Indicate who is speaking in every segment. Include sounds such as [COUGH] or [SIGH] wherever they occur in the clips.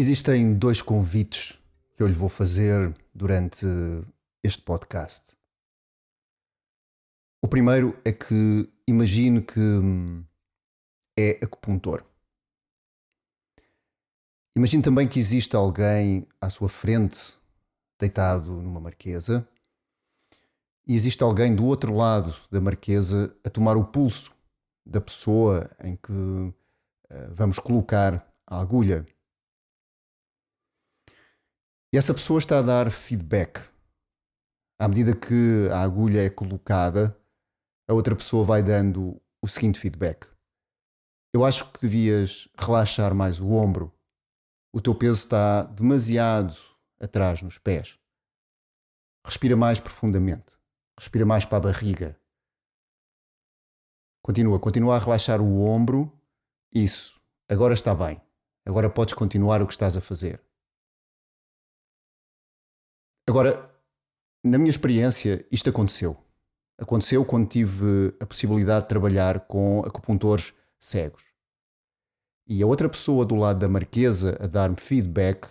Speaker 1: Existem dois convites que eu lhe vou fazer durante este podcast. O primeiro é que imagine que hum, é acupuntor. Imagine também que existe alguém à sua frente, deitado numa marquesa, e existe alguém do outro lado da marquesa a tomar o pulso da pessoa em que uh, vamos colocar a agulha. E essa pessoa está a dar feedback. À medida que a agulha é colocada, a outra pessoa vai dando o seguinte feedback: Eu acho que devias relaxar mais o ombro. O teu peso está demasiado atrás nos pés. Respira mais profundamente. Respira mais para a barriga. Continua, continua a relaxar o ombro. Isso. Agora está bem. Agora podes continuar o que estás a fazer. Agora, na minha experiência, isto aconteceu. Aconteceu quando tive a possibilidade de trabalhar com acupuntores cegos. E a outra pessoa do lado da marquesa a dar-me feedback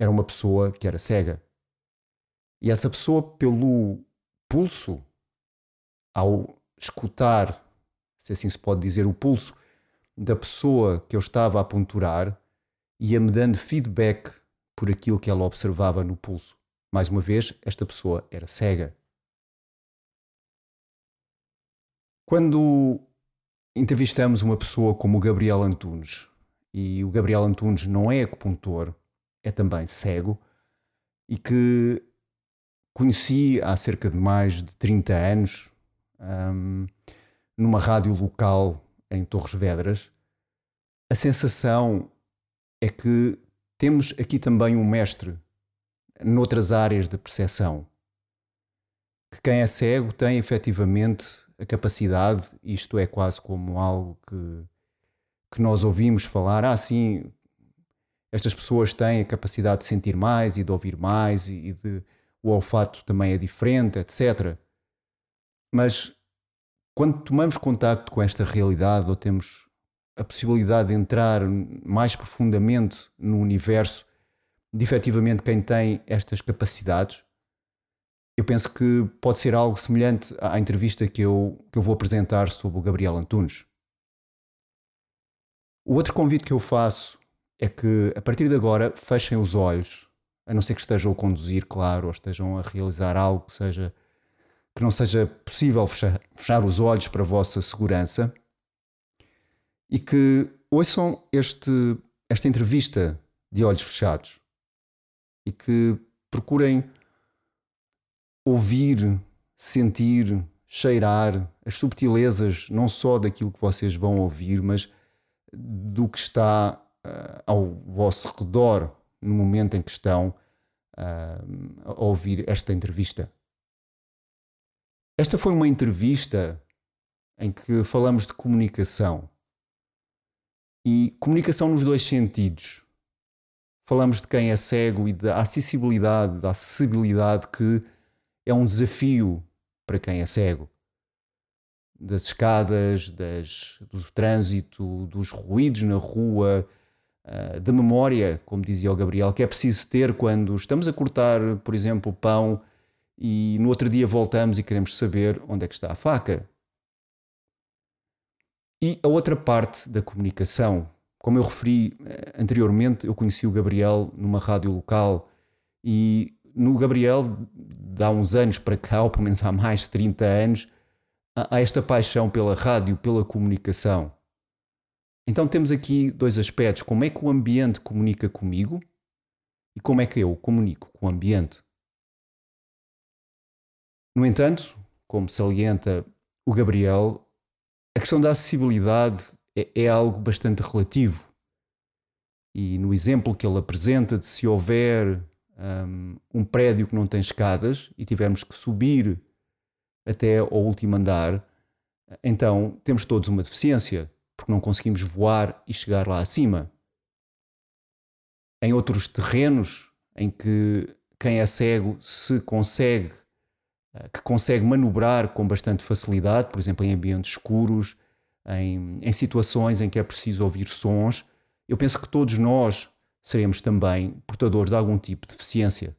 Speaker 1: era uma pessoa que era cega. E essa pessoa, pelo pulso, ao escutar, se assim se pode dizer, o pulso da pessoa que eu estava a apunturar, ia-me dando feedback por aquilo que ela observava no pulso. Mais uma vez, esta pessoa era cega. Quando entrevistamos uma pessoa como o Gabriel Antunes, e o Gabriel Antunes não é acupuntor, é também cego, e que conheci há cerca de mais de 30 anos, um, numa rádio local em Torres Vedras, a sensação é que temos aqui também um mestre noutras áreas da percepção. Que quem é cego tem efetivamente a capacidade, isto é quase como algo que, que nós ouvimos falar, ah, sim, estas pessoas têm a capacidade de sentir mais e de ouvir mais e de, o olfato também é diferente, etc. Mas quando tomamos contacto com esta realidade ou temos a possibilidade de entrar mais profundamente no universo de efetivamente quem tem estas capacidades, eu penso que pode ser algo semelhante à entrevista que eu, que eu vou apresentar sobre o Gabriel Antunes. O outro convite que eu faço é que, a partir de agora, fechem os olhos, a não ser que estejam a conduzir, claro, ou estejam a realizar algo que, seja, que não seja possível fechar, fechar os olhos para a vossa segurança, e que ouçam este, esta entrevista de olhos fechados e que procurem ouvir, sentir, cheirar as subtilezas não só daquilo que vocês vão ouvir, mas do que está uh, ao vosso redor no momento em que estão uh, a ouvir esta entrevista. Esta foi uma entrevista em que falamos de comunicação. E comunicação nos dois sentidos falamos de quem é cego e da acessibilidade, da acessibilidade que é um desafio para quem é cego. Das escadas, das, do trânsito, dos ruídos na rua, uh, da memória, como dizia o Gabriel, que é preciso ter quando estamos a cortar, por exemplo, pão e no outro dia voltamos e queremos saber onde é que está a faca. E a outra parte da comunicação, como eu referi eh, anteriormente, eu conheci o Gabriel numa rádio local e no Gabriel, há uns anos para cá, ou pelo menos há mais de 30 anos, há esta paixão pela rádio, pela comunicação. Então temos aqui dois aspectos: como é que o ambiente comunica comigo e como é que eu comunico com o ambiente. No entanto, como salienta o Gabriel, a questão da acessibilidade é, é algo bastante relativo. e no exemplo que ele apresenta de se houver um, um prédio que não tem escadas e tivermos que subir até ao último andar, então temos todos uma deficiência, porque não conseguimos voar e chegar lá acima. Em outros terrenos em que quem é cego se consegue, eh, que consegue manobrar com bastante facilidade, por exemplo, em ambientes escuros, em, em situações em que é preciso ouvir sons, eu penso que todos nós seremos também portadores de algum tipo de deficiência.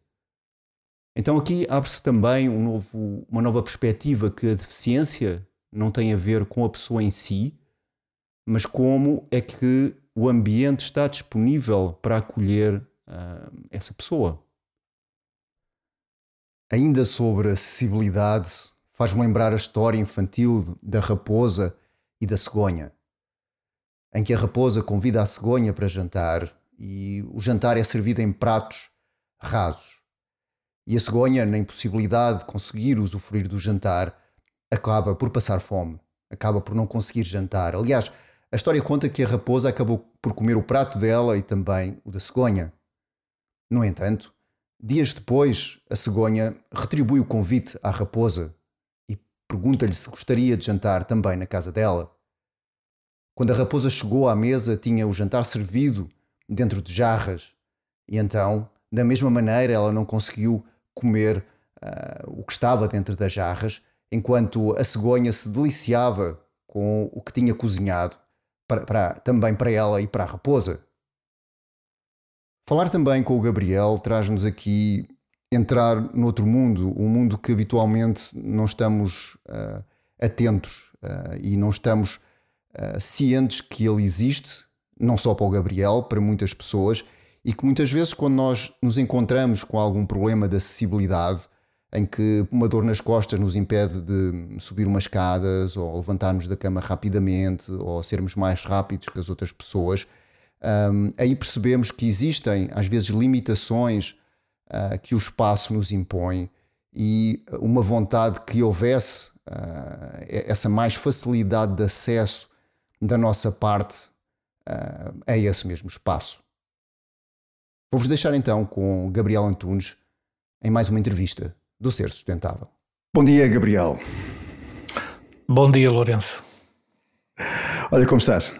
Speaker 1: Então aqui abre-se também um novo, uma nova perspectiva que a deficiência não tem a ver com a pessoa em si, mas como é que o ambiente está disponível para acolher uh, essa pessoa. Ainda sobre acessibilidade, faz-me lembrar a história infantil da raposa e da cegonha, em que a raposa convida a cegonha para jantar e o jantar é servido em pratos rasos. E a cegonha, na impossibilidade de conseguir usufruir do jantar, acaba por passar fome, acaba por não conseguir jantar. Aliás, a história conta que a raposa acabou por comer o prato dela e também o da cegonha. No entanto, dias depois, a cegonha retribui o convite à raposa pergunta-lhe se gostaria de jantar também na casa dela. Quando a raposa chegou à mesa, tinha o jantar servido dentro de jarras e então, da mesma maneira, ela não conseguiu comer uh, o que estava dentro das jarras, enquanto a cegonha se deliciava com o que tinha cozinhado para, para, também para ela e para a raposa. Falar também com o Gabriel traz-nos aqui entrar noutro mundo, um mundo que habitualmente não estamos uh, atentos uh, e não estamos uh, cientes que ele existe, não só para o Gabriel, para muitas pessoas, e que muitas vezes, quando nós nos encontramos com algum problema de acessibilidade, em que uma dor nas costas nos impede de subir umas escadas ou levantarmos da cama rapidamente ou sermos mais rápidos que as outras pessoas, um, aí percebemos que existem às vezes limitações uh, que o espaço nos impõe e uma vontade que houvesse uh, essa mais facilidade de acesso da nossa parte uh, a esse mesmo espaço. Vou-vos deixar então com Gabriel Antunes em mais uma entrevista do Ser Sustentável. Bom dia, Gabriel.
Speaker 2: Bom dia, Lourenço.
Speaker 1: Olha, como estás?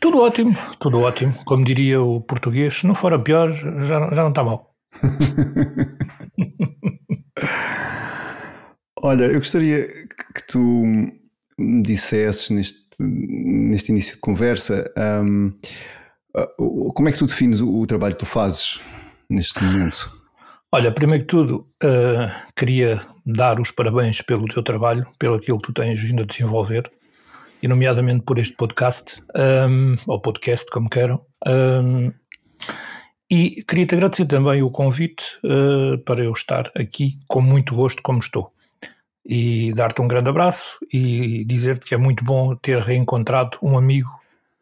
Speaker 2: Tudo ótimo, tudo ótimo. Como diria o português, se não for a pior, já, já não está mal.
Speaker 1: Olha, eu gostaria que tu me dissesses neste, neste início de conversa um, uh, como é que tu defines o, o trabalho que tu fazes neste momento?
Speaker 2: Olha, primeiro que tudo, uh, queria dar os parabéns pelo teu trabalho, pelo aquilo que tu tens vindo a desenvolver, e nomeadamente por este podcast, um, ou podcast, como queiram. Um, e queria-te agradecer também o convite uh, para eu estar aqui com muito gosto, como estou. E dar-te um grande abraço e dizer-te que é muito bom ter reencontrado um amigo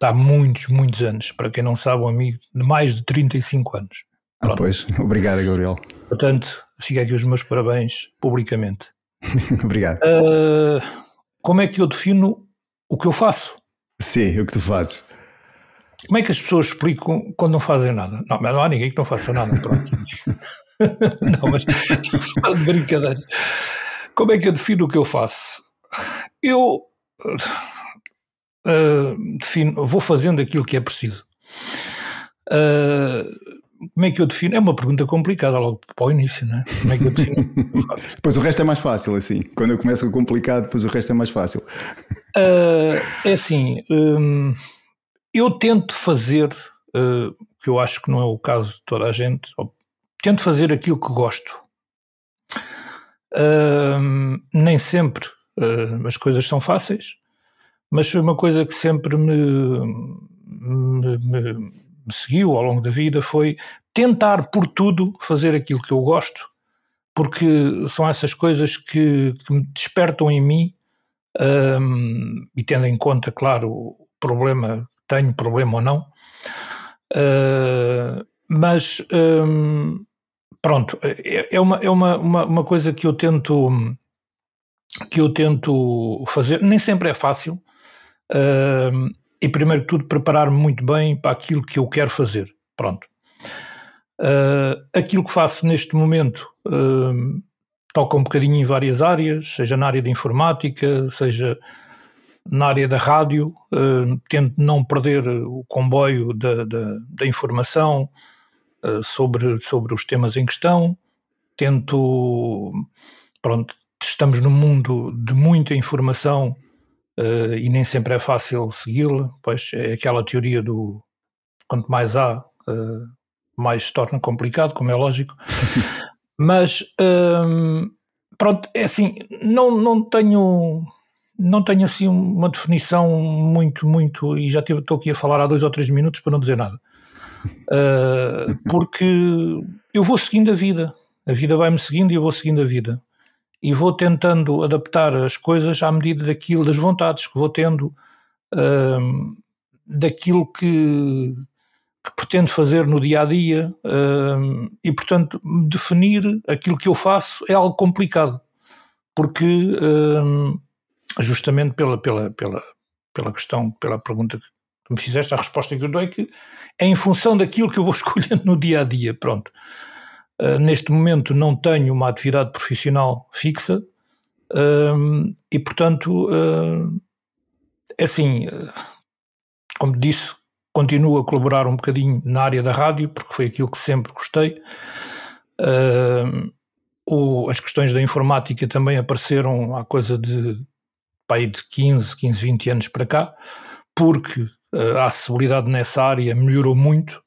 Speaker 2: de há muitos, muitos anos. Para quem não sabe, um amigo de mais de 35 anos.
Speaker 1: Ah, pois. Obrigado, Gabriel.
Speaker 2: Portanto, fica aqui os meus parabéns publicamente. [LAUGHS]
Speaker 1: Obrigado.
Speaker 2: Uh, como é que eu defino o que eu faço?
Speaker 1: Sim, o que tu fazes.
Speaker 2: Como é que as pessoas explicam quando não fazem nada? Não, mas não há ninguém que não faça nada, pronto. [LAUGHS] não, mas [LAUGHS] de brincadeira. Como é que eu defino o que eu faço? Eu uh, defino, vou fazendo aquilo que é preciso. Uh, como é que eu defino? É uma pergunta complicada logo para o início, não é? Como é que eu defino?
Speaker 1: depois [LAUGHS] o resto é mais fácil, assim. Quando eu começo com complicado, depois o resto é mais fácil.
Speaker 2: Uh, é assim, um, eu tento fazer, uh, que eu acho que não é o caso de toda a gente, tento fazer aquilo que gosto. Uh, nem sempre uh, as coisas são fáceis, mas foi uma coisa que sempre me, me, me me seguiu ao longo da vida foi tentar por tudo fazer aquilo que eu gosto, porque são essas coisas que, que me despertam em mim e tendo em conta, claro, o problema, tenho problema ou não, uh, mas um, pronto, é, é, uma, é uma, uma, uma, coisa que eu tento que eu tento fazer, nem sempre é fácil, uh, e primeiro que tudo preparar-me muito bem para aquilo que eu quero fazer. Pronto. Uh, aquilo que faço neste momento uh, toca um bocadinho em várias áreas, seja na área de informática, seja na área da rádio, uh, tento não perder o comboio da, da, da informação sobre, sobre os temas em questão, tento, pronto, estamos num mundo de muita informação e nem sempre é fácil segui-la, pois é aquela teoria do quanto mais há, mais se torna complicado, como é lógico. [LAUGHS] Mas hum, pronto, é assim, não, não tenho não tenho assim uma definição muito, muito, e já estou aqui a falar há dois ou três minutos para não dizer nada. Uh, porque eu vou seguindo a vida, a vida vai-me seguindo e eu vou seguindo a vida. E vou tentando adaptar as coisas à medida daquilo, das vontades que vou tendo, uh, daquilo que, que pretendo fazer no dia a dia uh, e, portanto, definir aquilo que eu faço é algo complicado, porque justamente pela, pela, pela, pela questão, pela pergunta que tu me fizeste, a resposta que eu dou é que é em função daquilo que eu vou [LAUGHS] escolhendo no dia a dia. Pronto. Uh, neste momento não tenho uma atividade profissional fixa e, portanto, é assim, como disse, continuo a colaborar um bocadinho na área da rádio, porque foi aquilo que sempre gostei. Uh, o, as questões da informática também apareceram há coisa de, pai, de 15, 15, 20 anos para cá, porque uh, a acessibilidade nessa área melhorou muito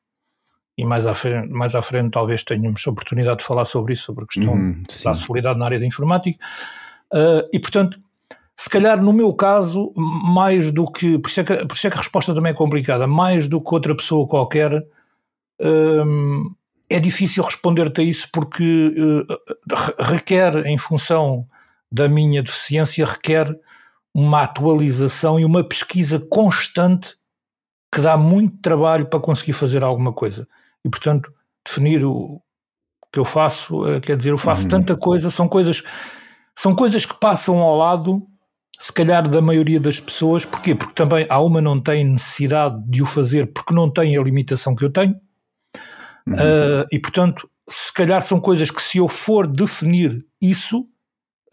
Speaker 2: e mais à frente, mais à frente talvez tenhamos a oportunidade de falar sobre isso, sobre a questão uhum, da acessibilidade na área da informática. Uh, e, portanto, se calhar no meu caso, mais do que. Por isso, é que, por isso é que a resposta também é complicada. Mais do que outra pessoa qualquer, hum, é difícil responder-te a isso porque uh, requer, em função da minha deficiência, requer uma atualização e uma pesquisa constante que dá muito trabalho para conseguir fazer alguma coisa. E, portanto, definir o que eu faço, uh, quer dizer, eu faço uhum. tanta coisa, são coisas. São coisas que passam ao lado se calhar da maioria das pessoas, porquê? Porque também há uma não tem necessidade de o fazer porque não tem a limitação que eu tenho, uh, e portanto, se calhar são coisas que se eu for definir isso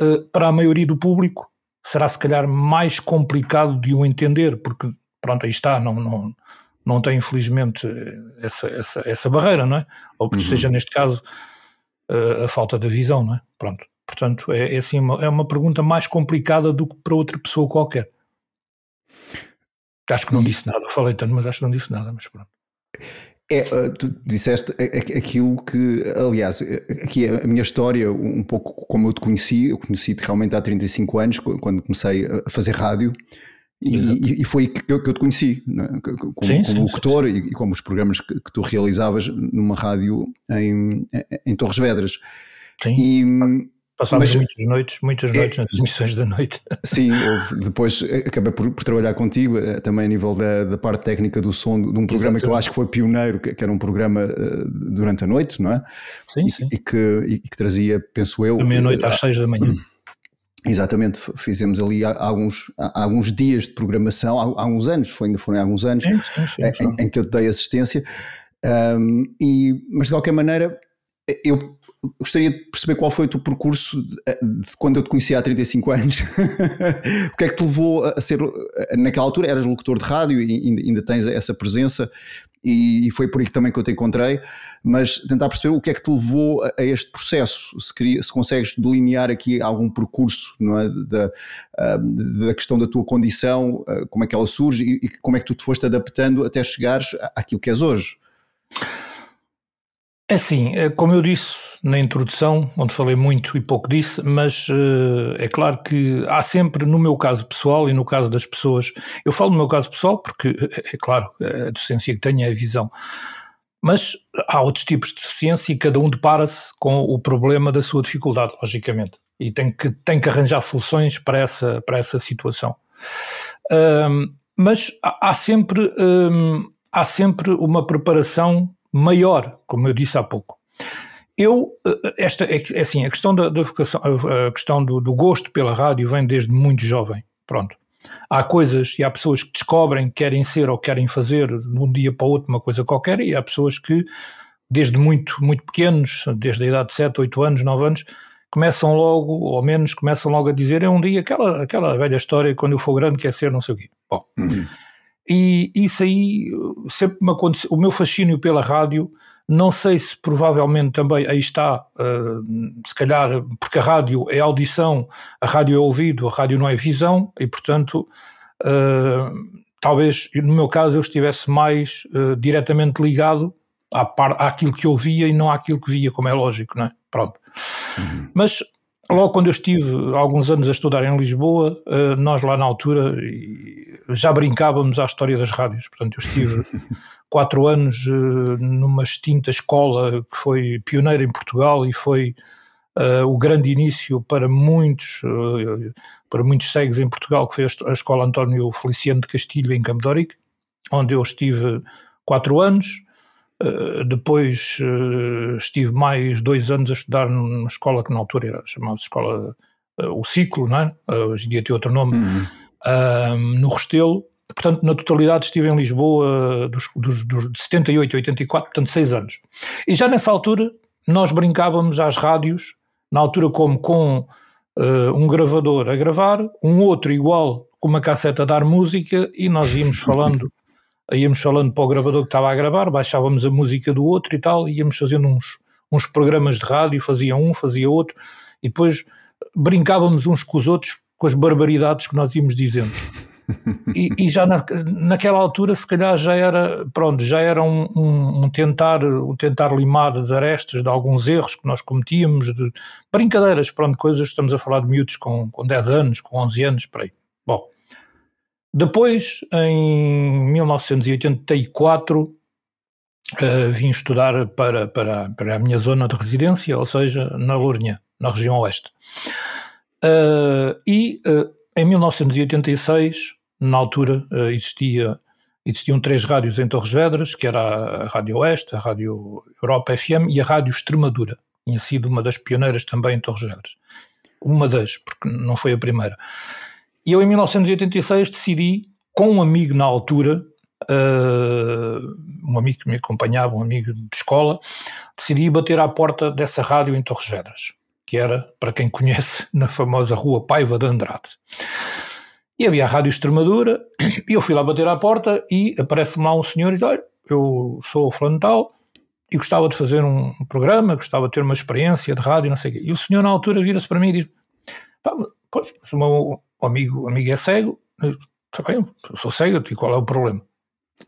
Speaker 2: uh, para a maioria do público, será se calhar mais complicado de o entender, porque pronto, aí está, não, não, não tem infelizmente essa, essa, essa barreira, não é? Ou uhum. seja, neste caso, uh, a falta da visão, não é? Pronto. Portanto, é, é, assim, uma, é uma pergunta mais complicada do que para outra pessoa qualquer. Acho que não disse nada, falei tanto, mas acho que não disse nada, mas pronto.
Speaker 1: É, eh, tu disseste aquilo que, aliás, aqui a minha história, um pouco como eu te conheci, eu conheci-te realmente há 35 anos, quando comecei a fazer rádio, e, e, foi que eu, que eu te conheci, é? como, sim, como sim, locutor sim. E, e, como os programas que, que, tu realizavas numa rádio em, em Torres Vedras.
Speaker 2: Sim. E, Passámos Mas, muitas noites, muitas é, noites nas [LAUGHS] emissões da noite. [LAUGHS]
Speaker 1: Sim, depois acabei por, por, trabalhar contigo, eh, também a nível da, da parte técnica do som, de um programa Exatamente. que eu acho que foi pioneiro, que, que, era um programa eh, durante a noite, não é?
Speaker 2: Sim,
Speaker 1: e,
Speaker 2: sim.
Speaker 1: E que, e que trazia, penso eu.
Speaker 2: Da meia-noite às seis da manhã.
Speaker 1: Exatamente, fizemos ali alguns, alguns dias de programação, há, alguns anos, foi, ainda foram alguns anos, sim, sim, sim, em, em, que eu te dei assistência. Um, e, mas de qualquer maneira, eu gostaria de perceber qual foi o teu percurso de, de quando eu te conheci há 35 anos. [LAUGHS] o que é que te levou a ser, naquela altura eras locutor de rádio e ainda, ainda tens essa presença e, e, foi por aí também que eu te encontrei, mas tentar perceber o que é que te levou a, a este processo, se, queria, se consegues delinear aqui algum percurso é, da, da questão da tua condição, como é que ela surge e, e como é que tu te foste adaptando até chegares àquilo que és hoje.
Speaker 2: É assim, é como eu disse na introdução, onde falei muito e pouco disse, mas uh, é claro que há sempre, no meu caso pessoal e no caso das pessoas, eu falo no meu caso pessoal porque, é, é claro, a deficiência que tenho é a visão, mas há outros tipos de deficiência e cada um depara-se com o problema da sua dificuldade, logicamente, e tem que, tem que arranjar soluções para essa, para essa situação. Um, mas há, há sempre, um, há sempre uma preparação maior, como eu disse há pouco. Eu, eh, esta é, assim, a questão da, da vocação, a questão do, do, gosto pela rádio vem desde muito jovem, pronto. há coisas e há pessoas que descobrem que querem ser ou querem fazer de um dia para o outro uma coisa qualquer, e há pessoas que, desde muito, muito pequenos, desde a idade de 7, 8 anos, 9 anos, começam logo, ou menos, começam logo a dizer: é um dia aquela, aquela velha história, quando eu for grande, quer ser não sei o quê. Bom. Uhum. E isso aí sempre me aconteceu. O meu fascínio pela rádio, não sei se provavelmente também aí está, uh, se calhar, porque a rádio é audição, a rádio é ouvido, a rádio não é visão, e portanto, uh, talvez no meu caso eu estivesse mais uh, diretamente ligado à par, àquilo que eu via e não àquilo que via, como é lógico, não é? Pronto. Uhum. Mas logo quando eu estive alguns anos a estudar em Lisboa, nós lá na altura já brincávamos à história das rádios. Portanto, eu estive [LAUGHS] quatro anos uh, numa extinta escola que foi pioneira em Portugal e foi uh, o grande início para muitos, uh, para muitos cegos em Portugal, que foi a, Escola António Feliciano de Castilho, em Campo Dórico, onde eu estive quatro anos. Depois estive mais dois anos a estudar numa escola que na altura era chamada Escola O Ciclo, não é? hoje em dia tem outro nome. Uhum no Restelo. Portanto, na totalidade estive em Lisboa dos, dos, dos, de 78 a 84, portanto, seis anos. E já nessa altura nós brincávamos às rádios, na altura como com uh, um gravador a gravar, um outro igual com uma casseta a dar música e nós íamos [LAUGHS] falando, íamos falando para o gravador que estava a gravar, baixávamos a música do outro e tal, íamos fazendo uns, uns programas de rádio, fazia um, fazia outro, e depois brincávamos uns com os outros com as barbaridades que nós íamos dizendo. E, e, já na, naquela altura se calhar já era pronto já era um, um, um, tentar um tentar limar de arestas de alguns erros que nós cometíamos de brincadeiras pronto coisas estamos a falar de miúdos com, com 10 anos com 11 anos por aí bom depois em 1984 uh, vim estudar para, para, para a minha zona de residência ou seja na Lourinhã na região oeste Uh, e uh, em 1986, na altura, existia, existiam três rádios em Torres Vedras, que era a Rádio Oeste, a Rádio Europa FM e a Rádio Extremadura. Tinha sido uma das pioneiras também em Torres Vedras. Uma das, porque não foi a primeira. E eu, em 1986, decidi, com um amigo na altura, um amigo que me acompanhava, um amigo de escola, decidi bater à porta dessa rádio em Torres Vedras que era, para quem conhece, [LAUGHS] na famosa rua Paiva de Andrade. E havia a Rádio Extremadura, e eu fui lá bater à porta e aparece-me lá um senhor e diz, olha, eu sou o fulano tal e gostava de fazer um programa, gostava de ter uma experiência de rádio, não sei o quê. E o senhor na altura vira-se para mim e diz, pois, o meu amigo, amigo é cego, está bem, eu sou cego, e qual é o problema?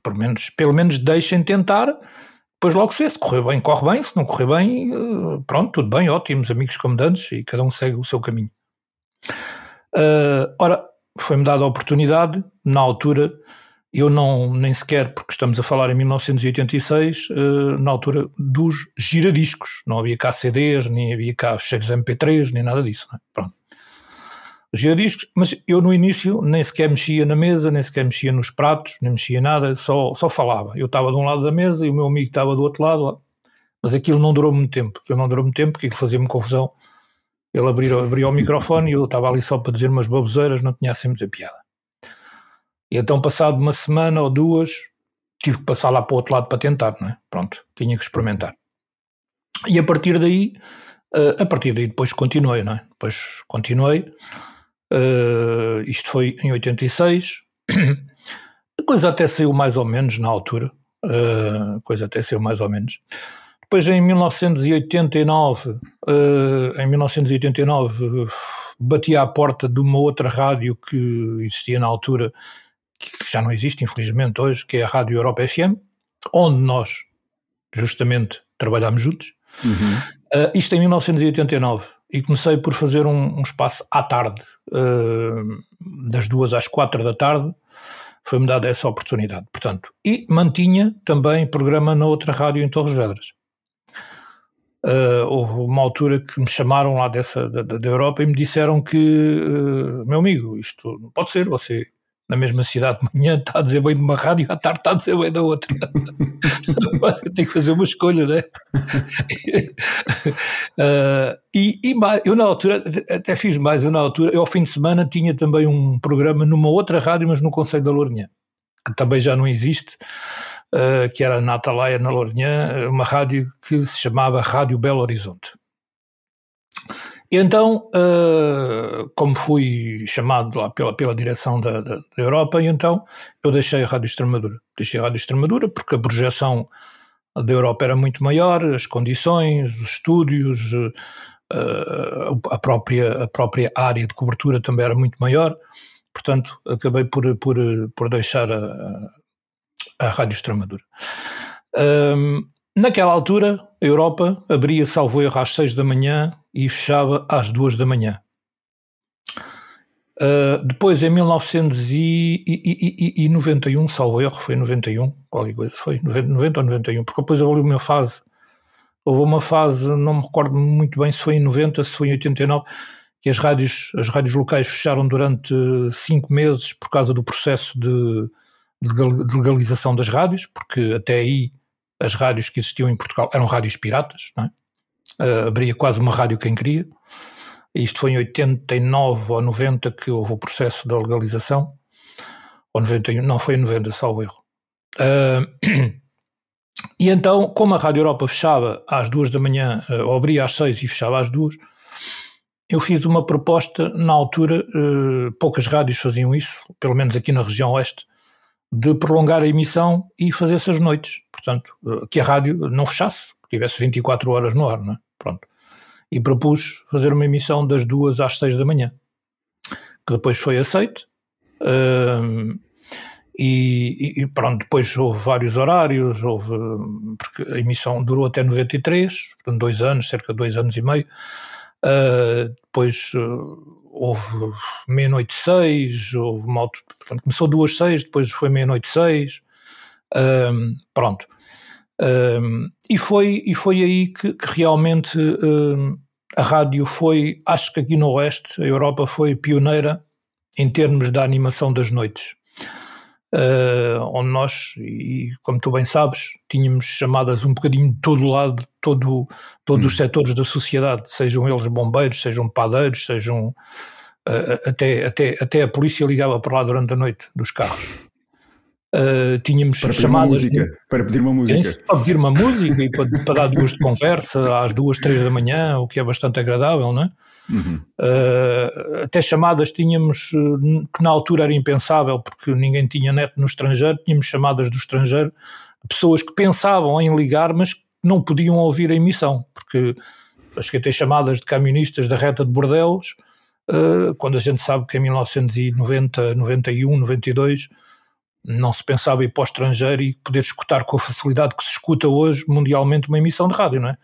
Speaker 2: Pelo menos, pelo menos deixem tentar depois logo se vê, se correr bem, corre bem, se não correr bem, eh, pronto, tudo bem, ótimos amigos comandantes e cada um segue o seu caminho. Uh, ora, foi-me dada a oportunidade, na altura, eu não, nem sequer, porque estamos a falar em 1986, uh, eh, na altura dos giradiscos, não havia cá CDs, nem havia cá cheiros MP3, nem nada disso, é? pronto giradiscos, mas eu no início nem sequer mexia na mesa, nem sequer mexia nos pratos, nem mexia nada, só, só falava. Eu estava de um lado da mesa e o meu amigo estava do outro lado, mas aquilo não durou muito tempo, aquilo não durou muito tempo, porque fazia-me confusão. Ele abriu, abriu o microfone e eu estava ali só para dizer umas baboseiras, não tinha assim muita piada. E então, passado uma semana ou duas, tive que passar lá para o outro lado para tentar, não é? Pronto, tinha que experimentar. E a partir daí, uh, a partir daí depois continuei, não é? Depois continuei, Uh, isto foi em 86. A coisa até saiu mais ou menos na altura. Uh, a coisa até saiu mais ou menos. Depois, em 1989, uh, eh, em 1989, bati à porta de uma outra rádio que existia na altura, que já não existe, infelizmente, hoje, que é a Rádio Europa FM, onde nós, justamente, trabalhámos juntos. Uhum. Uh, isto em 1989 e comecei por fazer um, um espaço à tarde, uh, das duas às quatro da tarde, foi-me dada essa oportunidade, portanto, e mantinha também programa na outra rádio em Torres Vedras. Uh, houve uma altura que me chamaram lá dessa, da, da Europa e me disseram que, uh, meu amigo, isto não pode ser, você na mesma cidade de manhã, está a dizer bem de uma rádio, à tarde está a dizer bem da outra. [LAUGHS] Tem que fazer uma escolha, não é? uh, [LAUGHS] e, e mais, eu na altura, até fiz mais, eu na altura, eu ao fim de semana tinha também um programa numa outra rádio, mas no Conselho da Lourinhã, que também já não existe, uh, que era na Atalaia, na Lourinhã, uma rádio que se chamava Rádio Belo Horizonte. Então, uh, como fui chamado lá pela, pela direção da, da, da, Europa, então eu deixei a Rádio Extremadura. Deixei a Rádio Extremadura porque a projeção da Europa era muito maior, as condições, os estúdios, uh, a, própria, a própria área de cobertura também era muito maior. Portanto, acabei por, por, por deixar a, a Rádio Extremadura. Um, naquela altura, a Europa abria, salvo erro, às seis da manhã e fechava às duas da manhã. Uh, depois, em 1991, salvo erro, foi 91, qualquer coisa, foi 90 ou 91, porque depois houve uma fase, houve uma fase, não me recordo muito bem se foi em 90, se foi em 89, que as rádios, as rádios locais fecharam durante cinco meses por causa do processo de, de legalização das rádios, porque até aí as rádios que existiam em Portugal eram rádios piratas, é? uh, abria quase uma rádio quem queria. Isto foi em 89 ou 90 que houve o processo da legalização, ou 91, não foi em 90, salvo erro. Uh, [CLEARS THROAT] e então, como a Rádio Europa fechava às duas da manhã, uh, ou abria às seis e fechava às duas, eu fiz uma proposta, na altura, uh, poucas rádios faziam isso, pelo menos aqui na região oeste, de prolongar a emissão e fazer essas noites. Portanto, que a rádio não fechasse, que tivesse 24 horas no ar, não é? Pronto. E propus fazer uma emissão das duas às seis da manhã, que depois foi aceito. Um, e, e, pronto, depois houve vários horários, houve, porque a emissão durou até 93, portanto, dois anos, cerca de dois anos e meio. Uh, depois uh, houve meia-noite seis, houve uma, portanto, começou duas seis, depois foi meia-noite seis. Um, pronto. E, foi, e foi aí que, que realmente a rádio foi, acho que aqui no Oeste, a Europa foi pioneira em termos da animação das noites. Uh, onde nós, e como tu bem sabes, tínhamos chamadas um bocadinho de todo lado, todo, todos hum. os setores da sociedade, sejam eles bombeiros, sejam padeiros, sejam. Uh, até, até, até a polícia ligava para lá durante a noite dos carros. Uh, tínhamos
Speaker 1: para
Speaker 2: chamadas.
Speaker 1: Música,
Speaker 2: de,
Speaker 1: para pedir uma música.
Speaker 2: para pedir uma música e para, para dar duas de conversa às duas, três da manhã, o que é bastante agradável, não é? Uhum. Uh, até chamadas tínhamos que na altura era impensável porque ninguém tinha net no estrangeiro, tínhamos chamadas do estrangeiro pessoas que pensavam em ligar, mas não podiam ouvir a emissão, porque acho que até chamadas de camionistas da reta de Bordeus, uh, quando a gente sabe que em 1990, 91, 92 não se pensava ir para o estrangeiro e poder escutar com a facilidade que se escuta hoje mundialmente uma emissão de rádio, não é?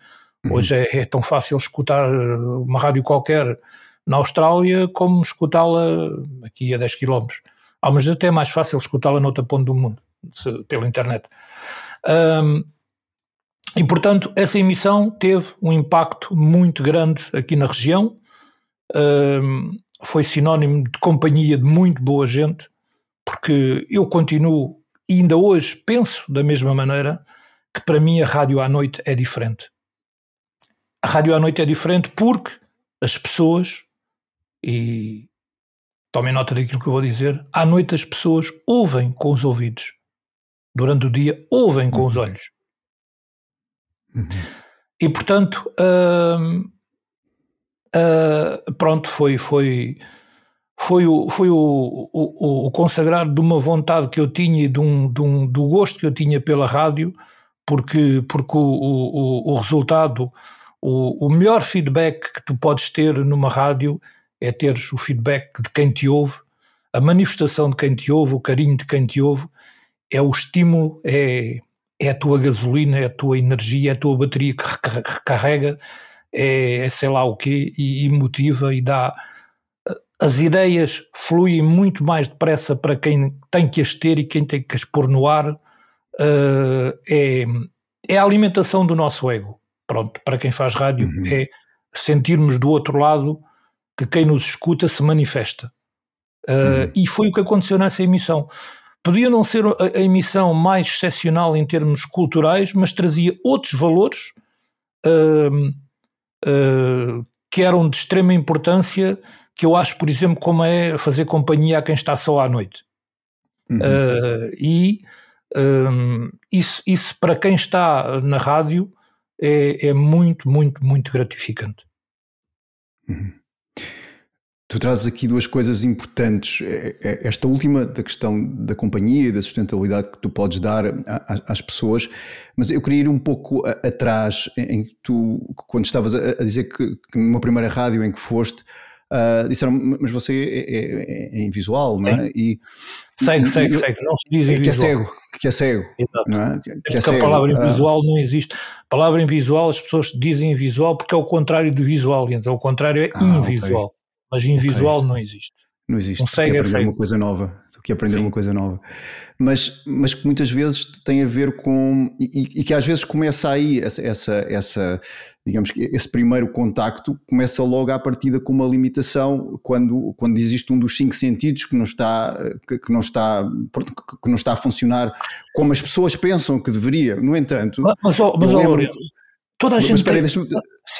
Speaker 2: Uhum. Hoje é, é, tão fácil escutar eh, uma rádio qualquer na Austrália como escutá-la aqui a 10 km. Mas até é mais fácil escutá-la noutra ponta do mundo, se, pela internet. Um, e, portanto, essa emissão teve um impacto muito grande aqui na região, um, foi sinónimo de companhia de muito boa gente, porque eu continuo e ainda hoje penso da mesma maneira que para mim a rádio à noite é diferente. A rádio à noite é diferente porque as pessoas, e tomem nota daquilo que eu vou dizer, à noite as pessoas ouvem com os ouvidos. Durante o dia ouvem com os uhum. olhos. Uhum. E portanto, uh, uh, pronto, foi, foi, foi o, foi o, o, o, consagrar de uma vontade que eu tinha e de um, de um, do gosto que eu tinha pela rádio, porque, porque o, o, o resultado, o, o melhor feedback que tu podes ter numa rádio é teres o feedback de quem te ouve, a manifestação de quem te ouve, o carinho de quem te ouve, é o estímulo, é, é a tua gasolina, é a tua energia, é a tua bateria que recarrega, é, é sei lá o quê, e, e motiva e dá as ideias fluem muito mais depressa para quem tem que as ter e quem tem que as pôr no ar. Uh, é, é a alimentação do nosso ego. Pronto, para quem faz rádio, uhum. é sentirmos do outro lado que quem nos escuta se manifesta. Uh, uhum. E foi o que aconteceu nessa emissão. Podia não ser a, a, emissão mais excepcional em termos culturais, mas trazia outros valores uh, que eram de extrema importância, que eu acho, por exemplo, como é fazer companhia a quem está só à noite. Uhum. e um, isso, isso, para quem está na rádio, é, é muito, muito, muito gratificante.
Speaker 1: Uhum. Tu trazes aqui duas coisas importantes. É, é, esta última da questão da companhia e da sustentabilidade que tu podes dar às pessoas, mas eu queria ir um pouco atrás, em que tu, quando estavas a dizer que, que numa primeira rádio em que foste, uh, disseram, mas você é, é, é invisual, não é?
Speaker 2: E, segue, e, segue, segue, não se diz invisual.
Speaker 1: Que é cego, que é cego. Exato. Não é?
Speaker 2: Que, é cego. a palavra invisual uh, não existe. A palavra invisual, as pessoas dizem invisual porque é o contrário do visual, então o contrário é ah, invisual. Okay mas invisual okay. não existe.
Speaker 1: Não existe. Consegue que aprender uma coisa nova. Que aprender Sim. uma coisa nova. Mas, mas que muitas vezes tem a ver com. E, e que às vezes começa aí essa, essa, essa, digamos que esse primeiro contacto começa logo à partida com uma limitação quando, quando existe um dos cinco sentidos que não está que não está que não está a funcionar como as pessoas pensam que deveria. No entanto,
Speaker 2: mas, mas, mas lembro, Toda a gente. Mas
Speaker 1: espera aí, deixa-me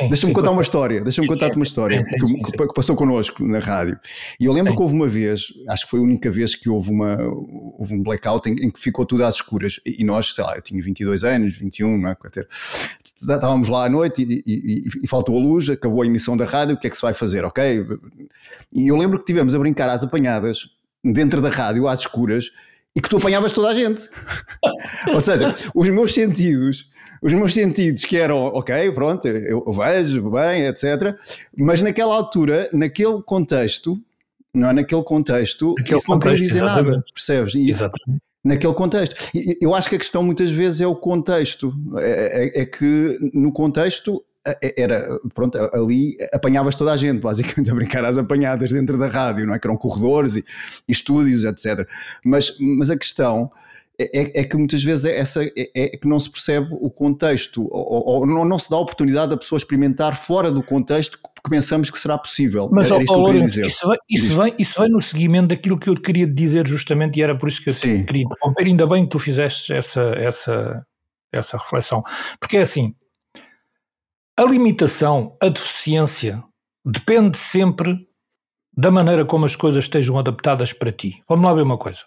Speaker 1: deixa contar uma história. Deixa-me contar-te uma história sim, sim, que, que, passou connosco na rádio. E eu lembro que houve uma vez, acho que foi a única vez que houve, uma, houve um blackout em, em que ficou tudo às escuras. E nós, sei lá, eu tinha 22 anos, 21, não é? Estávamos lá à noite e, e, e, faltou a luz, acabou a emissão da rádio, o que é que se vai fazer, ok? E eu lembro que tivemos a brincar às apanhadas dentro da rádio, às escuras, e que tu apanhavas toda a gente. [LAUGHS] Ou seja, os meus sentidos os meus sentidos que eram, ok, pronto, eu vejo bem, etc. Mas naquela altura, naquele contexto, não é naquele contexto,
Speaker 2: Aquele
Speaker 1: isso não
Speaker 2: queria
Speaker 1: dizer nada, percebes? E, exatamente. Naquele contexto. Eu acho que a questão muitas vezes é o contexto. É, é, é que no contexto é, era, pronto, ali apanhavas toda a gente, basicamente [LAUGHS] a brincar às apanhadas dentro da rádio, não é? Que eram corredores e, e estúdios, etc. Mas, mas a questão é, é, que muitas vezes é, essa, é, é, que não se percebe o contexto, ou, ou não, não, se dá a oportunidade da pessoa experimentar fora do contexto que pensamos que será possível.
Speaker 2: Mas, era isso, Paulo, isso, vem, isso, vem, isso vem no seguimento daquilo que eu queria dizer justamente, e era por isso que eu Sim. queria interromper. Ainda bem que tu fizeste essa, essa, essa reflexão, porque é assim: a limitação, a deficiência, depende sempre da maneira como as coisas estejam adaptadas para ti. Vamos lá ver uma coisa.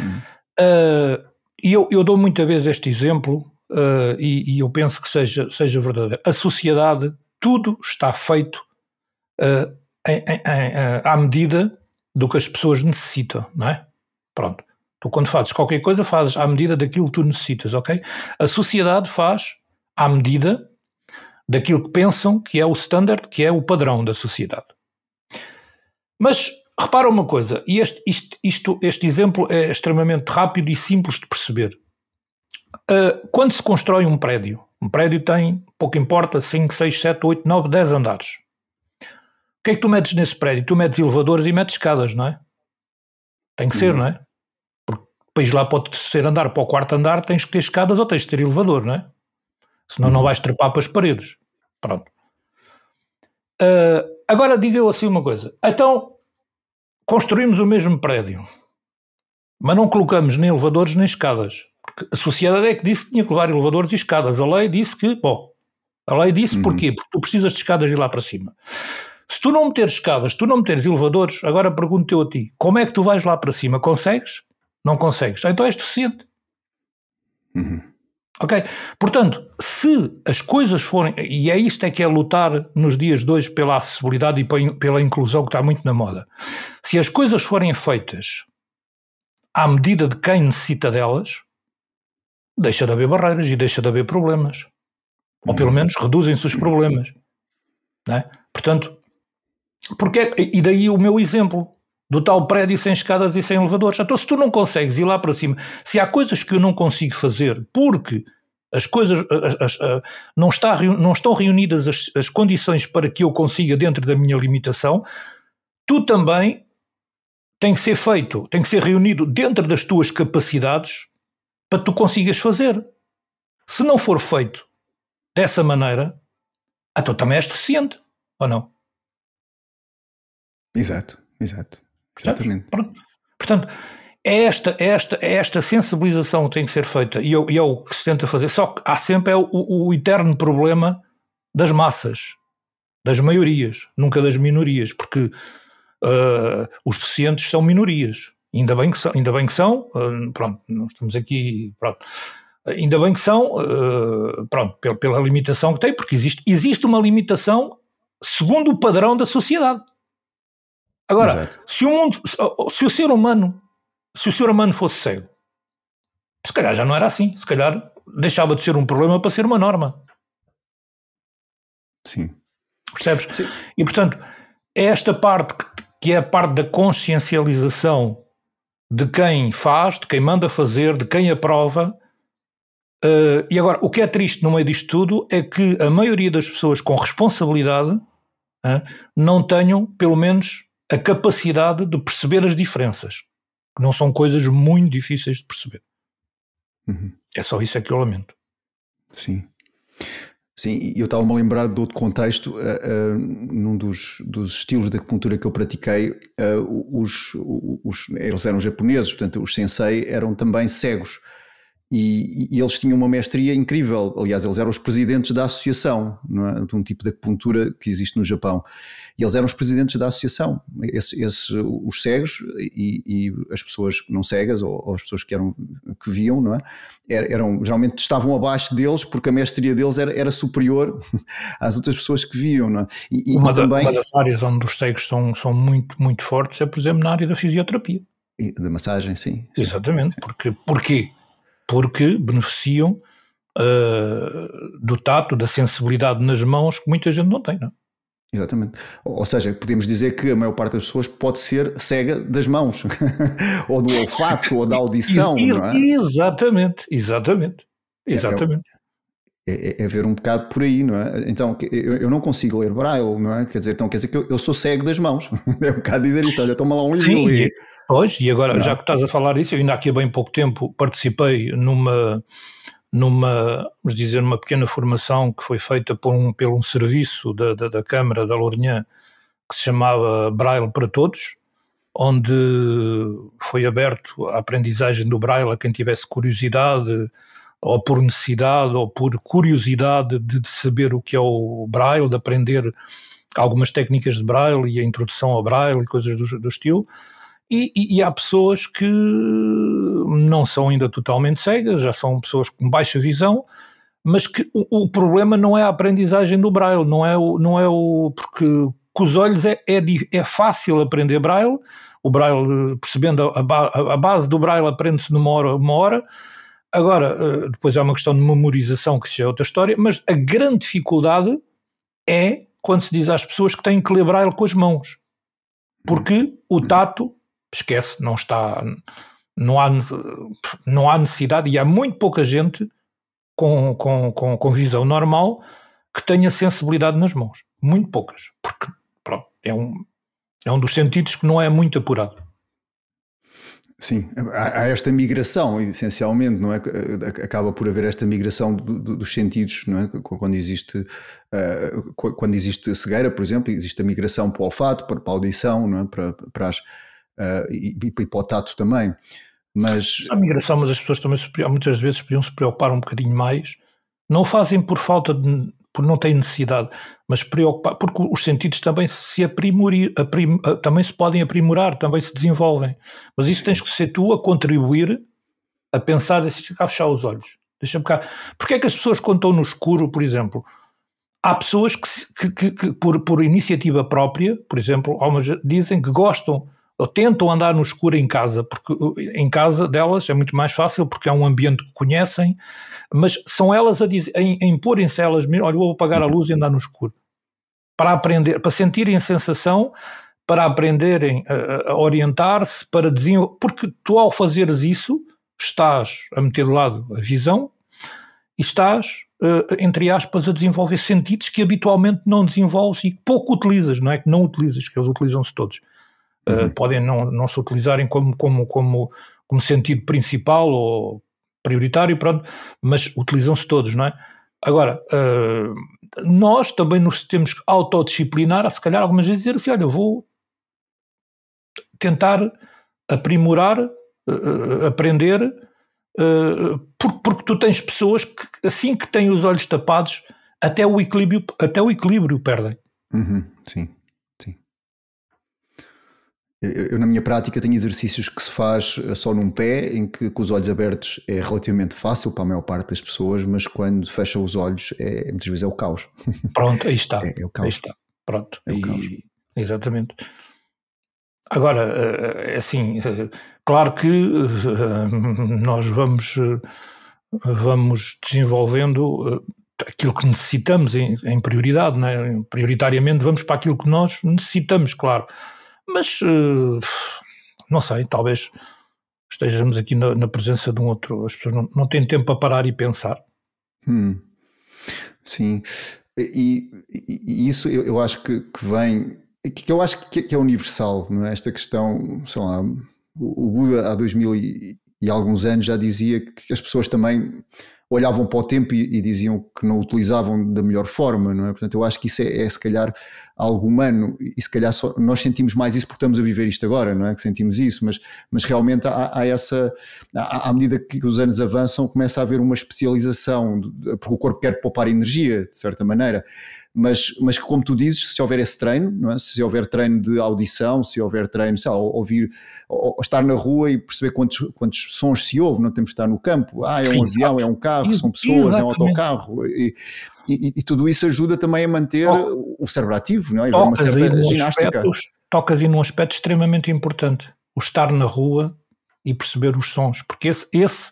Speaker 2: Hum. Uh, eu, eu dou muitas vezes este exemplo uh, e, e, eu penso que seja, seja verdadeiro. A sociedade, tudo está feito uh, em, em, em, à medida do que as pessoas necessitam, não é? Pronto. Tu, quando fazes qualquer coisa, fazes à medida daquilo que tu necessitas, ok? A sociedade faz à medida daquilo que pensam que é o standard, que é o padrão da sociedade. Mas Repara uma coisa, e este, isto, isto, este exemplo é extremamente rápido e simples de perceber. Uh, quando se constrói um prédio, um prédio tem, pouco importa, 5, 6, 7, 8, 9, 10 andares. O que é que tu metes nesse prédio? Tu metes elevadores e metes escadas, não é? Tem que ser, uhum. não é? Porque depois lá pode ser andar para o quarto andar, tens que ter escadas ou tens que ter elevador, não é? Senão uhum. não vais trepar para as paredes. Pronto. Uh, agora diga eu assim uma coisa. Então, construímos o mesmo prédio, mas não colocamos nem elevadores nem escadas. Porque a sociedade é que disse que tinha que levar elevadores e escadas. A lei disse que, bom, a lei disse uhum. porquê? Porque tu precisas de escadas e ir lá para cima. Se tu não meteres escadas, se tu não meteres elevadores, agora pergunto eu a ti, como é que tu vais lá para cima? Consegues? Não consegues. Então és deficiente. Uhum. Ok? Portanto, se as coisas forem, e é isto é que é lutar nos dias de hoje pela acessibilidade e pela inclusão que está muito na moda, se as coisas forem feitas à medida de quem necessita delas, deixa de haver barreiras e deixa de haver problemas. Ou pelo menos reduzem-se os problemas. É? Portanto, porque, e daí o meu exemplo do tal prédio sem escadas e sem elevadores. Então, se tu não consegues ir lá para cima, se há coisas que eu não consigo fazer porque as coisas as, as, não, está, não estão reunidas as, as condições para que eu consiga dentro da minha limitação, tu também tem que ser feito, tem que ser reunido dentro das tuas capacidades para que tu consigas fazer. Se não for feito dessa maneira, então também és deficiente, ou não?
Speaker 1: Exato, exato. Exatamente.
Speaker 2: Portanto, é esta, é esta, é esta sensibilização que tem que ser feita e é, é o que se tenta fazer. Só que há sempre é o, o, eterno problema das massas, das maiorias, nunca das minorias, porque uh, os deficientes são minorias. Ainda bem que são, ainda bem que são uh, pronto, nós estamos aqui, pronto. Ainda bem que são, uh, pronto, pela, pela, limitação que tem, porque existe, existe uma limitação segundo o padrão da sociedade. Agora, se o, mundo, se o ser humano se o ser humano fosse cego, se calhar já não era assim. Se calhar deixava de ser um problema para ser uma norma.
Speaker 1: Sim.
Speaker 2: Percebes? Sim. E portanto, é esta parte que, que é a parte da consciencialização de quem faz, de quem manda fazer, de quem aprova. Uh, e agora, o que é triste no meio disto tudo é que a maioria das pessoas com responsabilidade uh, não tenham, pelo menos, a capacidade de perceber as diferenças que não são coisas muito difíceis de perceber. Uhum. É só isso é que eu lamento.
Speaker 1: Sim. Sim, eu estava-me a lembrar de outro contexto, uh, uh, num dos, dos, estilos de acupuntura que eu pratiquei, uh, os, os, eles eram japoneses, portanto os sensei eram também cegos. E, e, eles tinham uma mestria incrível. Aliás, eles eram os presidentes da associação, é? de um tipo de acupuntura que existe no Japão. E eles eram os presidentes da associação, esse, esse, os cegos e, e, as pessoas não cegas, ou, ou, as pessoas que, eram, que viam, não é? Eram, geralmente estavam abaixo deles porque a mestria deles era, era superior [LAUGHS] às outras pessoas que viam. É?
Speaker 2: e, uma, também, uma das áreas onde os cegos são, são muito, muito fortes é, por exemplo, na área da fisioterapia.
Speaker 1: E da massagem, sim.
Speaker 2: sim Exatamente. Sim. Porque, porquê? Porque beneficiam uh, do tato, da sensibilidade nas mãos que muita gente não tem, não é?
Speaker 1: Exatamente. Ou seja, podemos dizer que a maior parte das pessoas pode ser cega das mãos, [LAUGHS] ou do olfato, ou da audição, não é?
Speaker 2: Exatamente, exatamente, exatamente.
Speaker 1: É, é, é, ver um bocado por aí, não é? Então, eu, eu não consigo ler braille, não é? Quer dizer, então quer dizer que eu, eu sou cego das mãos. [LAUGHS] é um bocado dizer isto, olha, toma lá um livro Sim, e
Speaker 2: Pois, e agora, não. já que estás a falar isso, eu ainda aqui há bem pouco tempo participei numa, numa, vamos dizer, numa pequena formação que foi feita por um, pelo um serviço da, da, da Câmara da Lourinhã que se chamava Braille para Todos, onde foi aberto a aprendizagem do Braille a quem tivesse curiosidade, ou por necessidade, ou por curiosidade de, de saber o que é o Braille, de aprender algumas técnicas de Braille e a introdução ao Braille e coisas do, do estilo. E, e, e, há pessoas que não são ainda totalmente cegas, já são pessoas com baixa visão, mas que o, o problema não é a aprendizagem do braille, não é o, não é o porque com os olhos é, é, é fácil aprender braille, o braille, percebendo a, a, a base do braille aprende-se numa hora, uma hora, agora eh, depois há uma questão de memorização que isso é outra história, mas a grande dificuldade é quando se diz às pessoas que têm que ler braille com as mãos, porque o tato esquece, não está, não há, não há necessidade e há muito pouca gente com, com, com, com visão normal que tenha sensibilidade nas mãos. Muito poucas, porque pronto, é um, é um dos sentidos que não é muito apurado.
Speaker 1: Sim, há esta migração, essencialmente, não é? Acaba por haver esta migração do, do, dos sentidos, não é? Quando existe, uh, quando existe cegueira, por exemplo, existe a migração para o olfato, para, para a audição, não é? Para, para as, uh, e, e para o tato também. Mas...
Speaker 2: A migração, mas as pessoas também muitas vezes podiam se preocupar um bocadinho mais. Não fazem por falta de, por não têm necessidade, mas preocupar, porque os sentidos também se aprimorir, aprim, ah, também se podem aprimorar, também se desenvolvem. Mas isso tens que ser tu a contribuir, a pensar, deixa cá fechar os olhos. Deixa cá. Porque é que as pessoas quando estão no escuro, por exemplo, há pessoas que, que, que, que por, por iniciativa própria, por exemplo, algumas dizem que gostam ou tentam andar no escuro em casa, porque em casa delas é muito mais fácil, porque é um ambiente que conhecem, mas são elas a, dizer, a, a imporem-se elas mesmo, olha, vou apagar a luz e andar no escuro. Para aprender, para sentirem sensação, para aprenderem a, a orientar-se, para desenvolver, porque tu ao fazeres isso, estás a meter de lado a visão e estás, uh, entre aspas, a desenvolver sentidos que habitualmente não desenvolves e pouco utilizas, não é que não utilizas, que eles utilizam-se todos. Eh, uhum. podem não, não se utilizarem como, como, como, como sentido principal ou prioritário, pronto, mas utilizam-se todos, não é? Agora, uh, nós também nos temos que autodisciplinar, a se calhar algumas vezes dizer assim, olha, eu vou tentar aprimorar, uh, aprender, uh, porque, porque tu tens pessoas que assim que têm os olhos tapados, até o equilíbrio, até o equilíbrio perdem.
Speaker 1: Uhum, sim. Eu, na minha prática, tenho exercícios que se faz eh, só num pé, em que com os olhos abertos é relativamente fácil para a maior parte das pessoas, mas quando fecha os olhos, é, muitas vezes é o caos. [LAUGHS]
Speaker 2: Pronto, aí está.
Speaker 1: É, é o caos.
Speaker 2: Aí está. Pronto. É o caos. exatamente. Agora, é assim, claro que nós vamos, vamos desenvolvendo aquilo que necessitamos em, em prioridade, é? prioritariamente vamos para aquilo que nós necessitamos, claro mas uh, não sei, talvez estejamos aqui na, na, presença de um outro. As pessoas não, não têm tempo para parar e pensar.
Speaker 1: Hum. Sim, e, e, isso eu, eu acho que, que, vem, que eu acho que, que, é universal, é? Esta questão, sei lá, o, Buda há dois mil e, e alguns anos já dizia que as pessoas também olhavam para o tempo e, e, diziam que não o utilizavam da melhor forma, não é? Portanto, eu acho que isso é, é se calhar algo humano e se calhar só, nós sentimos mais isso porque estamos a viver isto agora, não é? Que sentimos isso, mas, mas realmente há, há essa, há, à medida que os anos avançam, começa a haver uma especialização, porque o corpo quer poupar energia, de certa maneira mas, mas como tu dizes, se houver esse treino, é? se houver treino de audição, se houver treino, sei lá, ouvir, ou, estar na rua e perceber quantos, quantos sons se ouve, não temos de estar no campo, ah, é um Exato. avião, é um carro, são pessoas, Exatamente. é um autocarro, e, e, e, tudo isso ajuda também a manter oh, o cérebro ativo, não é?
Speaker 2: uma certa ginástica. Aspecto, tocas aí num aspecto extremamente importante, o estar na rua e perceber os sons, porque esse, esse,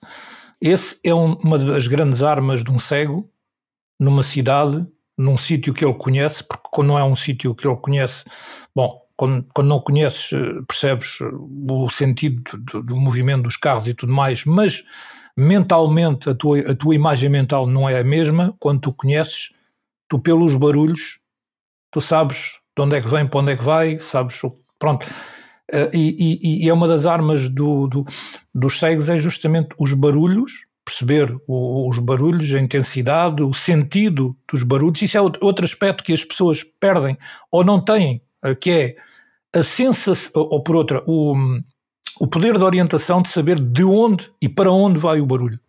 Speaker 2: esse é um, uma das grandes armas de um cego numa cidade num sítio que ele conhece, porque quando não é um sítio que ele conhece, bom, quando, quando não conheces, eh, percebes eh, o sentido do, do, movimento dos carros e tudo mais, mas mentalmente a tua, a tua imagem mental não é a mesma, quando tu conheces, tu pelos barulhos, tu sabes de onde é que vem, para onde é que vai, sabes, pronto. Eh, e, e, e é uma das armas do, do, dos cegos é justamente os barulhos perceber o, os barulhos, a intensidade, o sentido dos barulhos. Isso é outro aspecto que as pessoas perdem ou não têm, eh, que é a sensação, ou por outra, o, o poder de orientação de saber de onde e para onde vai o barulho.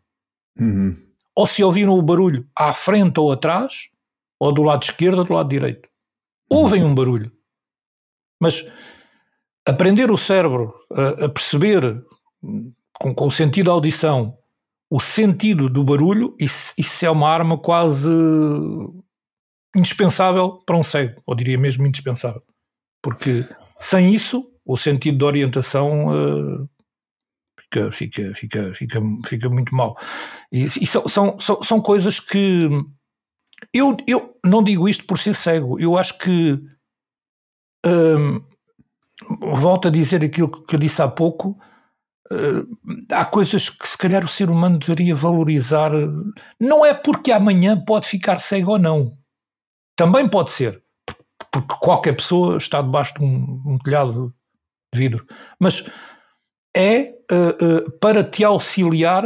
Speaker 1: Uhum.
Speaker 2: Ou se ouviram o barulho à frente ou atrás, ou do lado esquerdo ou do lado direito. Ouvem um barulho. Mas aprender o cérebro a, a perceber com, com o sentido da audição o sentido do barulho, isso, isso é uma arma quase indispensável para um cego, ou diria mesmo indispensável. Porque sem isso, o sentido de orientação uh, fica, fica, fica, fica, fica muito mal. E, e são, são, são, são, coisas que. Eu, eu não digo isto por ser cego, eu acho que. Um, volto a dizer aquilo que eu disse há pouco Uh, há coisas que se calhar o ser humano deveria valorizar. Não é porque amanhã pode ficar cego ou não. Também pode ser. Porque qualquer pessoa está debaixo de um, um telhado de vidro. Mas é uh, uh, para te auxiliar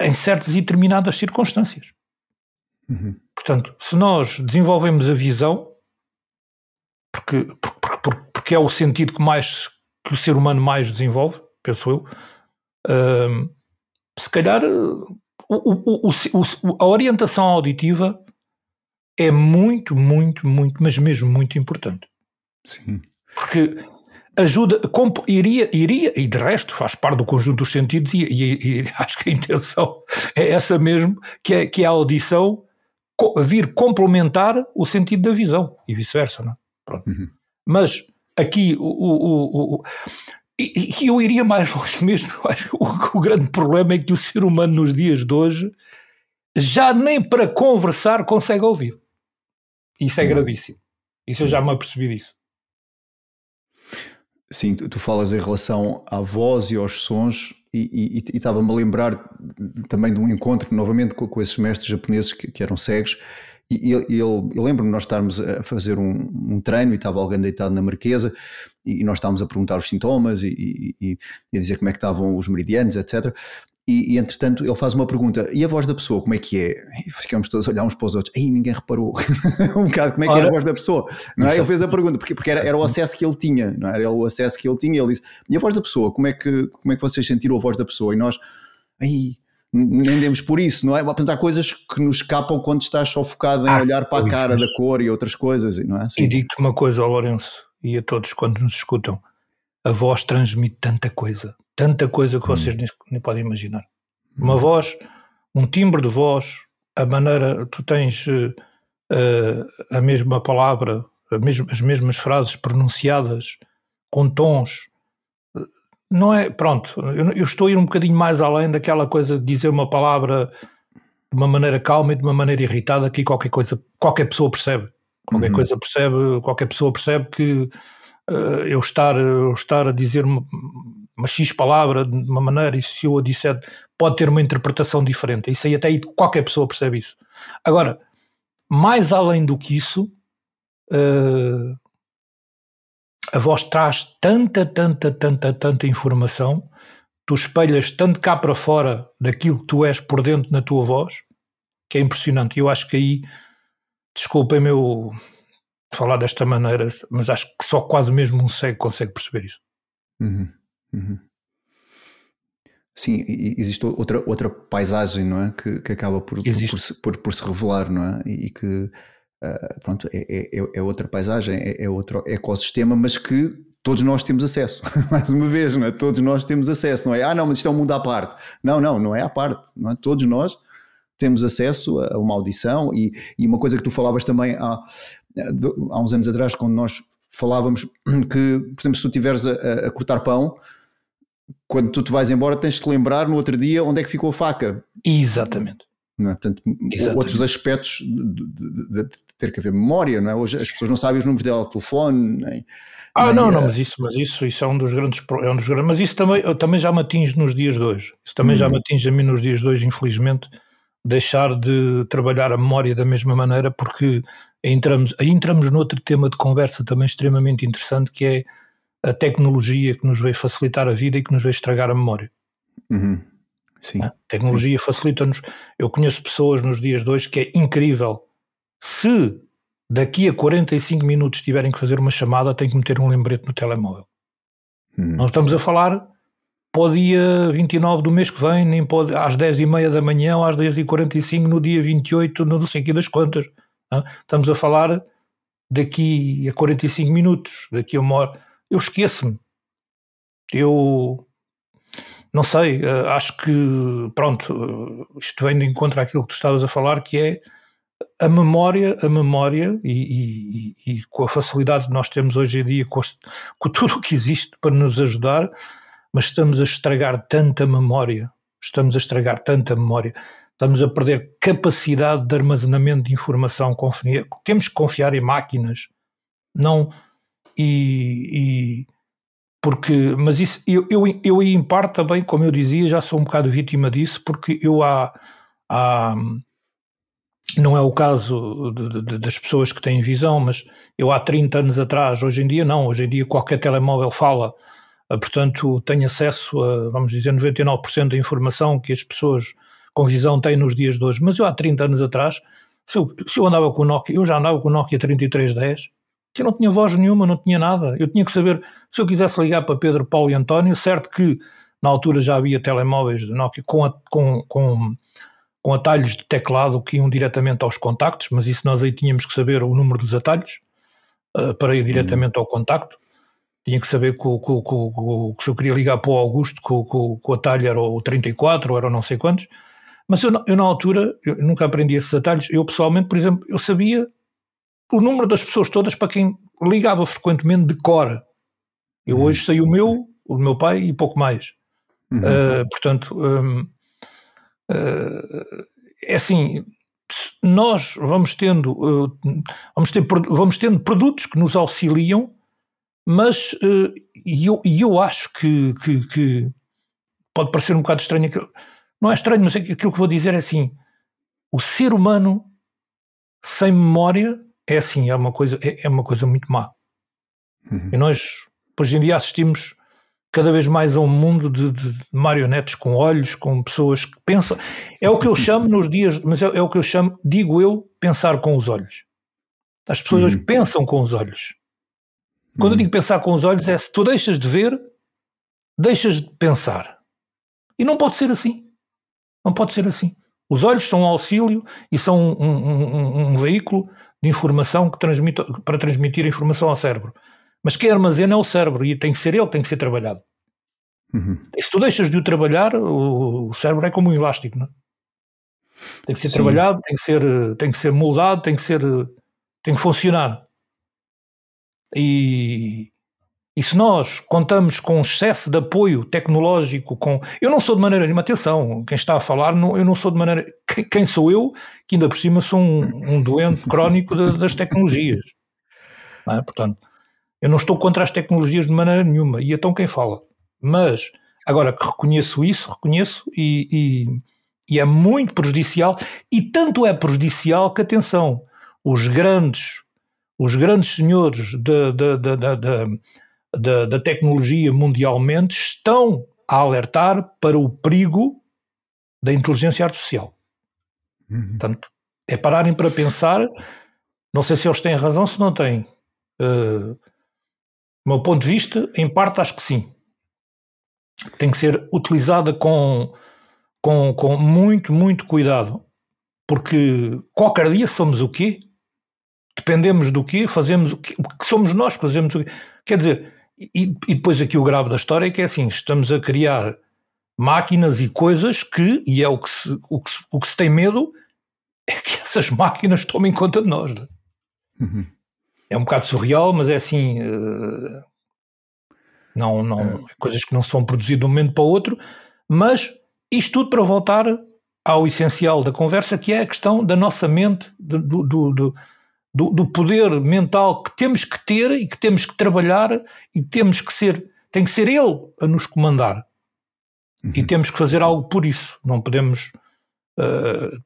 Speaker 2: em certas e determinadas circunstâncias.
Speaker 1: Uhum.
Speaker 2: Portanto, se nós desenvolvemos a visão, porque, porque, porque é o sentido que mais que o ser humano mais desenvolve, penso eu. Uh, se calhar o, o, o, a orientação auditiva é muito, muito, muito, mas mesmo muito importante.
Speaker 1: Sim.
Speaker 2: Porque ajuda, iria, iria, e de resto faz parte do conjunto dos sentidos, e, e, e [LAUGHS] acho que a intenção é essa mesmo, que é, que é a audição vir complementar o sentido da visão, e vice-versa, não é?
Speaker 1: uhum.
Speaker 2: Mas aqui o, o, o, e, e, eu iria mais longe mesmo. Eu acho que o, o, grande problema é que o ser humano nos dias de hoje já nem para conversar consegue ouvir. Isso é gravíssimo. Isso eu já me apercebi disso.
Speaker 1: Sim, tu, tu falas em relação à voz e aos sons, e, estava-me a lembrar também de um encontro novamente com, com esses mestres japoneses que, que eram cegos e ele, eu lembro-me nós estarmos a fazer um, um, treino e estava alguém deitado na marquesa e, nós estávamos a perguntar os sintomas e, e, e, a dizer como é que estavam os meridianos, etc. e, e, entretanto ele faz uma pergunta, e a voz da pessoa, como é que é? E ficamos todos a olhar uns para os outros, aí ninguém reparou [LAUGHS] um bocado como é que Ora, é a voz da pessoa, não é? Ele fez a pergunta, porque, porque era, era, o acesso que ele tinha, não é? era o acesso que ele tinha, ele disse, e a voz da pessoa, como é que, como é que vocês sentiram a voz da pessoa? E nós, aí nem demos por isso, não é? Há coisas que nos escapam quando estás só focado em ah, olhar para a cara da cor e outras coisas, não é?
Speaker 2: Assim. E digo-te uma coisa ao Lourenço e a todos quando nos escutam, a voz transmite tanta coisa, tanta coisa que hum. vocês nem, nem, podem imaginar. Uma hum. voz, um timbre de voz, a maneira, tu tens uh, a mesma palavra, a mesma, as mesmas frases pronunciadas com tons não é, pronto, eu, eu, estou a ir um bocadinho mais além daquela coisa de dizer uma palavra de uma maneira calma e de uma maneira irritada que qualquer coisa, qualquer pessoa percebe. Qualquer uhum. coisa percebe, qualquer pessoa percebe que eu, estar, eu estar a dizer uma, uma X palavra de uma maneira e se eu a disser pode ter uma interpretação diferente. Isso aí até aí qualquer pessoa percebe isso. Agora, mais além do que isso, uh, a voz traz tanta, tanta, tanta, tanta informação, tu espelhas tanto cá para fora daquilo que tu és por dentro na tua voz, que é impressionante. Eu acho que aí, desculpem-me eu falar desta maneira, mas acho que só quase mesmo um cego consegue perceber isso.
Speaker 1: Uhum, uhum. Sim, existe outra, outra paisagem, não é? Que, que acaba por, por, por, por, se revelar, não é? E que uh, pronto, é, é, é, é, outra paisagem, é, é, outro ecossistema, mas que todos nós temos acesso. [LAUGHS] Mais uma vez, não é? Todos nós temos acesso, não é? Ah, não, mas isto é um mundo à parte. Não, não, não é à parte, não é? Todos nós temos acesso a uma audição e, e uma coisa que tu falavas também há, há uns anos atrás, quando nós falávamos [CLEARS THROAT] que, por exemplo, se tu estiveres a, a, cortar pão, quando tu te vais embora tens de te lembrar no outro dia onde é que ficou a faca.
Speaker 2: Exatamente.
Speaker 1: Não é? Portanto, outros aspectos de, de, de, ter que haver memória, não é? Hoje as pessoas não sabem os números dela de telefone, nem.
Speaker 2: Ah, nem, não, não, mas isso, mas isso, isso é um dos grandes. É um dos grandes mas isso também, também já me atinge nos dias de hoje. Isso também hum. já me atinge a mim nos dias de hoje, infelizmente, deixar de trabalhar a memória da mesma maneira, porque entramos, aí entramos noutro tema de conversa também extremamente interessante, que é a tecnologia que nos veio facilitar a vida e que nos veio estragar a memória.
Speaker 1: Uhum. Sim. A
Speaker 2: tecnologia facilita-nos. Eu conheço pessoas nos dias de hoje que é incrível. Se daqui a 45 minutos tiverem que fazer uma chamada, têm que meter um lembrete no telemóvel. Hum. Não estamos a falar para o dia 29 do mês que vem, nem pode, às 10 e meia da manhã ou às 10 e 45 no dia 28, no não sei que das quantas. Estamos a falar daqui a 45 minutos, daqui a uma hora. Eu esqueço-me. Eu não sei, uh, acho que, pronto, uh, isto vem de encontro àquilo que tu estavas a falar, que é a memória, a memória, e, e, e com a facilidade que nós temos hoje em dia, com, com tudo o que existe para nos ajudar, mas estamos a estragar tanta memória, estamos a estragar tanta memória, estamos a perder capacidade de armazenamento de informação, temos que confiar em máquinas, não, e, porque, mas isso, eu, eu, eu em parte também, como eu dizia, já sou um bocado vítima disso, porque eu há, há não é o caso de, de, das pessoas que têm visão, mas eu há 30 anos atrás, hoje em dia não, hoje em dia qualquer telemóvel fala, ah, portanto tenho acesso a, vamos dizer, 99% da informação que as pessoas com visão têm nos dias de hoje, mas eu há 30 anos atrás, se eu, se eu andava com o Nokia, eu já andava com o Nokia 3310, eu não tinha voz nenhuma, não tinha nada. Eu tinha que saber, se eu quisesse ligar para Pedro, Paulo e António, certo que na altura já havia telemóveis de Nokia com, a, com, com, com atalhos de teclado que iam diretamente aos contactos, mas isso nós aí tínhamos que saber o número dos atalhos uh, para ir diretamente ao contacto. Tinha que saber que, que, que, que, se eu queria ligar para o Augusto, que, o atalho era o 34 ou era não sei quantos. Mas eu, eu na altura, eu nunca aprendi esses atalhos. Eu pessoalmente, por exemplo, eu sabia o número das pessoas todas para quem ligava frequentemente de cor. Eu uhum. hoje sei o meu, o do meu pai e pouco mais. Uhum. Uh, portanto, um, uh, ah, é assim, nós vamos tendo, uh, vamos, ter, vamos tendo produtos que nos auxiliam, mas e eu, eu acho que, que, que, pode parecer um bocado estranho, não é estranho, mas é aquilo que vou dizer é assim, o ser humano sem memória é assim, é uma coisa, é, é uma coisa muito má. Uhum. E nós, hoje em dia, assistimos cada vez mais a um mundo de, de, marionetes com olhos, com pessoas que pensam. É o que eu chamo nos dias, mas é, é o que eu chamo, digo eu, pensar com os olhos. As pessoas uhum. hoje pensam com os olhos. Quando uhum. eu digo pensar com os olhos, é se tu deixas de ver, deixas de pensar. E não pode ser assim. Não pode ser assim. Os olhos são um auxílio e são um, um, um, veículo de informação que transmite, para transmitir informação ao cérebro. Mas quem armazena é o cérebro e tem que ser ele que tem que ser trabalhado. Uhum. E se tu deixas de o trabalhar, o, o cérebro é como um elástico, não é? Tem que ser Sim. trabalhado, tem que ser, tem que ser moldado, tem que ser, tem que funcionar. E, e se nós contamos com excesso de apoio tecnológico, com. Eu não sou de maneira nenhuma, atenção, quem está a falar, não, eu não sou de maneira. Quem sou eu, que ainda por cima sou um, um doente crónico de, das tecnologias. É? Portanto, eu não estou contra as tecnologias de maneira nenhuma, e então quem fala? Mas, agora que reconheço isso, reconheço, e, e, e é muito prejudicial, e tanto é prejudicial que, atenção, os grandes, os grandes senhores da, da, da, tecnologia mundialmente estão a alertar para o perigo da inteligência artificial. Uhum. Portanto, é pararem para pensar. Não sei se eles têm razão, se não têm. Uh, meu ponto de vista, em parte, acho que sim. Tem que ser utilizada com, com, com muito, muito cuidado. Porque qualquer dia somos o quê? Dependemos do quê? Fazemos o quê? Somos nós que fazemos o quê? Quer dizer, e, e, depois aqui o grave da história é que é assim, estamos a criar máquinas e coisas que, e é o que se, o que se, o que se tem medo, é que [LAUGHS] essas máquinas tomem conta de nós. É? Uhum. É um bocado surreal, mas é assim, uh, não, não, é. coisas que não são produzidas de um momento para o outro, mas isto tudo para voltar ao essencial da conversa, que é a questão da nossa mente, do, do, do, do, do, poder mental que temos que ter e que temos que trabalhar e temos que ser, tem que ser ele a nos comandar. Uhum. E temos que fazer algo por isso. Não podemos uh,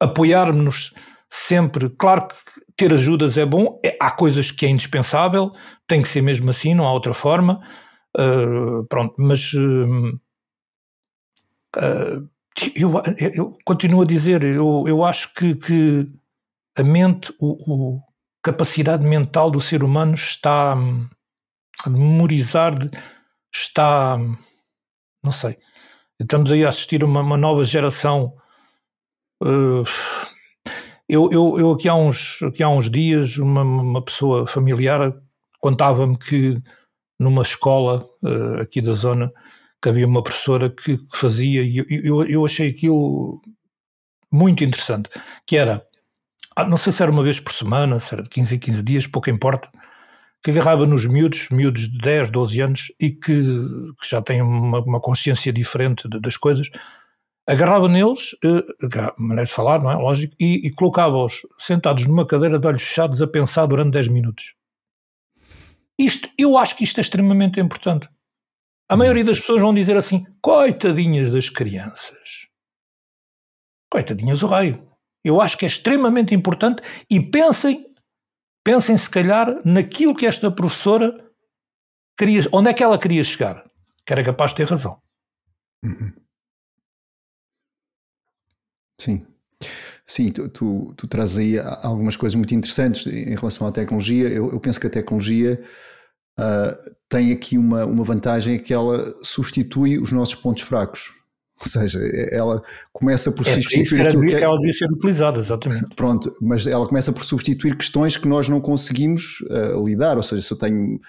Speaker 2: apoiar-nos sempre. Claro que ter ajudas é bom, é, há coisas que é indispensável, tem que ser mesmo assim, não há outra forma. Uh, pronto, mas uh, eu, eu, continuo a dizer, eu, eu acho que, que a mente, o, o capacidade mental do ser humano está hum, a memorizar, está, hum, não sei, estamos aí a assistir uma, uma nova geração. Uh, eu, eu, eu, aqui, há uns, aqui há uns dias, uma, uma pessoa familiar contava-me que numa escola uh, aqui da zona que havia uma professora que, que fazia, e eu, eu, achei aquilo muito interessante, que era não sei se era uma vez por semana, se era de 15 em 15 dias, pouco importa, que agarrava nos miúdos, miúdos de 10, 12 anos e que, que já têm uma, uma, consciência diferente de, das coisas, agarrava neles, eh, maneira de falar, não é? Lógico, e, e colocava-os sentados numa cadeira de olhos fechados a pensar durante 10 minutos. Isto, eu acho que isto é extremamente importante. A maioria das pessoas vão dizer assim: coitadinhas das crianças. Coitadinhas o raio. Eu acho que é extremamente importante e pensem, pensem se calhar naquilo que esta professora queria, onde é que ela queria chegar, que era capaz de ter razão. Uhum.
Speaker 1: Sim. Sim, tu, tu, tu trazes aí algumas coisas muito interessantes em relação à tecnologia. Eu, eu penso que a tecnologia uh, tem aqui uma, uma vantagem, é que ela substitui os nossos pontos fracos. Ou seja, ela começa por é, substituir
Speaker 2: aquilo que, é... que ela devia ser utilizada, exatamente.
Speaker 1: Pronto, mas ela começa por substituir questões que nós não conseguimos uh, lidar. Ou seja, se eu tenho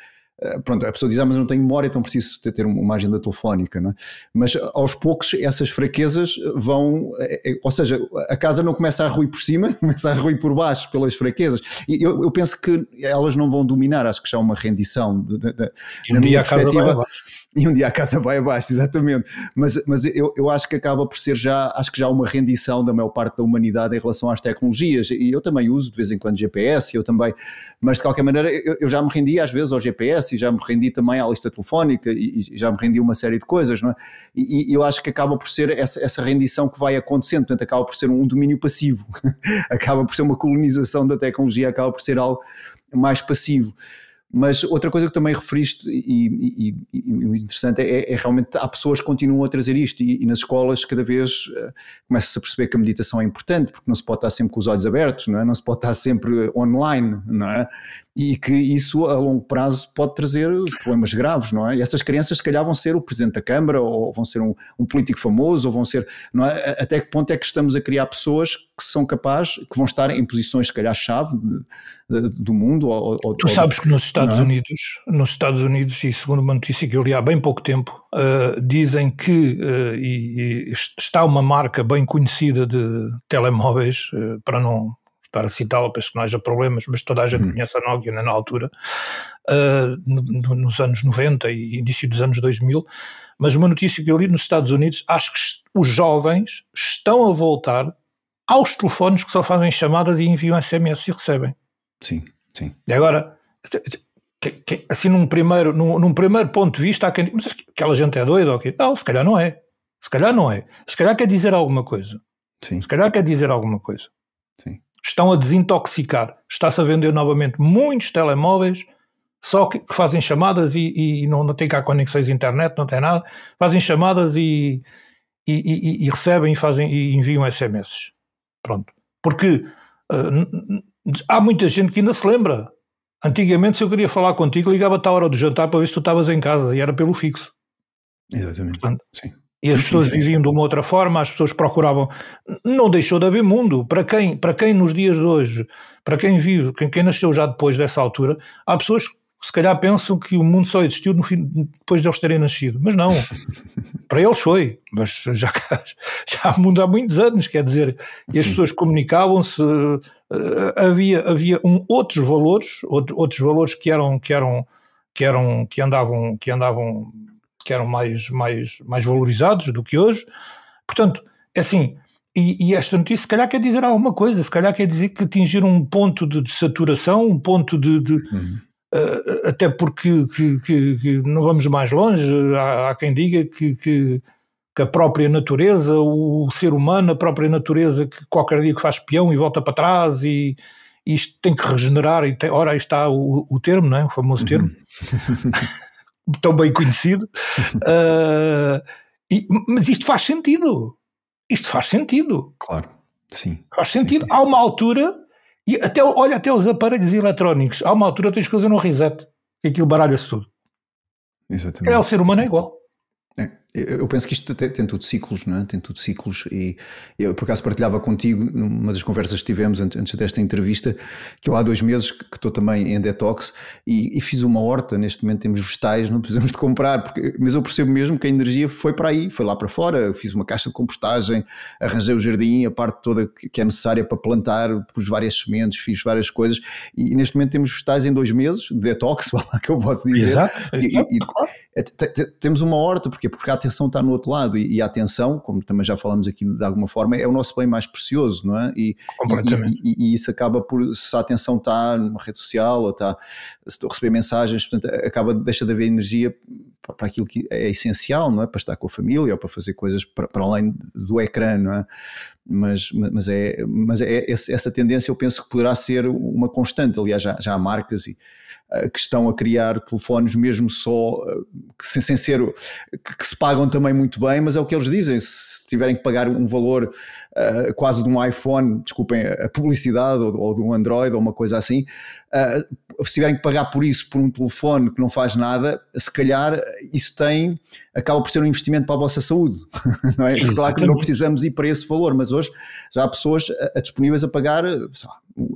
Speaker 1: eh, pronto, a pessoa diz, ah, mas eu não tenho memória, então preciso ter uma agenda telefónica, não é? Mas aos poucos essas fraquezas vão, é, é, ou seja, a casa não começa a ruir por cima, [LAUGHS] começa a ruir por baixo pelas fraquezas. E eu, eu penso que elas não vão dominar, acho que já é uma rendição. De, de, de,
Speaker 2: e um dia
Speaker 1: E um dia a casa vai abaixo, exatamente. Mas, mas eu, eu acho que acaba por ser já, acho que já uma rendição da maior parte da humanidade em relação às tecnologias. E eu também uso de vez em quando GPS, eu também, mas de qualquer maneira eu, eu já me rendi às vezes ao GPS e já me rendi também à lista telefónica e, e já me rendi uma série de coisas, não é? E, e, eu acho que acaba por ser essa, essa rendição que vai acontecendo, portanto, acaba por ser um domínio passivo, [LAUGHS] acaba por ser uma colonização da tecnologia, acaba por ser algo mais passivo. Mas outra coisa que também referiste e, e, e interessante é, é, realmente há pessoas que continuam a trazer isto e, e nas escolas cada vez uh, começa-se a perceber que a meditação é importante porque não se pode estar sempre com os olhos abertos, não é? Não se pode estar sempre online, não é? E que isso a longo prazo pode trazer problemas graves, não é? E essas crianças se calhar vão ser o presidente da Câmara ou vão ser um, um político famoso ou vão ser, não é? Até que ponto é que estamos a criar pessoas que são capazes, que vão estar em posições se calhar chave do mundo. Ou, ou,
Speaker 2: tu sabes que nos Estados é? Unidos, nos Estados Unidos, e segundo uma notícia que eu li há bem pouco tempo, uh, dizem que uh, e, e está uma marca bem conhecida de telemóveis, uh, para não estar a citá-la, penso que não haja problemas, mas toda a gente hum. conhece a Nokia na altura, no, no, nos anos 90 e início dos anos 2000, mas uma notícia que eu li nos Estados Unidos, acho que os jovens estão a voltar aos telefones que só fazem chamadas e enviam SMS e recebem.
Speaker 1: Sim, sim.
Speaker 2: E agora, assim num primeiro, num, num, primeiro ponto de vista, há quem mas aquela gente é doida ou quê? Não, se calhar não é. Se calhar não é. Se calhar quer dizer alguma coisa.
Speaker 1: Sim.
Speaker 2: Se calhar quer dizer alguma coisa.
Speaker 1: Sim.
Speaker 2: Estão a desintoxicar. Está-se a vender novamente muitos telemóveis só que, que fazem chamadas e, e, não, não tem cá conexões de internet, não tem nada. Fazem chamadas e, e, e recebem e, fazem, e enviam SMS. Pronto. Porque uh, há muita gente que ainda se lembra. Antigamente, se eu queria falar contigo, ligava-te à hora do jantar para ver se tu estavas em casa e era pelo fixo.
Speaker 1: Exatamente. Portanto, sim.
Speaker 2: E as pessoas viviam de uma outra forma, as pessoas procuravam. Não deixou de haver mundo. Para quem, para quem nos dias de hoje, para quem vive, quem, quem nasceu já depois dessa altura, há pessoas que se calhar pensam que o mundo só existiu no fim, depois de eles terem nascido. Mas não. [LAUGHS] para eles foi. Mas já, [LAUGHS] já há mundo há muitos anos, quer dizer, e as Sim. pessoas comunicavam-se eh, havia, havia um, outros valores, outros valores que eram, que eram, que eram, que andavam, que andavam, que eram mais, mais, mais valorizados do que hoje. Portanto, é assim, e, e, esta notícia se calhar quer dizer alguma coisa, se calhar quer dizer que atingiram um ponto de, de saturação, um ponto de, de uhum. uh, até porque que, que, que, não vamos mais longe, há, há quem diga que, a própria natureza, o ser humano, a própria natureza que qualquer dia que faz peão e volta para trás e, e isto tem que regenerar e tem, ora aí está o, o termo, não é? o famoso termo, uhum. [LAUGHS] tão bem conhecido, uh, [LAUGHS] e, mas isto faz sentido, isto faz sentido.
Speaker 1: Claro, sim.
Speaker 2: Faz sentido.
Speaker 1: Sim,
Speaker 2: sim. Há uma altura, e até, olha, até os aparelhos eletrónicos, há uma altura tens que fazer um reset, e aquilo baralha-se tudo.
Speaker 1: Exatamente.
Speaker 2: É, o ser humano é igual.
Speaker 1: Eu penso que isto tem, tem tudo ciclos, não é? Tem tudo ciclos e eu por acaso partilhava contigo numa das conversas que tivemos antes desta entrevista que eu há dois meses que estou também em detox e, e fiz uma horta, neste momento temos vegetais, não precisamos de comprar, porque, mas eu percebo mesmo que a energia foi para aí, foi lá para fora, fiz uma caixa de compostagem, arranjei o jardim, a parte toda que é necessária para plantar, pus várias sementes, fiz várias coisas e, neste momento temos vegetais em dois meses, de detox, [LAUGHS] que eu posso dizer.
Speaker 2: Exato,
Speaker 1: e, e, temos uma horta, porque porque há atenção está no outro lado e, e, a atenção, como também já falamos aqui de alguma forma, é o nosso bem mais precioso, não é? E, e, e isso acaba por, se a atenção está numa rede social ou está, se estou a receber mensagens, portanto, acaba, deixa de haver energia para aquilo que é essencial, não é? Para estar com a família ou para fazer coisas para, para além do ecrã, não é? Mas, mas, é, mas é essa tendência eu penso que poderá ser uma constante, aliás já, já há marcas e que estão a criar telefones mesmo só que, sem, sem ser que, que, se pagam também muito bem, mas é o que eles dizem. Se tiverem que pagar um valor uh, quase de um iPhone, desculpem a publicidade, ou, ou de um Android ou uma coisa assim, uh, se tiverem que pagar por isso por um telefone que não faz nada, se calhar isso tem acaba por ser um investimento para a vossa saúde, [LAUGHS] não é? Claro que não precisamos ir para esse valor, mas hoje já há pessoas a, a disponíveis a pagar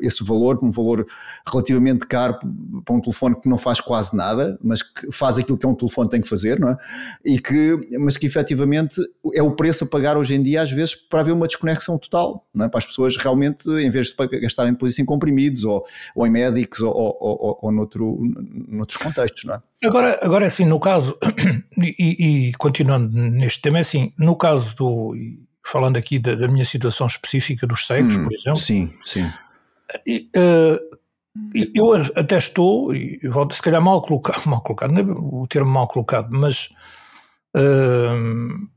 Speaker 1: esse valor, um valor relativamente caro para um telefone que não faz quase nada, mas que faz aquilo que um telefone tem que fazer, não é? E que, mas que efetivamente é o preço a pagar hoje em dia, às vezes, para haver uma desconexão total, não é? Para as pessoas realmente, em vez de gastarem depois em comprimidos ou, ou em médicos ou, ou, ou, ou noutro, noutros contextos, não é?
Speaker 2: Agora, agora assim, no caso, [COUGHS] e, e, continuando neste tema, é assim, no caso do, falando aqui da, da minha situação específica dos cegos, hum, por exemplo.
Speaker 1: Sim, sim.
Speaker 2: E, uh, eu até estou, e se calhar mal colocado, [LAUGHS] mal colocado, não é o termo mal colocado, mas uh,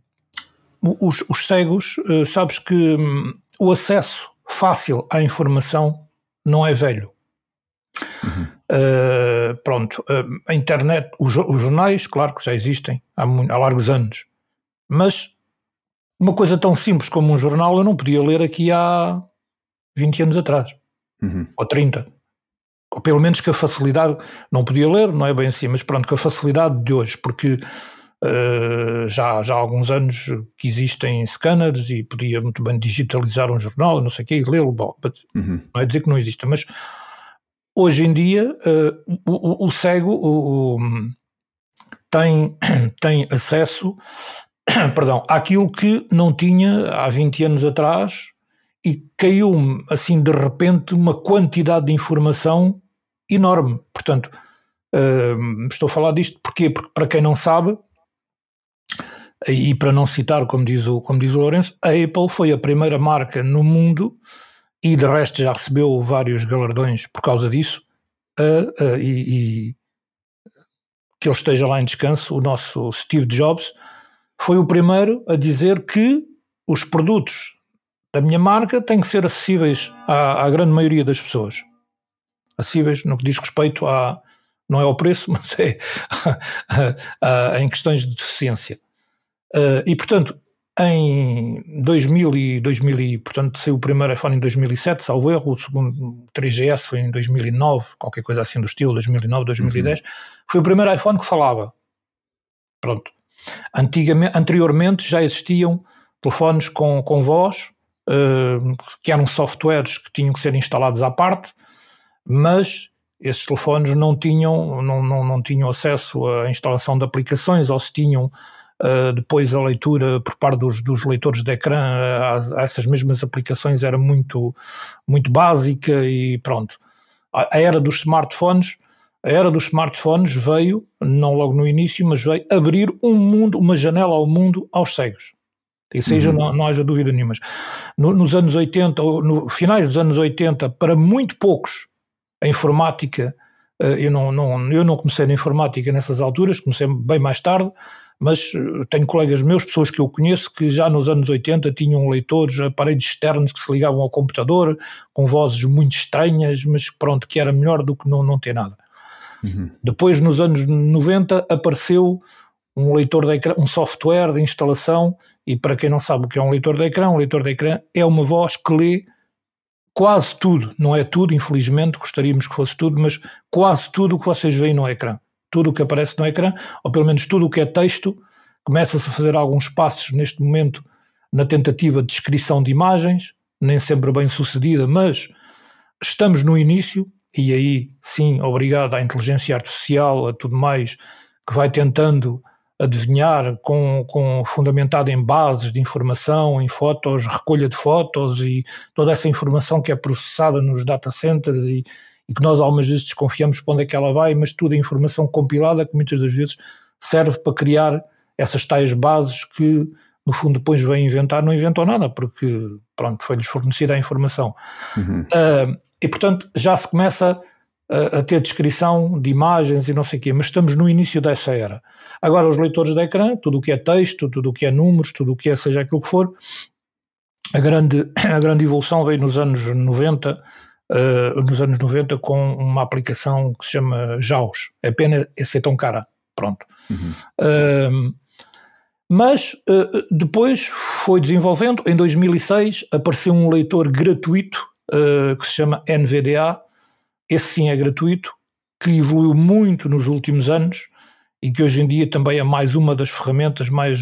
Speaker 2: os, os, cegos, uh, sabes que um, o acesso fácil à informação não é velho. Uhum. Uh, pronto, uh, a internet, os, os, jornais, claro que já existem há, muito, há largos anos, mas uma coisa tão simples como um jornal eu não podia ler aqui há 20 anos atrás, uhum. ou 30. Ou pelo menos que a facilidade, não podia ler, não é bem assim, mas pronto, com a facilidade de hoje, porque Uh, já, já há alguns anos que existem scanners e podia muito bem digitalizar um jornal, não sei o quê, e lê-lo. Uhum. Não é dizer que não exista, mas hoje em dia uh, o, o, cego o, o, tem, [COUGHS] tem acesso [COUGHS] perdão, àquilo que não tinha há 20 anos atrás e caiu-me assim de repente uma quantidade de informação enorme. Portanto, uh, estou a falar disto porque, porque para quem não sabe, e para não citar, como diz, o, como diz o Lourenço, a Apple foi a primeira marca no mundo, e de resto já recebeu vários galardões por causa disso, uh, uh, e, e, que ele esteja lá em descanso, o nosso Steve Jobs, foi o primeiro a dizer que os produtos da minha marca têm que ser acessíveis à, à grande maioria das pessoas. Acessíveis no que diz respeito a, não é ao preço, [LAUGHS] mas é a, a, a, em questões de deficiência. Uh, e, portanto, em 2000 e, 2000 e, portanto, saiu o primeiro iPhone em 2007, salvo erro, o segundo 3GS foi em 2009, qualquer coisa assim do estilo, 2009, 2010. Uhum. Foi o primeiro iPhone que falava. Pronto. Antigamente, anteriormente já existiam telefones com, com voz, uh, que eram softwares que tinham que ser instalados à parte, mas esses telefones não tinham, não, não, não tinham acesso à instalação de aplicações, ou se tinham Uh, depois a leitura por parte dos, dos leitores de ecrã a, a, essas mesmas aplicações era muito, muito básica e pronto. A, a, era dos smartphones, a era dos smartphones veio, não logo no início, mas veio abrir um mundo, uma janela ao mundo aos cegos. E seja, uhum. não, não haja dúvida nenhuma. No, nos anos 80, ou no finais dos anos 80, para muito poucos, a informática, uh, eu, não, não, eu não comecei na informática nessas alturas, comecei bem mais tarde, mas eh, tenho colegas meus, pessoas que eu conheço, que já nos anos 80 tinham leitores, aparelhos externos que se ligavam ao computador, com vozes muito estranhas, mas pronto, que era melhor do que não, não ter nada. Uhum. Depois, nos anos 90, apareceu um leitor de ecrã, um software de instalação, e para quem não sabe o que é um leitor de ecrã, um leitor de ecrã é uma voz que lê quase tudo, não é tudo, infelizmente, gostaríamos que fosse tudo, mas quase tudo o que vocês veem no ecrã tudo o que aparece no ecrã, ou pelo menos tudo o que é texto, começa-se a fazer alguns passos neste momento na tentativa de descrição de imagens, nem sempre bem sucedida, mas estamos no início, e aí sim, obrigado à inteligência artificial, a tudo mais, que vai tentando adivinhar com, com fundamentado em bases de informação, em fotos, recolha de fotos e toda essa informação que é processada nos data centers e, e que nós algumas vezes desconfiamos para onde é que ela vai, mas tudo é informação compilada que muitas das vezes serve para criar essas tais bases que no fundo depois vêm inventar, não inventam nada, porque pronto, foi-lhes fornecida a informação. Uhum. Uh, e portanto já se começa a, a, ter descrição de imagens e não sei o quê, mas estamos no início dessa era. Agora os leitores de ecrã, tudo o que é texto, tudo o que é números, tudo o que é seja aquilo que for, a grande, [COUGHS] a grande evolução veio nos anos 90, uh, nos anos 90 com uma aplicação que se chama JAWS. É pena ser tão cara. Pronto. Uhum. Uh, mas uh, depois foi desenvolvendo. Em 2006 apareceu um leitor gratuito que se chama NVDA. Esse sim é gratuito, que evoluiu muito nos últimos anos e que hoje em dia também é mais uma das ferramentas mais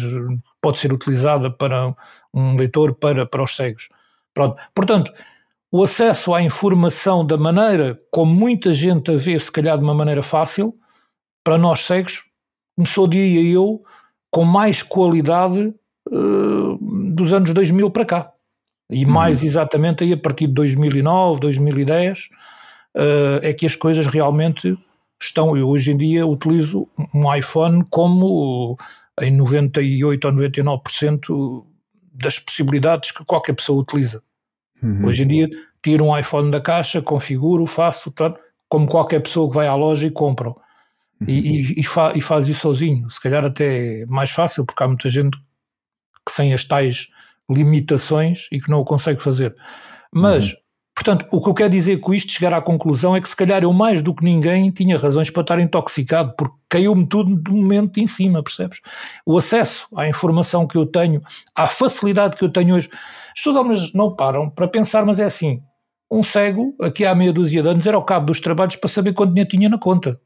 Speaker 2: pode ser utilizada para um leitor para, para os cegos. Pronto. Portanto, o acesso à informação da maneira como muita gente a vê, se calhar de uma maneira fácil, para nós cegos, começou, diria eu, com mais qualidade uh, dos anos 2000 para cá. E uhum. mais exatamente aí a partir de 2009, 2010, uh, é que as coisas realmente estão. Eu hoje em dia utilizo um iPhone como em 98 ou 99% das possibilidades que qualquer pessoa utiliza. Uhum. Hoje em dia, tiro um iPhone da caixa, configuro, faço, tá, como qualquer pessoa que vai à loja e compra. Uhum. E, e, e, fa, e, faz isso sozinho. Se calhar até é mais fácil, porque há muita gente que sem as tais limitações e que não o consegue fazer. Mas, uhum. Portanto, o que eu quero dizer com isto, chegar à conclusão, é que se calhar eu mais do que ninguém tinha razões para estar intoxicado, porque caiu-me tudo de momento em cima, percebes? O acesso à informação que eu tenho, à facilidade que eu tenho hoje. As pessoas não param para pensar, mas é assim, um cego, aqui há meia dúzia de anos, era ao cabo dos trabalhos para saber quanto dinheiro tinha na conta.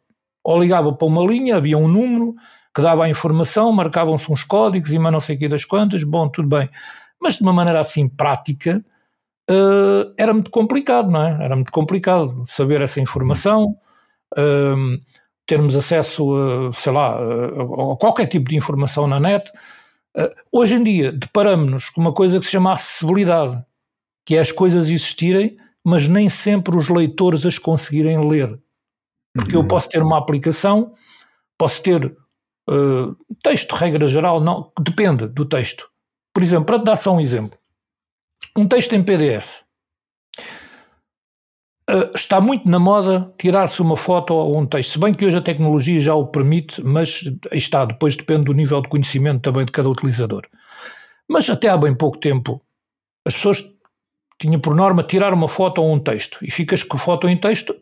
Speaker 2: Ou ligava para uma linha, havia um número que dava a informação, marcavam-se uns códigos e mais não sei o que das quantas, bom, tudo bem. Mas de uma maneira assim prática, uh, era muito complicado, não é? Era muito complicado saber essa informação, uh, termos acesso, a, sei lá, a, a, qualquer tipo de informação na net. Uh, hoje em dia, deparamos com uma coisa que se chama acessibilidade, que é as coisas existirem, mas nem sempre os leitores as conseguirem ler. Porque uhum. eu posso ter uma aplicação, posso ter uh, texto, regra geral, não, depende do texto. Por exemplo, para te dar só um exemplo, um texto em PDF. Eh, está muito na moda tirar-se uma foto ou um texto, se bem que hoje a tecnologia já o permite, mas está, depois depende do nível de conhecimento também de cada utilizador. Mas até há bem pouco tempo, as pessoas tinham por norma tirar uma foto ou um texto, e ficas com foto em texto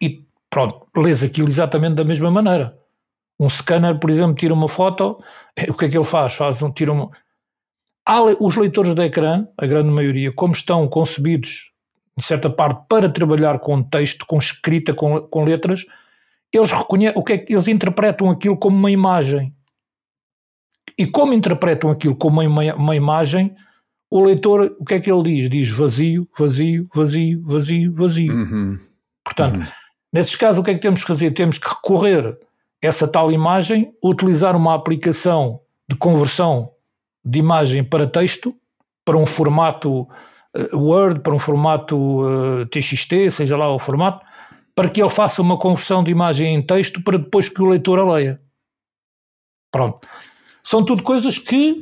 Speaker 2: e pronto, lês aquilo exatamente da mesma maneira. Um scanner, por exemplo, tira uma foto, eh, o que é que ele faz? faz um, tira uma, os leitores de ecrã, a grande maioria, como estão concebidos, em certa parte, para trabalhar com texto, com escrita, com, com letras, eles reconhecem, o que é que eles interpretam aquilo como uma imagem. E como interpretam aquilo como uma, uma imagem, o leitor, o que é que ele diz? Diz vazio, vazio, vazio, vazio, vazio. Uhum. Portanto, uhum. nesses casos, o que é que temos que fazer? Temos que recorrer a essa tal imagem, utilizar uma aplicação de conversão de imagem para texto, para um formato Word, para um formato uh, eh, TXT, seja lá o formato, para que ele faça uma conversão de imagem em texto para depois que o leitor a leia. Pronto. São tudo coisas que,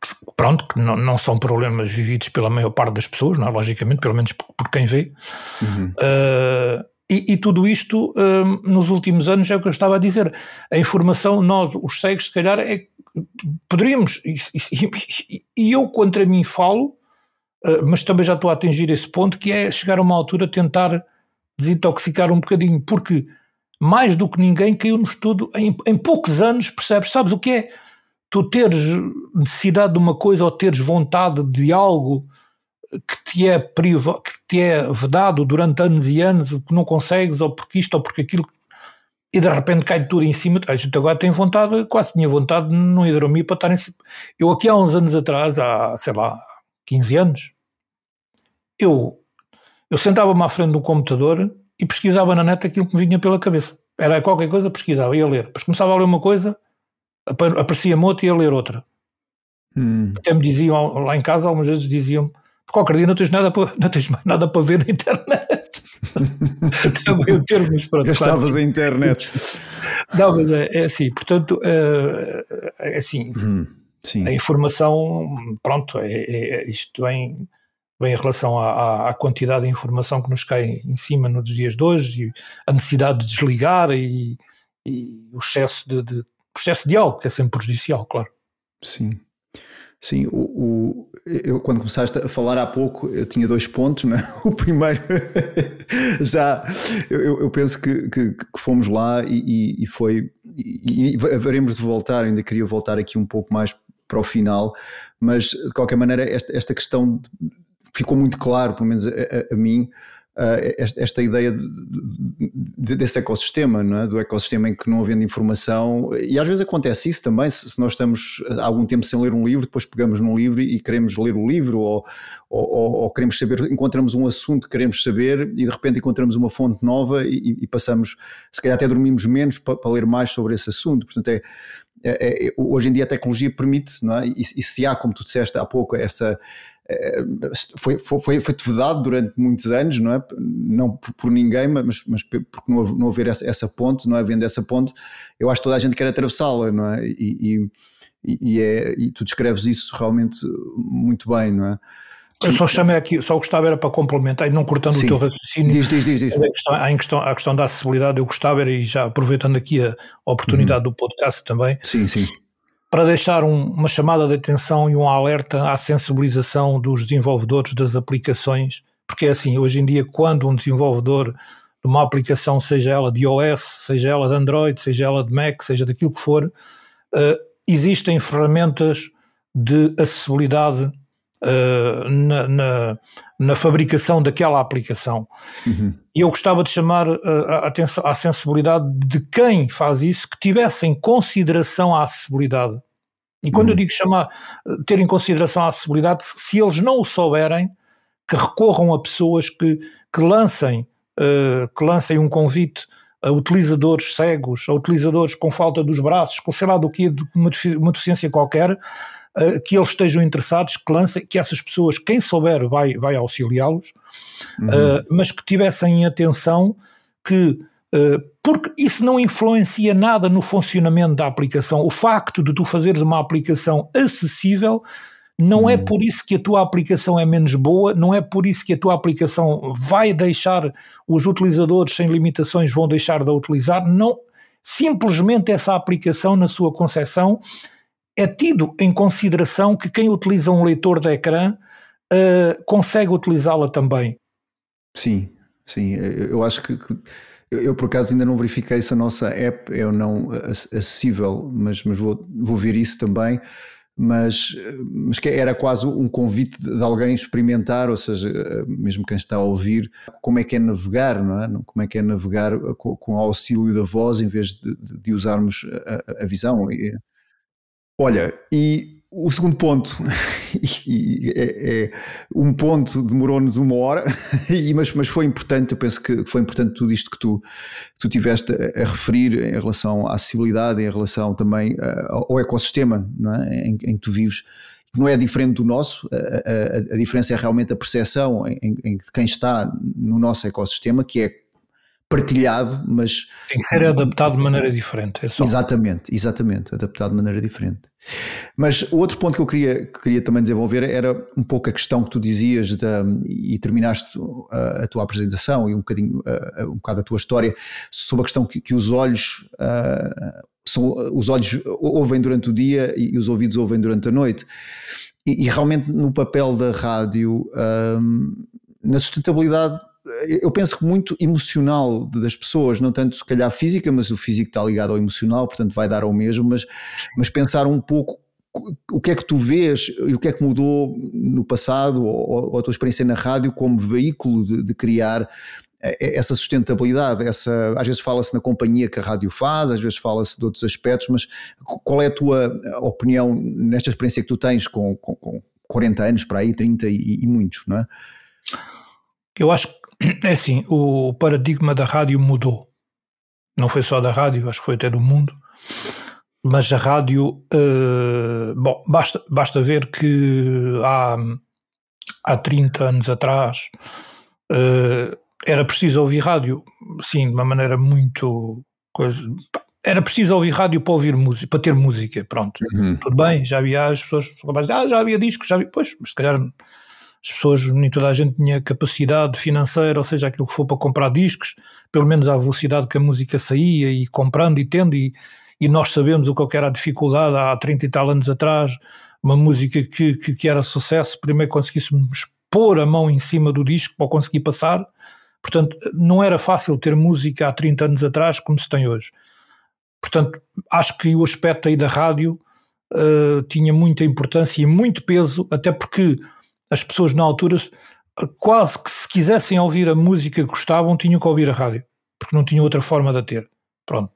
Speaker 2: que pronto, que não, não, são problemas vividos pela maior parte das pessoas, não é? logicamente, pelo menos por, por quem vê. Uhum. Uh, e, e, tudo isto, um, nos últimos anos, é o que eu estava a dizer. A informação, nós, os cegos, se calhar, é, poderíamos, e, e, e eu contra mim falo, uh, mas também já estou a atingir esse ponto, que é chegar a uma altura tentar desintoxicar um bocadinho, porque mais do que ninguém caiu-nos tudo em, em poucos anos, percebes? Sabes o que é? Tu teres necessidade de uma coisa ou teres vontade de algo que te é priva, que te é vedado durante anos e anos, que não consegues, ou porque isto ou porque aquilo, e de repente cai tudo em cima. A gente agora tem vontade, quase tinha vontade de não ir dormir para estar em cima. Eu aqui há uns anos atrás, há sei lá, 15 anos, eu, eu sentava-me à frente do computador e pesquisava na net aquilo que me vinha pela cabeça. Era qualquer coisa, pesquisava, ia ler. Depois começava a ler uma coisa, aparecia-me outra e ia ler outra. Hum. Até me diziam lá em casa, algumas vezes diziam-me qualquer dia não tens nada para, [LAUGHS] não tens mais nada para ver na internet. [LAUGHS] Também o termo, mas pronto.
Speaker 1: Gastavas claro. a internet. [LAUGHS]
Speaker 2: Não, mas é, é assim, portanto, é, é assim, hum, a informação, pronto, é, é, é, isto vem, vem em relação à, à, quantidade de informação que nos cai em cima nos dias de hoje, e a necessidade de desligar e, e o excesso de, de, excesso de algo, que é sempre prejudicial, claro.
Speaker 1: Sim. Sim, o, o, eu quando começaste a falar há pouco, eu tinha dois pontos, né? [LAUGHS] O primeiro, [LAUGHS] já, eu, eu penso que, que, que, fomos lá e, e foi, e, e veremos de voltar, ainda queria voltar aqui um pouco mais para o final, mas de qualquer maneira esta, esta questão ficou muito claro, pelo menos a, a, a mim, esta, esta, ideia de, de, desse ecossistema, é? do ecossistema em que não havendo informação, e às vezes acontece isso também, se, se, nós estamos há algum tempo sem ler um livro, depois pegamos num livro e queremos ler o livro, ou, ou, ou queremos saber, encontramos um assunto que queremos saber e de repente encontramos uma fonte nova e, e passamos, se calhar até dormimos menos para, para ler mais sobre esse assunto, portanto é, é, é, hoje em dia a tecnologia permite, não é? E, e, se há, como tu disseste há pouco, essa, eh, foi, foi, foi, vedado durante muitos anos, não é? Não por, por ninguém, mas, mas porque não, não haver essa, essa, ponte, não havendo essa ponte, eu acho que toda a gente quer atravessá-la, não é? E, e, e, é, e tu descreves isso realmente muito bem, não é?
Speaker 2: Eu só chamei aqui, só gostava era para complementar, e não cortando Sim. o teu raciocínio.
Speaker 1: Diz, diz, diz. diz. A,
Speaker 2: questão, a, questão, a questão da acessibilidade, eu gostava era, e já aproveitando aqui a oportunidade uhum. do podcast também.
Speaker 1: Sim, sim
Speaker 2: para deixar um, uma chamada de atenção e um alerta à sensibilização dos desenvolvedores das aplicações, porque é assim, hoje em dia, quando um desenvolvedor de uma aplicação, seja ela de iOS, seja ela de Android, seja ela de Mac, seja daquilo que for, uh, existem ferramentas de acessibilidade uh, na, na, na, fabricação daquela aplicação. Uhum. E eu gostava de chamar uh, a atenção à sensibilidade de quem faz isso, que tivesse em consideração a acessibilidade. E quando uhum. eu digo chamar, ter em consideração a acessibilidade, se eles não o souberem, que recorram a pessoas que, que lancem uh, que lancem um convite a utilizadores cegos, a utilizadores com falta dos braços, com sei lá do que, de uma deficiência qualquer, uh, que eles estejam interessados, que lancem, que essas pessoas, quem souber, vai, vai auxiliá-los, uhum. uh, mas que tivessem atenção que porque isso não influencia nada no funcionamento da aplicação. O facto de tu fazeres uma aplicação acessível não é hum. por isso que a tua aplicação é menos boa, não é por isso que a tua aplicação vai deixar os utilizadores sem limitações vão deixar de a utilizar, não. Simplesmente essa aplicação, na sua concepção, é tido em consideração que quem utiliza um leitor de ecrã uh, consegue utilizá-la também.
Speaker 1: Sim, sim. Eu acho que, que eu, eu, por acaso ainda não verifiquei se a nossa app é ou não acessível, mas, mas vou, vou ver isso também mas, mas que era quase um convite de alguém experimentar, ou seja, mesmo quem está a ouvir, como é que é navegar, não é? Como é que é navegar com, com o auxílio da voz em vez de, de usarmos a, a visão. Olha, e o segundo ponto, [LAUGHS] e, é, é, um ponto demorou-nos uma hora, [LAUGHS] mas, mas foi importante, eu penso que foi importante tudo isto que tu, tu tiveste a, a, referir em relação à acessibilidade, em relação também uh, ao ecossistema é? em, em, que tu vives, que não é diferente do nosso, a, a, a diferença é realmente a percepção em, em, em quem está no nosso ecossistema, que é partilhado, mas.
Speaker 2: Tem que ser adaptado de maneira diferente. É
Speaker 1: só... Exatamente, exatamente, adaptado de maneira diferente. Mas o outro ponto que eu queria, que queria também desenvolver era um pouco a questão que tu dizias da, e terminaste a, a, tua apresentação e um bocadinho a, um bocado a tua história sobre a questão que, que os olhos. Uh, são, os olhos ouvem durante o dia e os ouvidos ouvem durante a noite. E, e realmente no papel da rádio, um, na sustentabilidade eu penso que muito emocional das pessoas, não tanto se calhar física, mas o físico está ligado ao emocional, portanto vai dar ao mesmo, mas, mas pensar um pouco o que é que tu vês e o que é que mudou no passado ou, ou a tua experiência na rádio como veículo de, de criar eh, essa sustentabilidade, essa, às vezes fala-se na companhia que a rádio faz, às vezes fala-se de outros aspectos, mas qual é a tua opinião nesta experiência que tu tens com, com, com 40 anos para aí, 30 e, e muitos, não é?
Speaker 2: Eu acho é assim, o paradigma da rádio mudou. Não foi só da rádio, acho que foi até do mundo. Mas a rádio, uh, bom, basta, basta ver que há, há 30 anos atrás uh, era preciso ouvir rádio, sim, de uma maneira muito. Coisa, era preciso ouvir rádio para ouvir música, para ter música, pronto. Uhum. Tudo bem, já havia as pessoas, ah, já havia discos, já havia, pois, mas se calhar as pessoas, nem toda a gente tinha capacidade financeira, ou seja, aquilo que for para comprar discos, pelo menos à velocidade que a música saía e comprando e tendo, e, e nós sabemos o que era a dificuldade há 30 e tal anos atrás, uma música que, que, que era sucesso, primeiro conseguíssemos pôr a mão em cima do disco para conseguir passar, portanto, não era fácil ter música há 30 anos atrás como se tem hoje. Portanto, acho que o aspecto aí da rádio uh, tinha muita importância e muito peso, até porque as pessoas na altura quase que se quisessem ouvir a música que gostavam tinham que ouvir a rádio, porque não tinham outra forma de a ter. Pronto.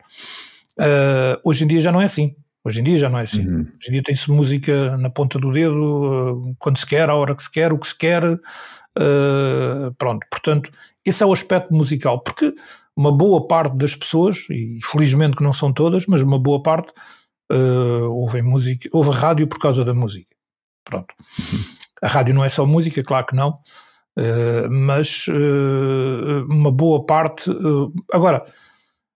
Speaker 2: Uh, hoje em dia já não é assim. Hoje em dia já não é assim. Uhum. Hoje em dia tem-se música na ponta do dedo, uh, quando se quer, a hora que se quer, o que se quer. Uh, pronto. Portanto, esse é o aspecto musical. Porque uma boa parte das pessoas, e felizmente que não são todas, mas uma boa parte, uh, ouvem música, ouve rádio por causa da música. Pronto. Uhum. A rádio não é só música, claro que não, uh, mas uh, uma boa parte. Uh, agora,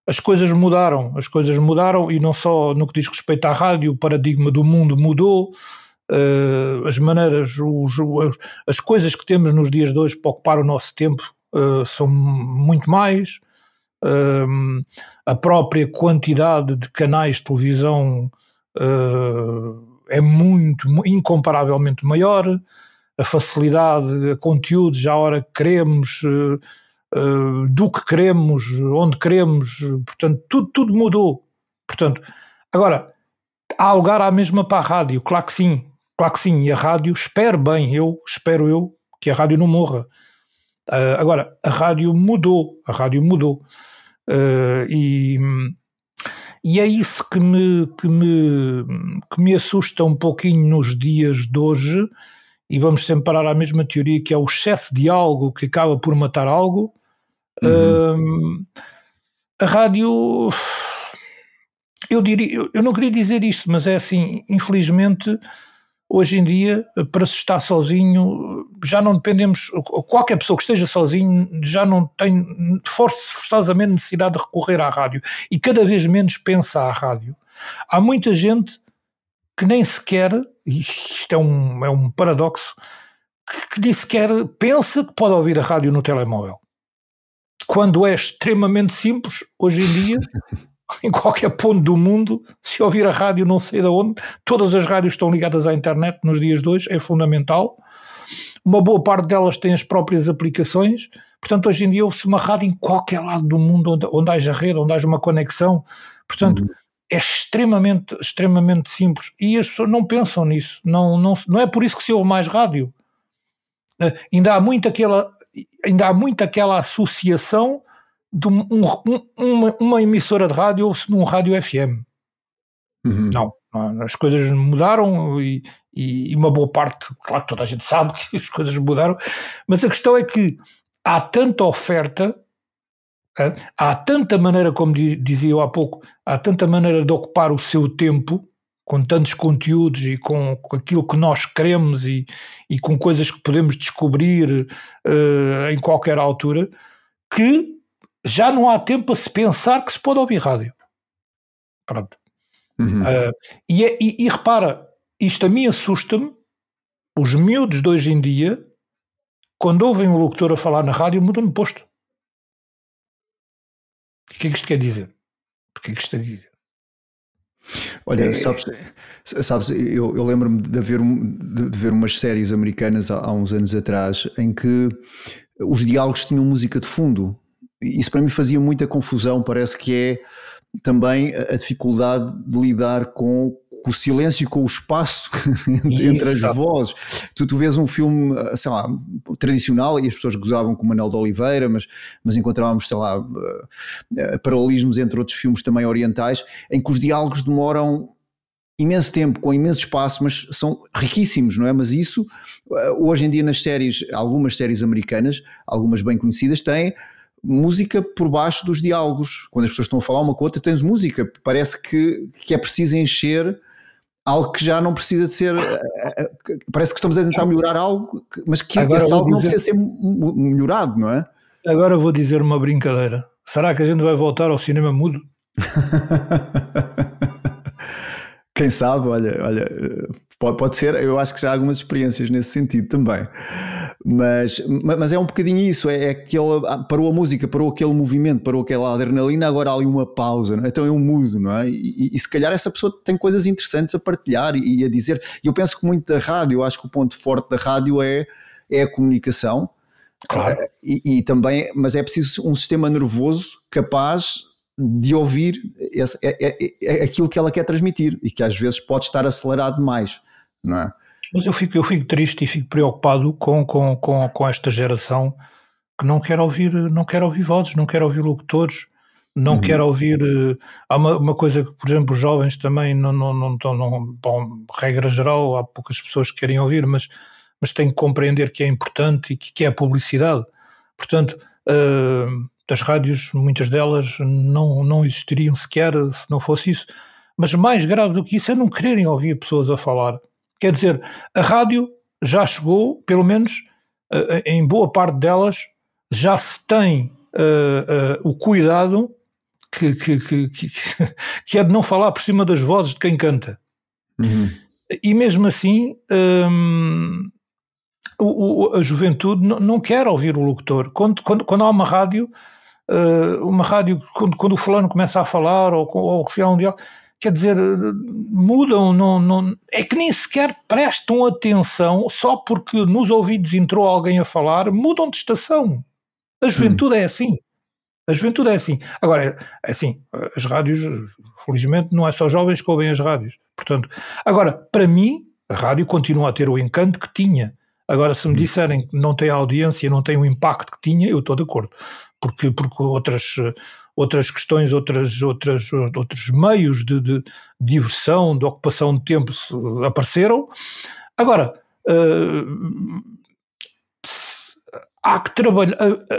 Speaker 2: as coisas mudaram, as coisas mudaram e não só no que diz respeito à rádio, o paradigma do mundo mudou. as maneiras, os, as coisas que temos nos dias de hoje para ocupar o nosso tempo são muito mais. a própria quantidade de canais de televisão uh, é muito, incomparavelmente maior, a facilidade, a conteúdos à hora que queremos, uh, uh, do que queremos, onde queremos, portanto, tudo, tudo mudou. Portanto, agora, há lugar à mesma para a rádio, claro que sim, claro que sim, e a rádio, espero bem, eu espero eu que a rádio não morra. Uh, agora, a rádio mudou, a rádio mudou. E, e é isso que me, que, me, que me assusta um pouquinho nos dias de hoje, e vamos sempre parar à mesma teoria, que é o excesso de algo que acaba por matar algo. Uhum. Uh, a rádio, eu diria, eu não queria dizer isto, mas é assim, infelizmente hoje em dia, para se estar sozinho, já não dependemos, qualquer pessoa que esteja sozinho já não tem forçosamente necessidade de recorrer à rádio e cada vez menos pensa à rádio. Há muita gente que nem sequer, e isto é um, é um paradoxo, que, que nem sequer pensa que pode ouvir a rádio no telemóvel. Quando é extremamente simples, hoje em dia, [LAUGHS] [LAUGHS] em qualquer ponto do mundo, se ouvir a rádio não sei de onde, todas as rádios estão ligadas à internet nos dias de hoje, é fundamental. Uma boa parte delas tem as próprias aplicações, portanto hoje em dia ouve-se uma rádio em qualquer lado do mundo onde, onde haja rede, onde haja uma conexão, portanto uhum. é extremamente, extremamente simples e as pessoas não pensam nisso, não, não, não é por isso que se ouve mais rádio. Uh, ainda há muito aquela ainda há muito aquela associação de um, um, uma, uma, emissora de rádio ou se num rádio FM. Uhum. Não, as coisas mudaram e, e, uma boa parte, claro que toda a gente sabe que as coisas mudaram, mas a questão é que há tanta oferta, há tanta maneira, como dizia eu há pouco, há tanta maneira de ocupar o seu tempo com tantos conteúdos e com, com aquilo que nós queremos e, e com coisas que podemos descobrir uh, em qualquer altura, que já não há tempo a se pensar que se pode ouvir rádio. Pronto. Uhum. Uh, e, é, e, e, repara, isto a mim assusta-me. Os miúdos de hoje em dia, quando ouvem o locutor a falar na rádio, mudam de posto. O que é que isto quer dizer? O que é que isto quer dizer?
Speaker 1: Olha, é... sabes, sabes eu, eu lembro-me de, haver, de, de ver umas séries americanas há, há uns anos atrás em que os diálogos tinham música de fundo isso para mim fazia muita confusão. Parece que é também a dificuldade de lidar com o silêncio e com o espaço [LAUGHS] entre as vozes. Tu, tu vês um filme, sei lá, tradicional e as pessoas gozavam com o Manuel de Oliveira, mas, mas encontrávamos, sei lá, eh, paralelismos entre outros filmes também orientais, em que os diálogos demoram imenso tempo, com imenso espaço, mas são riquíssimos, não é? Mas isso, hoje em dia nas séries, algumas séries americanas, algumas bem conhecidas, têm música por baixo dos diálogos. Quando as pessoas estão a falar uma com a outra, tens música. Parece que, que é preciso encher algo que já não precisa de ser. Eh, eh, parece que estamos a tentar melhorar algo, mas que Agora esse algo dizer... não precisa ser melhorado, não é?
Speaker 2: Agora vou dizer uma brincadeira. Será que a gente vai voltar ao cinema mudo? [LAUGHS]
Speaker 1: Quem sabe, olha, olha, pode, pode ser, eu acho que já há algumas experiências nesse sentido também. Mas, mas é um bocadinho isso, é, é aquele, ah, parou a música, parou aquele movimento, parou aquela adrenalina, agora há ali uma pausa, é? então eu mudo, não é? E, e, e, se calhar essa pessoa tem coisas interessantes a partilhar e a dizer. E eu penso que muito da rádio, eu acho que o ponto forte da rádio é, é a comunicação. Claro. Ah, e, e também, mas é preciso um sistema nervoso capaz de ouvir esse, é, é, é, aquilo que ela quer transmitir e que às vezes pode estar acelerado demais, não é?
Speaker 2: Mas eu fico, eu fico triste e fico preocupado com, com, com, com esta geração que não quer ouvir, não quer ouvir vozes, não quer ouvir locutores, não uhum. quer ouvir. Uh, há uma, uma, coisa que, por exemplo, os jovens também não, não, não estão. Não, bom, regra geral, há poucas pessoas que querem ouvir, mas, mas têm que compreender que é importante e que, que é a publicidade. Portanto, uh, as rádios, muitas delas, não, não existiriam sequer se não fosse isso. Mas mais grave do que isso é não quererem ouvir pessoas a falar. Quer dizer, a rádio já chegou, pelo menos uh, em boa parte delas, já se tem uh, uh, o cuidado que, que, que, [LAUGHS] que, é de não falar por cima das vozes de quem canta. Uhum. E mesmo assim, um, o, o, a juventude não, não, quer ouvir o locutor. Quando, quando, quando há uma rádio, uma rádio, quando, quando o fulano começa a falar, ou, ou se há um diálogo, quer dizer, mudam, não, não, é que nem sequer prestam atenção só porque nos ouvidos entrou alguém a falar, mudam de estação. A juventude hum. é assim. A juventude é assim. Agora, é assim, as rádios, felizmente, não é só jovens que ouvem as rádios. Portanto, agora, para mim, a rádio continua a ter o encanto que tinha. Agora, se me disserem que não tem audiência, não tem o impacto que tinha, eu estou de acordo. Porque, porque outras, outras questões, outras, outras, outros meios de, de, diversão, de ocupação de tempo apareceram. Agora, uh, há que trabalhar,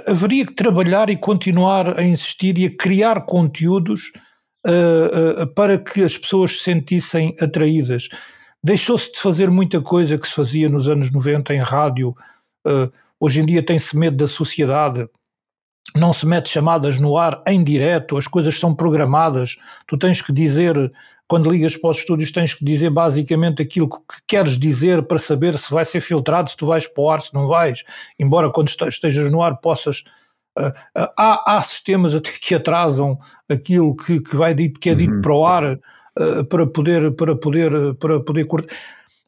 Speaker 2: haveria que trabalhar e continuar a insistir e a criar conteúdos uh, uh, para que as pessoas se sentissem atraídas. Deixou-se de fazer muita coisa que se fazia nos anos 90 em rádio. Uh, hoje em dia tem-se medo da sociedade. Não se mete chamadas no ar em direto, as coisas são programadas. Tu tens que dizer quando ligas para os estúdios tens que dizer basicamente aquilo que queres dizer para saber se vai ser filtrado, se tu vais para o ar, se não vais, embora quando estejas no ar possas. Uh, uh, há, há, sistemas até que atrasam aquilo que, que, vai dito, que é dito uhum. para o ar uh, para poder, para poder, para poder cortar.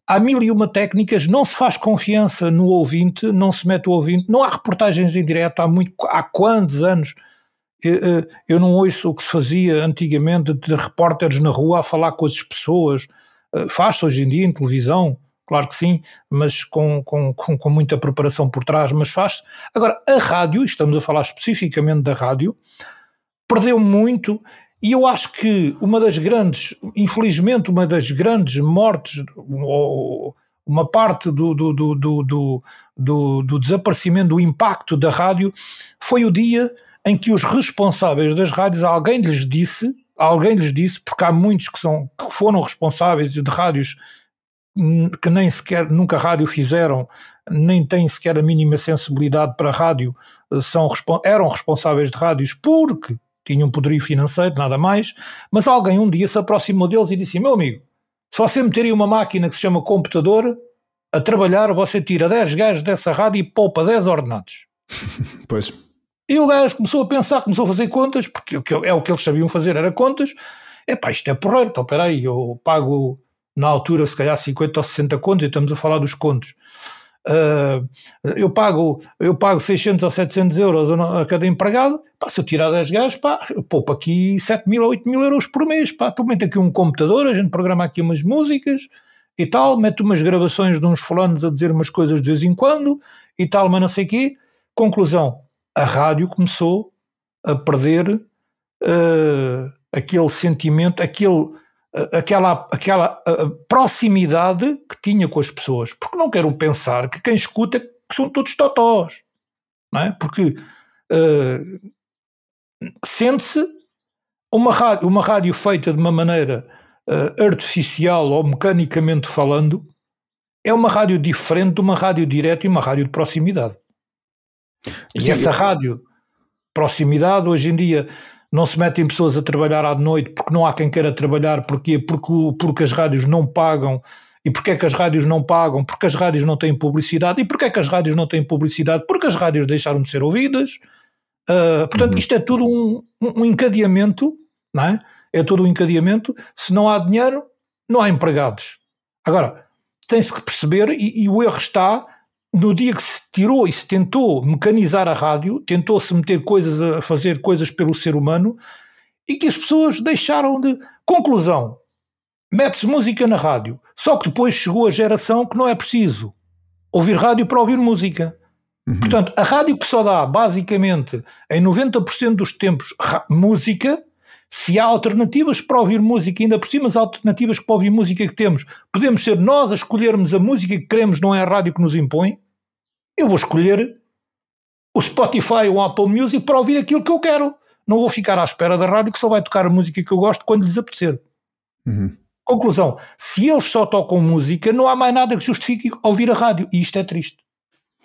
Speaker 2: Há mil e uma técnicas, não se faz confiança no ouvinte, não se mete o ouvinte, não há reportagens em direto há, muito, há quantos anos eh, eu não ouço o que se fazia antigamente de repórteres na rua a falar com as pessoas. Eh, faz-se hoje em dia em televisão, claro que sim, mas com, com, com, muita preparação por trás, mas faz-se. Agora, a rádio, estamos a falar especificamente da rádio, perdeu muito e eu acho que uma das grandes, infelizmente, uma das grandes mortes, ou uma parte do, do, do, do, do, desaparecimento, do impacto da rádio, foi o dia em que os responsáveis das rádios, alguém lhes disse, alguém lhes disse, porque há muitos que, são, que foram responsáveis de rádios que nem sequer nunca rádio fizeram, nem têm sequer a mínima sensibilidade para rádio, eh, são, eram responsáveis de rádios porque tinham poderio financeiro, nada mais, mas alguém um dia se aproximou deles e disse: Meu amigo, se você meter aí uma máquina que se chama computador a trabalhar, você tira 10 gajos dessa rádio e poupa 10 ordenados. [LAUGHS]
Speaker 1: Pois.
Speaker 2: E o gajo começou a pensar, começou a fazer contas, porque é o que eles sabiam fazer, era contas. Epá, isto é porreiro, então espera aí, eu pago na altura se calhar 50 ou 60 contos, e estamos a falar dos contos. Uh, eu, pago, eu pago 600 ou 700 euros a cada empregado, pá, se eu tirar 10 gajos, pá, poupo aqui 7 mil ou 8 mil euros por mês, pá, tu mete aqui um computador, a gente programa aqui umas músicas e tal, mete umas gravações de uns fulanos a dizer umas coisas de vez em quando e tal, mas não sei o quê. Conclusão, a rádio começou a perder uh, aquele sentimento, aquele, aquela, aquela uh, proximidade que tinha com as pessoas. Porque não quero pensar que quem escuta que são todos totós, não é? Porque sente-se uma rádio, uma rádio feita de uma maneira artificial ou mecanicamente falando, é uma rádio diferente de uma rádio direta e uma rádio de proximidade. E essa rádio, proximidade, hoje em dia não se metem pessoas a trabalhar à noite porque não há quem queira trabalhar, porquê? Porque, porque as rádios não pagam. E porquê é que as rádios não pagam? Porque as rádios não têm publicidade. E porquê é que as rádios não têm publicidade? Porque as rádios deixaram de ser ouvidas. Uh, portanto, uhum. isto é tudo um, um encadeamento, não é? É tudo um encadeamento. Se não há dinheiro, não há empregados. Agora, tem-se que perceber, e, e o erro está no dia que se tirou e se tentou mecanizar a rádio, tentou-se meter coisas a fazer coisas pelo ser humano e que as pessoas deixaram de. Conclusão: mete-se música na rádio. Só que depois chegou a geração que não é preciso ouvir rádio para ouvir música. Uhum. Portanto, a rádio que só dá, basicamente, em 90% dos tempos, música, se há alternativas para ouvir música, ainda por cima as alternativas para ouvir música que temos, podemos ser nós a escolhermos a música que queremos, não é a rádio que nos impõe, eu vou escolher o Spotify ou o Apple Music para ouvir aquilo que eu quero. Não vou ficar à espera da rádio que só vai tocar a música que eu gosto quando lhes apetecer. Uhum. Conclusão: se eles só tocam música, não há mais nada que justifique ouvir a rádio. E isto é triste.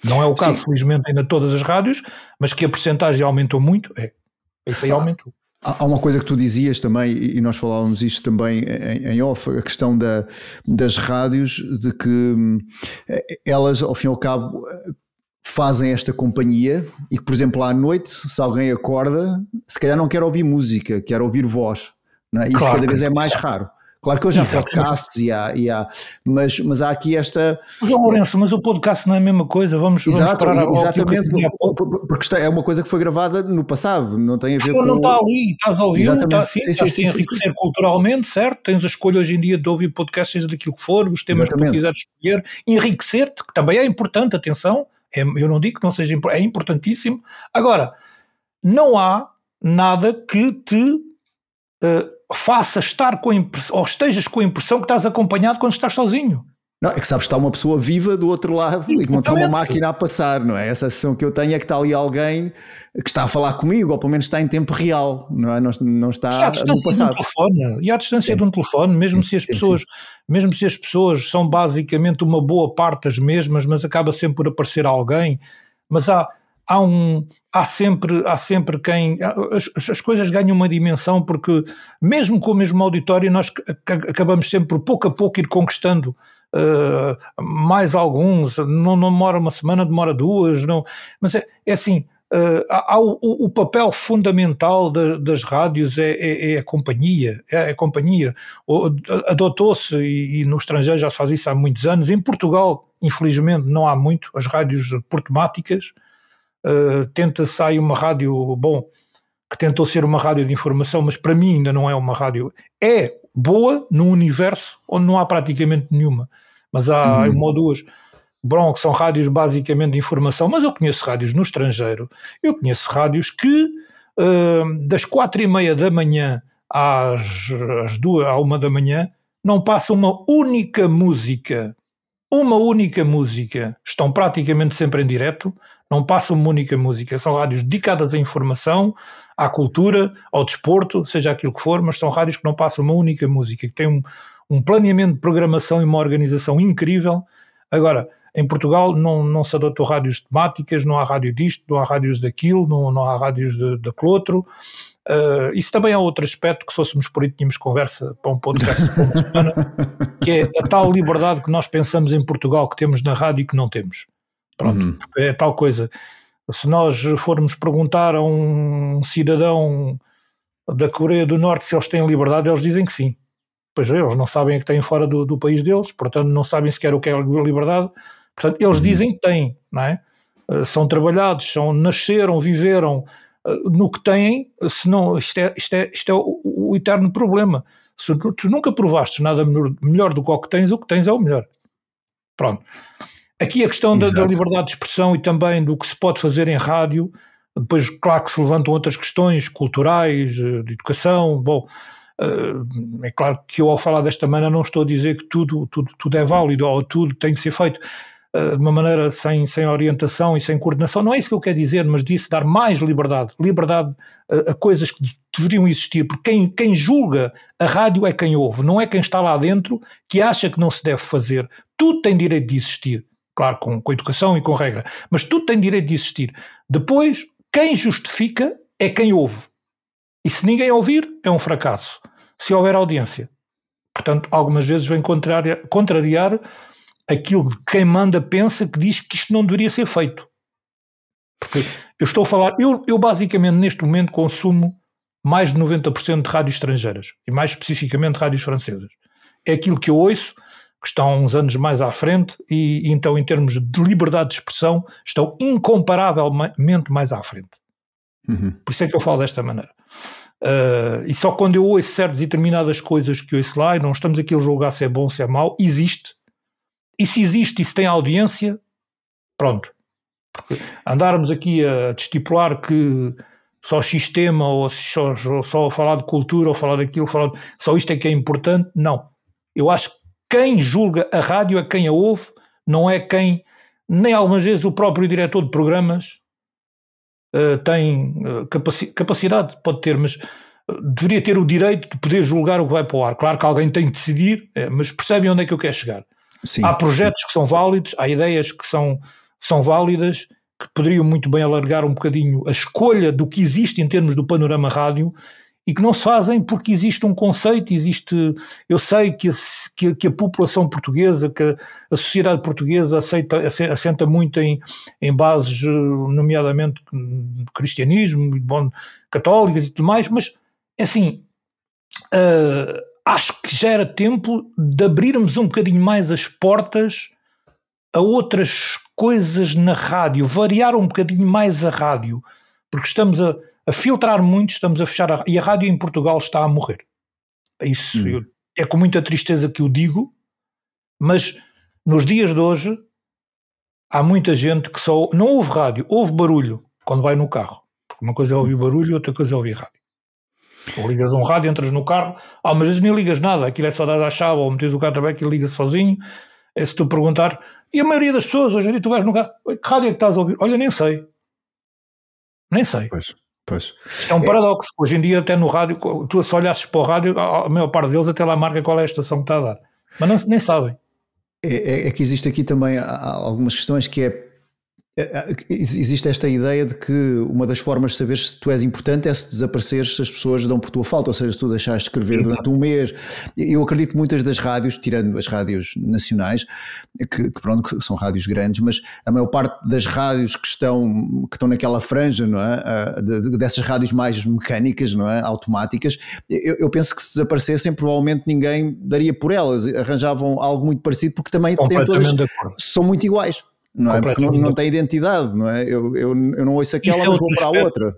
Speaker 2: Não é o caso, Sim. felizmente, ainda todas as rádios, mas que a porcentagem aumentou muito, é. Isso aí ah, aumentou.
Speaker 1: Há uma coisa que tu dizias também, e nós falávamos isto também em off, a questão da, das rádios, de que hum, elas, ao fim e ao cabo, fazem esta companhia e que, por exemplo, à noite, se alguém acorda, se calhar não quer ouvir música, quer ouvir voz. É? Isso claro cada vez é mais raro. Claro que hoje há podcasts e há, e há mas, mas há aqui esta.
Speaker 2: Mas, Lourenço, mas o podcast não é a mesma coisa, vamos,
Speaker 1: Exato,
Speaker 2: vamos parar
Speaker 1: Exatamente, porque é uma coisa que foi gravada no passado, não tem a ver com.
Speaker 2: Não está ali, estás a ouvir, está, sim, sim, sim, sim, enriquecer culturalmente, certo? Tens a escolha hoje em dia de ouvir podcasts daquilo que for, os temas exatamente. que tu quiseres escolher, enriquecer-te, que também é importante, atenção, é, eu não digo que não seja é importantíssimo. Agora, não há nada que te. Uh, faça estar com a impressão, ou estejas com a impressão que estás acompanhado quando estás sozinho.
Speaker 1: Não, é que sabes que está uma pessoa viva do outro lado Exatamente. e que não está uma máquina a passar, não é? Essa sensação que eu tenho é que está ali alguém que está a falar comigo, ou pelo menos está em tempo real, não é? Não, não está e à
Speaker 2: distância de um telefone, e à distância sim. de um telefone, mesmo sim, se as sim, pessoas, mesmo se as pessoas são basicamente uma boa parte das mesmas, mas acaba sempre por aparecer alguém, mas há há um há sempre há sempre quem as, as coisas ganham uma dimensão porque mesmo com o mesmo auditório nós acabamos sempre por pouco a pouco ir conquistando uh, mais alguns. Não, não demora uma semana demora duas não. Mas é, é assim Uh, há, o, o, papel fundamental das rádios é, é, é, a companhia, é a companhia. Adotou-se, e, e, no estrangeiro já se faz isso há muitos anos, em Portugal, infelizmente, não há muito, as rádios portemáticas, uh, tenta sair uma rádio, bom, que tentou ser uma rádio de informação, mas para mim ainda não é uma rádio. É boa num universo onde não há praticamente nenhuma, mas há uhum. uma ou duas. Bom, que são rádios basicamente de informação, mas eu conheço rádios no estrangeiro. Eu conheço rádios que uh, das quatro e meia da manhã às, às duas, à uma da manhã não passa uma única música. Uma única música. Estão praticamente sempre em direto não passam uma única música, são rádios dedicadas à informação, à cultura, ao desporto, seja aquilo que for, mas são rádios que não passam uma única música, que têm um, um planeamento de programação e uma organização incrível. Agora, em Portugal não, não se adotou rádios temáticas, não há rádio disto, não há rádios daquilo, não, não há rádios daquele outro. Uh, isso também é outro aspecto que, se fôssemos por aí, tínhamos conversa para um podcast uma semana, [LAUGHS] que é a tal liberdade que nós pensamos em Portugal que temos na rádio e que não temos. Pronto, uhum. é tal coisa. Se nós formos perguntar a um cidadão da Coreia do Norte se eles têm liberdade, eles dizem que sim. Pois eles não sabem o que têm fora do, do, país deles, portanto não sabem sequer o que é liberdade. Portanto, eles uhum. dizem que têm, não é? Eh, são trabalhados, são, nasceram, viveram uh, no que têm, senão isto é, isto é, isto é o, o eterno problema. Se tu, tu nunca provaste nada melhor, melhor do que o que tens, o que tens é o melhor. Pronto. Aqui a questão da, da, liberdade de expressão e também do que se pode fazer em rádio, depois, claro que se levantam outras questões culturais, eh, de educação. Bom, eh, é claro que eu, ao falar desta maneira, não estou a dizer que tudo, tudo, tudo é válido ou tudo tem que ser feito de uma maneira sem, sem orientação e sem coordenação. Não é isso que eu quero dizer, mas disse dar mais liberdade liberdade a, a coisas que deveriam existir, porque quem, quem julga a rádio é quem ouve, não é quem está lá dentro que acha que não se deve fazer. Tudo tem direito de existir claro, com, com educação e com regra, mas tudo tem direito de existir. Depois, quem justifica é quem ouve. E se ninguém ouvir, é um fracasso. Se houver audiência. Portanto, algumas vezes vem contrariar, contrariar aquilo que quem manda pensa que diz que isto não deveria ser feito. Porque eu estou a falar, eu, eu basicamente neste momento consumo mais de 90% de rádios estrangeiras e mais especificamente rádios francesas. É aquilo que eu ouço que estão uns anos mais à frente e, e, então em termos de liberdade de expressão estão incomparavelmente mais à frente. Uhum. Por isso é que eu falo desta maneira. Uh, e só quando eu ouço certas e determinadas coisas que ouço lá, e não estamos aqui a julgar se é bom, se é mau, existe. E se existe e se tem audiência, pronto. Porque andarmos aqui a estipular que só sistema ou só, só falar de cultura ou falar daquilo, falar, só isto é que é importante, não. Eu acho que quem julga a rádio é quem a ouve, não é quem, nem algumas vezes o próprio diretor de programas uh, tem uh, capaci capacidade, pode ter, mas uh, deveria ter o direito de poder julgar o que vai para o ar. Claro que alguém tem de decidir, mas percebem onde é que eu quero chegar. Sim. Há projetos que são válidos, há ideias que são, são válidas, que poderiam muito bem alargar um bocadinho a escolha do que existe em termos do panorama rádio e que não se fazem porque existe um conceito, existe. Eu sei que a, que, que a população portuguesa, que a, a, sociedade portuguesa aceita, assenta muito em, em bases, nomeadamente cristianismo, bom, católicas e tudo mais, mas é assim. uh, acho que já era tempo de abrirmos um bocadinho mais as portas a outras coisas na rádio, variar um bocadinho mais a rádio, porque estamos a, a filtrar muito, estamos a fechar a, e a rádio em Portugal está a morrer. Isso hum. eu, é com muita tristeza que o digo, mas nos dias de hoje há muita gente que só não ouve rádio, ouve barulho quando vai no carro. Porque uma coisa é ouvir barulho, outra coisa é ouvir rádio. Ou ligas um rádio, entras no carro, ah, mas nem ligas nada, aquilo é só dar a chave, ou metes o carro também, aquilo liga sozinho. É se tu perguntar, e a maioria das pessoas, hoje em dia tu vais no carro, que rádio é que estás a ouvir? Olha, nem sei. Nem sei.
Speaker 1: Pois. Pois.
Speaker 2: É um paradoxo. Hoje em dia, até no rádio, tu se olhasses para o rádio, a maior parte deles até lá marca qual é a estação que está a dar. Mas não, nem sabem.
Speaker 1: É, é, é, que existe aqui também algumas questões que é é, é, existe esta ideia de que uma das formas de saber se tu és importante é se desapareceres se as pessoas dão por tua falta, ou seja, se tu deixares de escrever Exato. durante um mês. Eu acredito que muitas das rádios, tirando as rádios nacionais, que, que, pronto, que são rádios grandes, mas a maior parte das rádios que estão, que estão naquela franja, não é? De, de, dessas rádios mais mecânicas, não é? Automáticas, eu, eu, penso que se desaparecessem, provavelmente ninguém daria por elas, arranjavam algo muito parecido, porque também têm todas, são muito iguais não é? Porque não, não tem identidade, não é? Eu, eu, eu não ouço aquela, é mas vou para a outra.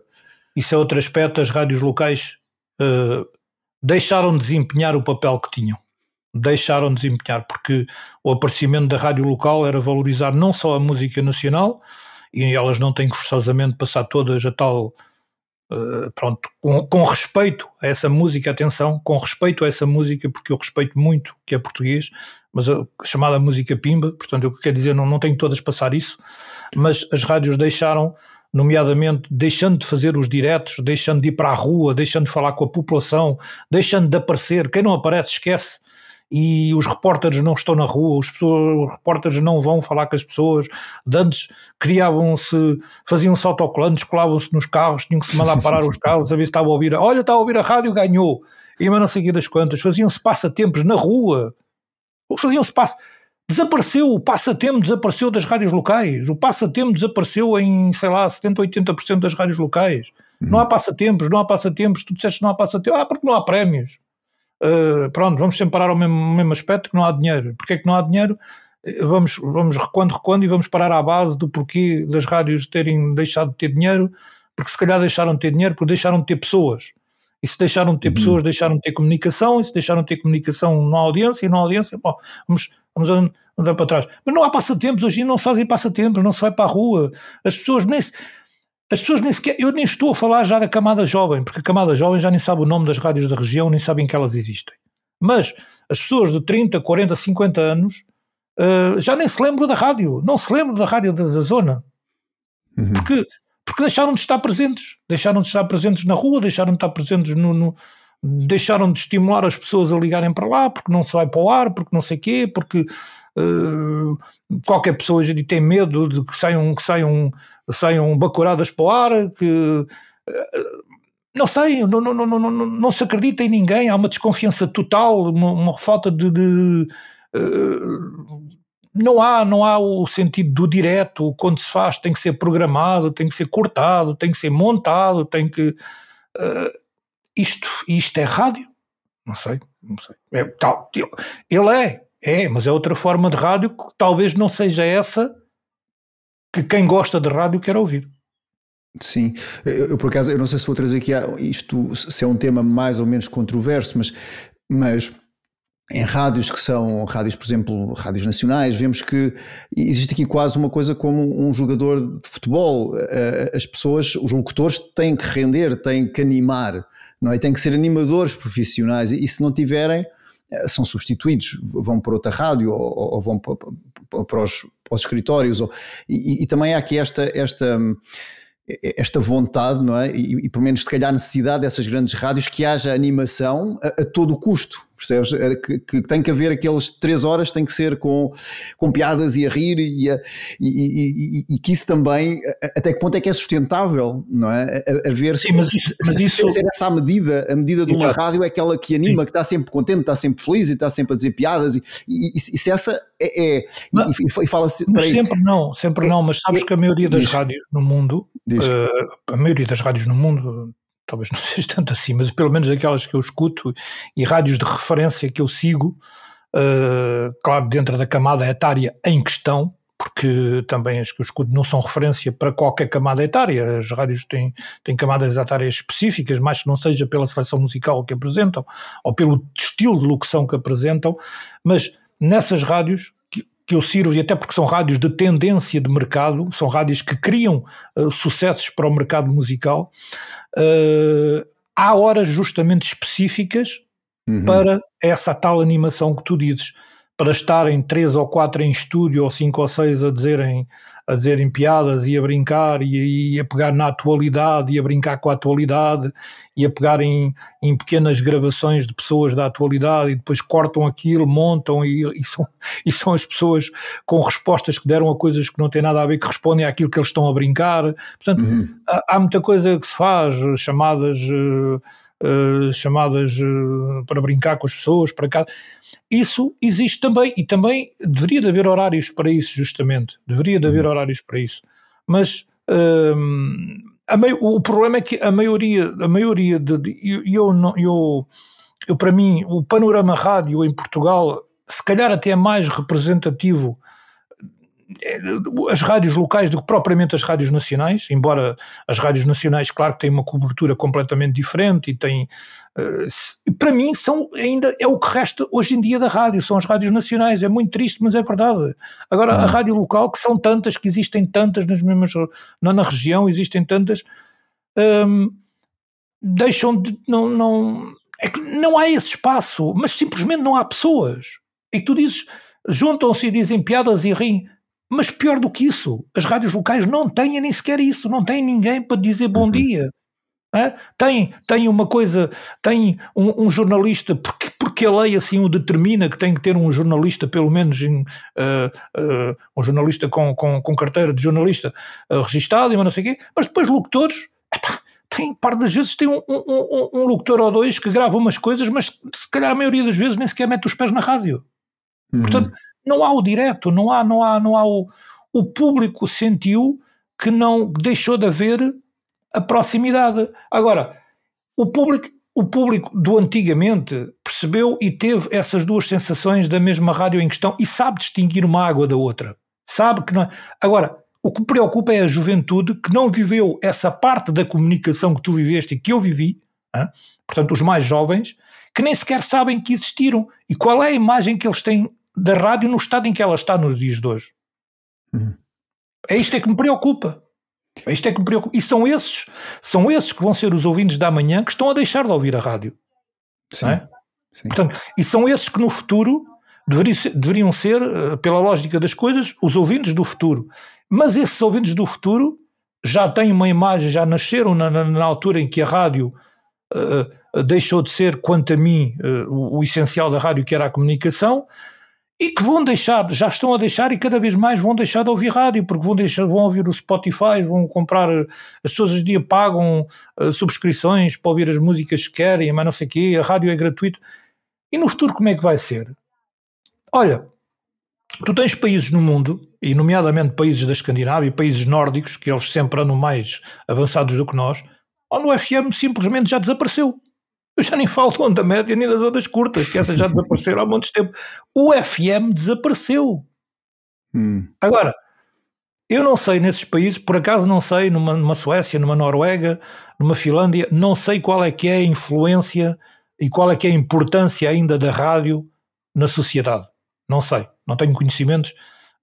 Speaker 2: Isso é outro aspecto, as rádios locais uh, deixaram de desempenhar o papel que tinham. Deixaram de desempenhar, porque o aparecimento da rádio local era valorizar não só a música nacional, e elas não têm que forçosamente passar todas a tal. Uh, pronto, com, com, respeito a essa música, atenção, com respeito a essa música, porque eu respeito muito que é português, mas a chamada música pimba, portanto, eu quero dizer, não, não tenho todas passar isso, mas as rádios deixaram, nomeadamente, deixando de fazer os diretos, deixando de ir para a rua, deixando de falar com a população, deixando de aparecer, quem não aparece esquece, e os repórteres não estão na rua, os, pessoas, os repórteres não vão falar com as pessoas, de antes criavam-se, faziam-se autocolantes, colavam-se nos carros, tinham que se mandar parar os carros, a ver se estava a ouvir, olha, está a ouvir a rádio, ganhou, e mas não sei das quantas, faziam-se passatempos na rua, faziam-se passo. Desapareceu, o passatempo desapareceu das rádios locais. O passatempo desapareceu em, sei lá, 70, 80% das rádios locais. Uhum. Não há passatempos, não há passatempos. Tu disseste que não há passatempos. Ah, porque não há prémios. Uh, pronto, vamos sempre parar ao mesmo, mesmo aspecto que não há dinheiro. Porquê é que não há dinheiro? Eh, vamos, vamos recuando, recuando e vamos parar à base do porquê das rádios terem deixado de ter dinheiro, porque se calhar deixaram de ter dinheiro porque deixaram de ter pessoas. E se deixaram de ter uhum. pessoas, deixaram de ter comunicação, e se deixaram de ter comunicação, não há audiência, e não há audiência, bom, vamos, vamos andar para trás. Mas não há passatempos, hoje não se fazem passatempos, não se vai para a rua. As pessoas nem se, as pessoas nem sequer, eu nem estou a falar já da camada jovem, porque a camada jovem já nem sabe o nome das rádios da região, nem sabem que elas existem. Mas as pessoas de 30, 40, 50 anos uh, já nem se lembram da rádio, não se lembram da rádio da, da zona. Uhum. Porque porque deixaram de estar presentes, deixaram de estar presentes na rua, deixaram de estar presentes no, no deixaram de estimular as pessoas a ligarem para lá, porque não se vai para o ar, porque não sei quê, porque uh, qualquer pessoa hoje tem medo de que saiam, que saiam, saiam bacuradas para o ar, que uh, não sei, não, não, não, não, não se acredita em ninguém, há uma desconfiança total, uma, uma falta de, de uh, não há, não há o sentido do direto, quando se faz tem que ser programado, tem que ser cortado, tem que ser montado, tem que. Uh, isto, isto é rádio? Não sei, não sei. É, tal, ele é, é, mas é outra forma de rádio que talvez não seja essa que quem gosta de rádio quer ouvir.
Speaker 1: Sim, eu, eu, por acaso, eu não sei se vou trazer aqui isto, se é um tema mais ou menos controverso, mas, mas em rádios que são rádios, por exemplo, rádios nacionais, vemos que existe aqui quase uma coisa como um jogador de futebol. Eh, as pessoas, os locutores têm que render, têm que animar, não é? Têm que ser animadores profissionais e, se não tiverem, eh, são substituídos, vão para outra rádio ou, ou vão para, para, os, para, os, escritórios. Ou, e, e, também há aqui esta, esta esta vontade, não é? E, e pelo menos se calhar necessidade dessas grandes rádios que haja animação a, a todo o custo percebes? Que, que, tem que haver aqueles três horas, tem que ser com, com piadas e a rir e, a, e, e, e, que isso também, até que ponto é que é sustentável, não é? A, a ver Sim, mas, se, mas se, isso... ser essa a medida, a medida de uma Exato. rádio é aquela que anima, Sim. que está sempre contente, está sempre feliz e está sempre a dizer piadas e, e, e se essa é, é
Speaker 2: mas, e, fala-se... Mas sempre não, sempre é, não, mas sabes é, que a maioria das diz, rádios no mundo, uh, a maioria das rádios no mundo talvez não [LAUGHS] seja tanto assim, mas pelo menos aquelas que eu escuto e rádios de referência que eu sigo, uh, claro, dentro da camada etária em questão, porque também as que eu escuto não são referência para qualquer camada etária. As rádios têm, têm camadas etárias específicas, mais que não seja pela seleção musical que apresentam ou pelo estilo de locução que apresentam, mas nessas rádios que, eu sirvo, e até porque são rádios de tendência de mercado, são rádios que criam uh, sucessos para o mercado musical, uh, há horas justamente específicas uhum. para essa tal animação que tu dizes para estarem três ou quatro em estúdio, ou cinco ou seis a dizerem, a dizerem piadas e a brincar e, e a pegar na atualidade e a brincar com a atualidade e a pegar em, em pequenas gravações de pessoas da atualidade e depois cortam aquilo, montam e, e, são, [LAUGHS] e são as pessoas com respostas que deram a coisas que não têm nada a ver, que respondem àquilo que eles estão a brincar. Portanto, uhum. há, há, muita coisa que se faz, chamadas. Uh, uh, chamadas uh, para brincar com as pessoas, para cá. Isso existe também e também deveria de haver horários para isso, justamente. Deveria de haver uhum. horários para isso. Mas uh, o problema é que a maioria, a maioria de, de eu, eu, não, eu, eu, para mim, o panorama rádio em Portugal, se calhar até é mais representativo as rádios locais do que propriamente as rádios nacionais, embora as rádios nacionais, claro têm uma cobertura completamente diferente e têm. Uh, para mim, são ainda é o que resta hoje em dia da rádio, são as rádios nacionais. É muito triste, mas é verdade. Agora, a rádio local, que são tantas, que existem tantas nas mesmas. na, na região, existem tantas, um, deixam de. Não, não, é que não há esse espaço, mas simplesmente não há pessoas. E tu dizes juntam-se e dizem piadas e riem. Mas pior do que isso, as rádios locais não têm nem sequer isso, não têm ninguém para dizer bom uhum. dia. É? Tem, tem uma coisa, tem um, um, jornalista, porque, porque a lei assim o determina que tem que ter um jornalista, pelo menos em, uh, uh, um jornalista com, com, com, carteira de jornalista uh, registado e não sei o quê, mas depois locutores, epá, tem, par das vezes tem um, um, um, locutor ou dois que grava umas coisas, mas se calhar a maioria das vezes nem sequer mete os pés na rádio. Uhum. Portanto, não há o direto, não há, não há, não há o, o público sentiu que não deixou de haver a proximidade. Agora, o público, o público do antigamente percebeu e teve essas duas sensações da mesma rádio em questão e sabe distinguir uma água da outra. Sabe que não. É. Agora, o que preocupa é a juventude que não viveu essa parte da comunicação que tu viveste e que eu vivi, hein? portanto, os mais jovens, que nem sequer sabem que existiram. E qual é a imagem que eles têm da rádio no estado em que ela está nos dias de hoje. Uhum. É isto é que me preocupa. É isto é que me preocupa. E são esses, são esses que vão ser os ouvintes da manhã que estão a deixar de ouvir a rádio. Sim. É? Sim. Portanto, e são esses que no futuro deveriam ser, deveriam ser, eh, pela lógica das coisas, os ouvintes do futuro. Mas esses ouvintes do futuro já têm uma imagem, já nasceram na, na, na altura em que a rádio uh, deixou de ser, quanto a mim, uh, o, o essencial da rádio, que era a comunicação, e que vão deixar, já estão a deixar e cada vez mais vão deixar de ouvir rádio, porque vão, deixar, vão ouvir o Spotify, vão comprar, as pessoas hoje dia pagam uh, subscrições para ouvir as músicas que querem, mas não sei o quê, a rádio é gratuito. E no futuro como é que vai ser? Olha, tu tens países no mundo, e nomeadamente países da Escandinávia, países nórdicos, que eles sempre andam mais avançados do que nós, onde o FM simplesmente já desapareceu. Eu já nem falo da onda média nem das ondas curtas, que essas já desapareceram há muitos tempo. O FM desapareceu. Hum. Agora, eu não sei nesses países, por acaso não sei, numa, numa Suécia, numa Noruega, numa Finlândia, não sei qual é que é a influência e qual é que é a importância ainda da rádio na sociedade. Não sei, não tenho conhecimentos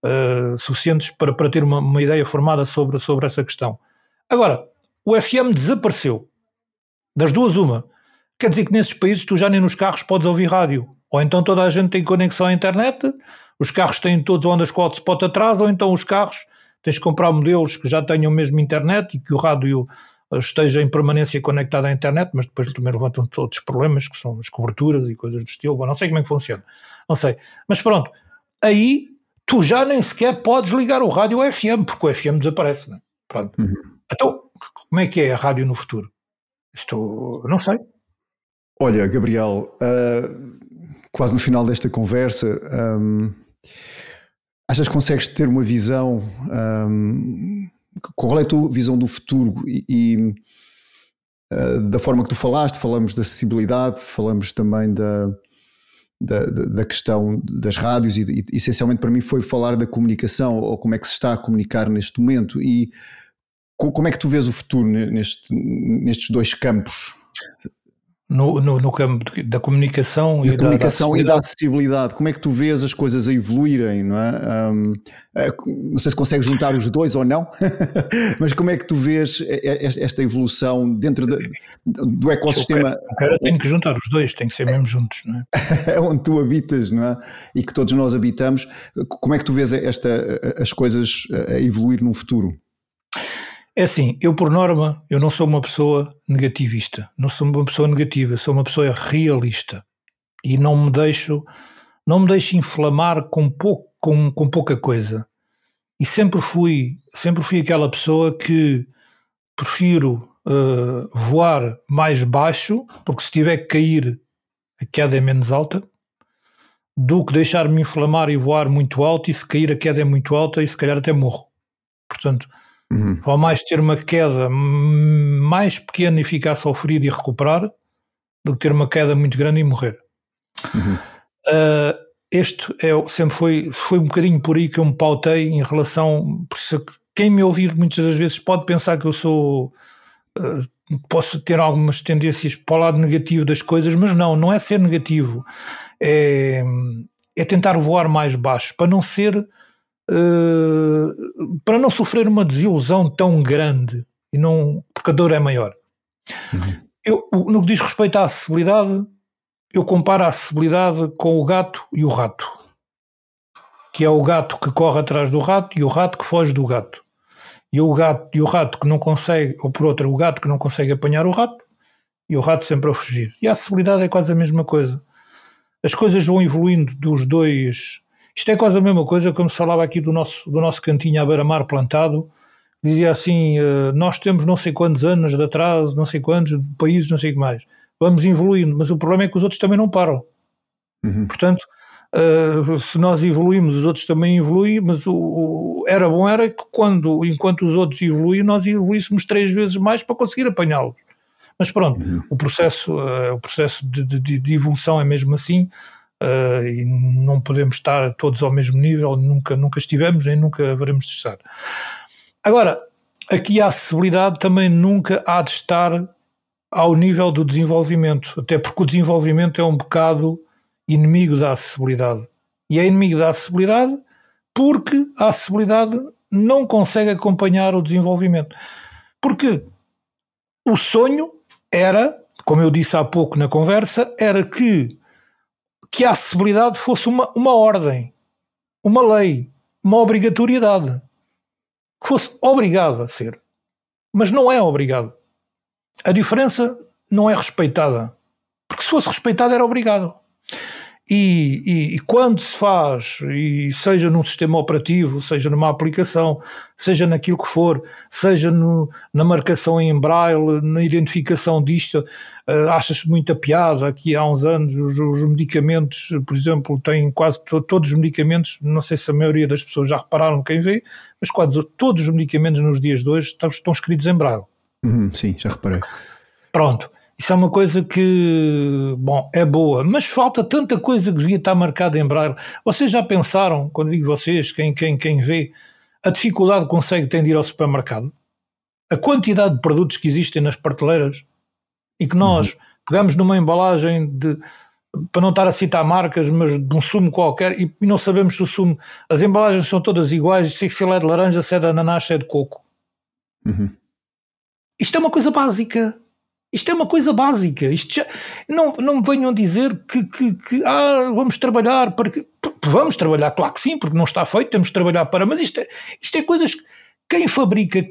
Speaker 2: uh, suficientes para, para ter uma, uma ideia formada sobre, sobre essa questão. Agora, o FM desapareceu. Das duas, uma Quer dizer que nesses países tu já nem nos carros podes ouvir rádio. Ou então toda a gente tem conexão à internet, os carros têm todos ondas com hotspot atrás, ou então os carros tens de comprar modelos que já tenham mesmo internet e que o rádio eh, esteja em permanência conectado à internet, mas depois também levantam outros problemas, que são as coberturas e coisas do estilo. Bom, não sei como é que funciona. Não sei. Mas pronto, aí tu já nem sequer podes ligar o rádio ao FM, porque o FM desaparece. Né? Pronto. Uhum. Então, como é que é a rádio no futuro? Isto, não sei.
Speaker 1: Olha, Gabriel, uh, quase no final desta conversa, um, achas que consegues ter uma visão? Um, qual é a tua visão do futuro? E, e uh, da forma que tu falaste, falamos da acessibilidade, falamos também da, da, da questão das rádios e, e, essencialmente para mim foi falar da comunicação ou como é que se está a comunicar neste momento e como é que tu vês o futuro neste, nestes dois campos?
Speaker 2: No, no, no campo da comunicação,
Speaker 1: da e, comunicação da, e da acessibilidade. Como é que tu vês as coisas a evoluírem, não é? Um, é, não sei se consegues juntar os dois ou não, [LAUGHS] mas como é que tu vês esta evolução dentro de, do ecossistema?
Speaker 2: Tem que juntar os dois, tem que ser mesmo juntos, não é? [LAUGHS]
Speaker 1: é onde tu habitas, não é? E que todos nós habitamos. Como é que tu vês esta, as coisas a evoluir no futuro?
Speaker 2: É assim, eu por norma, eu não sou uma pessoa negativista, não sou uma pessoa negativa, sou uma pessoa realista e não me deixo, não me deixo inflamar com, pouco, com, com pouca coisa. E sempre fui, sempre fui aquela pessoa que prefiro uh, voar mais baixo, porque se tiver que cair, a queda é menos alta, do que deixar-me inflamar e voar muito alto, e se cair a queda é muito alta e se calhar até morro. Portanto, Uhum. Vale mais ter uma queda mais pequena e ficar sofrido e recuperar do que ter uma queda muito grande e morrer. Uhum. Uh, este é, sempre foi, foi um bocadinho por aí que eu me pautei em relação. Quem me ouvir muitas das vezes pode pensar que eu sou. Uh, posso ter algumas tendências para o lado negativo das coisas, mas não, não é ser negativo. É, é tentar voar mais baixo, para não ser uh, para não sofrer uma desilusão tão grande e não porque a dor é maior. Uhum. Eu, no que diz respeito à acessibilidade, eu comparo a acessibilidade com o gato e o rato, que é o gato que corre atrás do rato e o rato que foge do gato. E o gato e o rato que não consegue, ou por outra, o gato que não consegue apanhar o rato e o rato sempre a fugir. E a acessibilidade é quase a mesma coisa. As coisas vão evoluindo dos dois isto é quase a mesma coisa como se falava aqui do nosso, do nosso cantinho à beira-mar plantado. Dizia assim: uh, nós temos não sei quantos anos de atraso, não sei quantos países, não sei o que mais. Vamos evoluindo, mas o problema é que os outros também não param. Uhum. Portanto, uh, se nós evoluímos, os outros também evoluem, mas o, o, era bom era que quando, enquanto os outros evoluíam, nós evoluíssemos três vezes mais para conseguir apanhá-los. Mas pronto, uhum. o processo, uh, o processo de, de, de, evolução é mesmo assim uh, e não podemos estar todos ao mesmo nível, nunca, nunca estivemos nem nunca haveremos de estar. Agora, aqui a acessibilidade também nunca há de estar ao nível do desenvolvimento, até porque o desenvolvimento é um bocado inimigo da acessibilidade. E é inimigo da acessibilidade porque a acessibilidade não consegue acompanhar o desenvolvimento. Porque o sonho era, como eu disse há pouco na conversa, era que que a acessibilidade fosse uma, uma ordem, uma lei, uma obrigatoriedade. Que fosse obrigado a ser. Mas não é obrigado. A diferença não é respeitada. Porque se fosse respeitada era obrigado. E, e, e, quando se faz, e seja num sistema operativo, seja numa aplicação, seja naquilo que for, seja no, na marcação em braille, na identificação disto, uh, acha-se muita piada que há uns anos os, os, medicamentos, por exemplo, têm quase to, todos os medicamentos, não sei se a maioria das pessoas já repararam quem vê, mas quase todos os medicamentos nos dias de hoje estão, estão escritos em braille.
Speaker 1: Uhum, sim, já reparei.
Speaker 2: Pronto. Isso é uma coisa que, bom, é boa, mas falta tanta coisa que devia estar marcada em braille. Vocês já pensaram, quando digo vocês, quem, quem, quem vê, a dificuldade que consegue ter de ir ao supermercado? A quantidade de produtos que existem nas prateleiras e que nós uhum. pegamos numa embalagem de, para não estar a citar marcas, mas de um sumo qualquer e, não sabemos se o sumo, as embalagens são todas iguais, se é de laranja, se é de ananás, se é de coco. Uhum. Isto é uma coisa básica. Isto é uma coisa básica. Isto já, não, não me venham dizer que, que, que ah, vamos trabalhar para que. Vamos trabalhar, claro que sim, porque não está feito, temos de trabalhar para. Mas isto é, isto é coisas que quem fabrica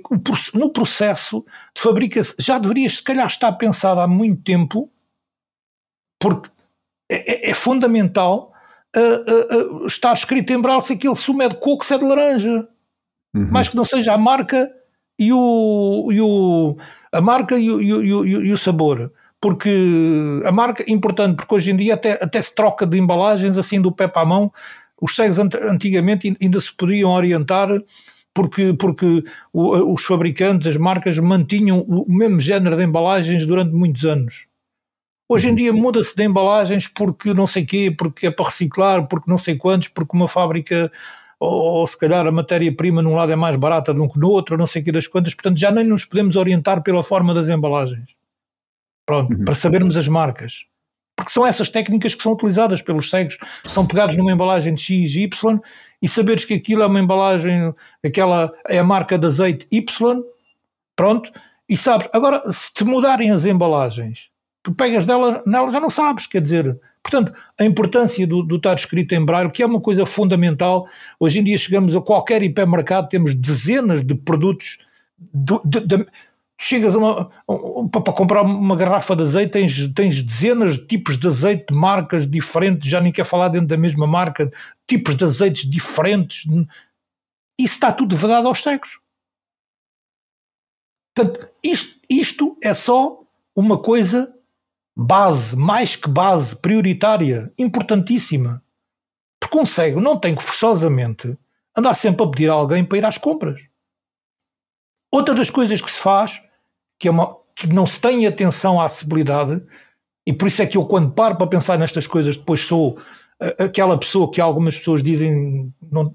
Speaker 2: no processo de fabricação já deveria, se calhar, estar pensado há muito tempo, porque é, é, é fundamental uh, uh, uh, estar escrito em se aquele sumo é de coco, se é de laranja. Uhum. Mais que não seja a marca e o, e o, a marca e o, e, o, e o sabor. Porque a marca é importante, porque hoje em dia até, até se troca de embalagens assim do pé para a mão. Os cegos antigamente ainda se podiam orientar porque, porque os fabricantes, as marcas mantinham o mesmo género de embalagens durante muitos anos. Hoje em dia muda-se de embalagens porque não sei quê, porque é para reciclar, porque não sei quantos, porque uma fábrica ou, ou se calhar a matéria-prima num lado é mais barata do que no outro, não sei quê das quantas, portanto já nem nos podemos orientar pela forma das embalagens. Pronto, uhum. para sabermos as marcas. Porque são essas técnicas que são utilizadas pelos cegos, são pegados numa embalagem de X e Y e saberes que aquilo é uma embalagem, aquela é a marca de azeite Y, pronto, e sabes, agora se te mudarem as embalagens, tu pegas dela, nela já não sabes, quer dizer, portanto, a importância do, do estar escrito em braille, que é uma coisa fundamental, hoje em dia chegamos a qualquer hipermercado, temos dezenas de produtos, de, de, chegas uma, um, para, para, comprar uma garrafa de azeite, tens, tens dezenas de tipos de azeite, de marcas diferentes, já nem quer falar dentro da mesma marca, tipos de azeites diferentes, isso está tudo vedado aos cegos. Portanto, isto, isto é só uma coisa base, mais que base, prioritária, importantíssima. Porque um cego não tem que forçosamente andar sempre a pedir a alguém para ir às compras. Outra das coisas que se faz, que, é uma, que não se tem atenção à acessibilidade, e por isso é que eu, quando paro para pensar nestas coisas, depois sou aquela pessoa que algumas pessoas dizem não,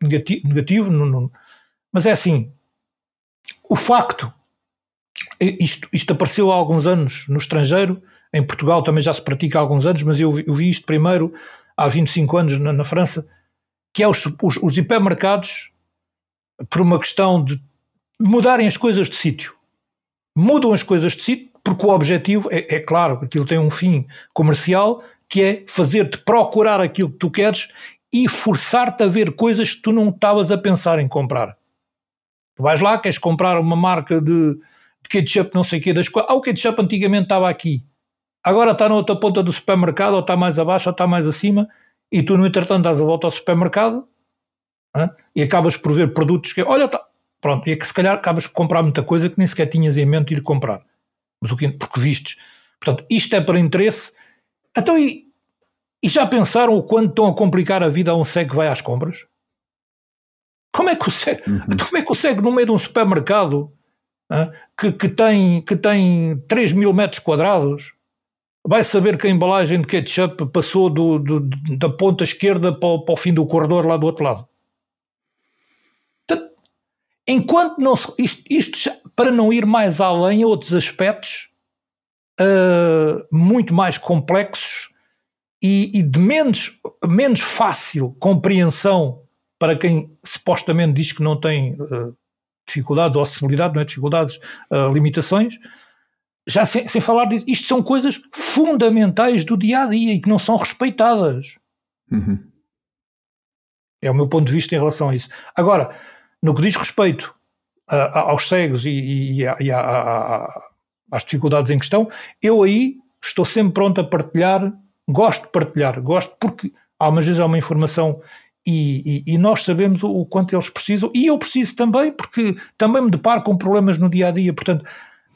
Speaker 2: negativo, negativo não, não, mas é assim: o facto, isto, isto apareceu há alguns anos no estrangeiro em Portugal também já se pratica há alguns anos, mas eu, eu vi isto primeiro há 25 anos na, na França, que é os, os, os hipermercados, por uma questão de mudarem as coisas de sítio. Mudam as coisas de sítio porque o objetivo é, é claro, aquilo tem um fim comercial, que é fazer-te procurar aquilo que tu queres e forçar-te a ver coisas que tu não estavas a pensar em comprar. Tu vais lá, queres comprar uma marca de, de ketchup, não sei o quê, das coisas. Ah, o ketchup antigamente estava aqui agora está na outra ponta do supermercado, ou está mais abaixo, ou está mais acima, e tu, no entretanto, dás a volta ao supermercado hein, e acabas por ver produtos que, olha, tá, pronto, e é que se calhar acabas por comprar muita coisa que nem sequer tinhas em mente ir comprar, mas o que, porque vistes. Portanto, isto é para interesse. Então, e, e já pensaram o quanto estão a complicar a vida a um cego que vai às compras? Como é que o cego, uhum. como é que o cego no meio de um supermercado hein, que, que, tem, que tem 3 mil metros quadrados vai saber que a embalagem de ketchup passou do, do, da ponta esquerda para o, para o, fim do corredor lá do outro lado. enquanto não se, isto, isto, para não ir mais além a outros aspectos uh, muito mais complexos e, e, de menos, menos fácil compreensão para quem supostamente diz que não tem uh, dificuldades ou acessibilidade, não é dificuldades, uh, limitações, já sem, sem falar disso, isto são coisas fundamentais do dia a dia e que não são respeitadas. Uhum. É o meu ponto de vista em relação a isso. Agora, no que diz respeito a, a, aos cegos e, e, a, e às dificuldades em questão, eu aí estou sempre pronto a partilhar, gosto de partilhar, gosto porque algumas vezes é uma informação e, e, e, nós sabemos o, o, quanto eles precisam, e eu preciso também, porque também me deparo com problemas no dia a dia. Portanto,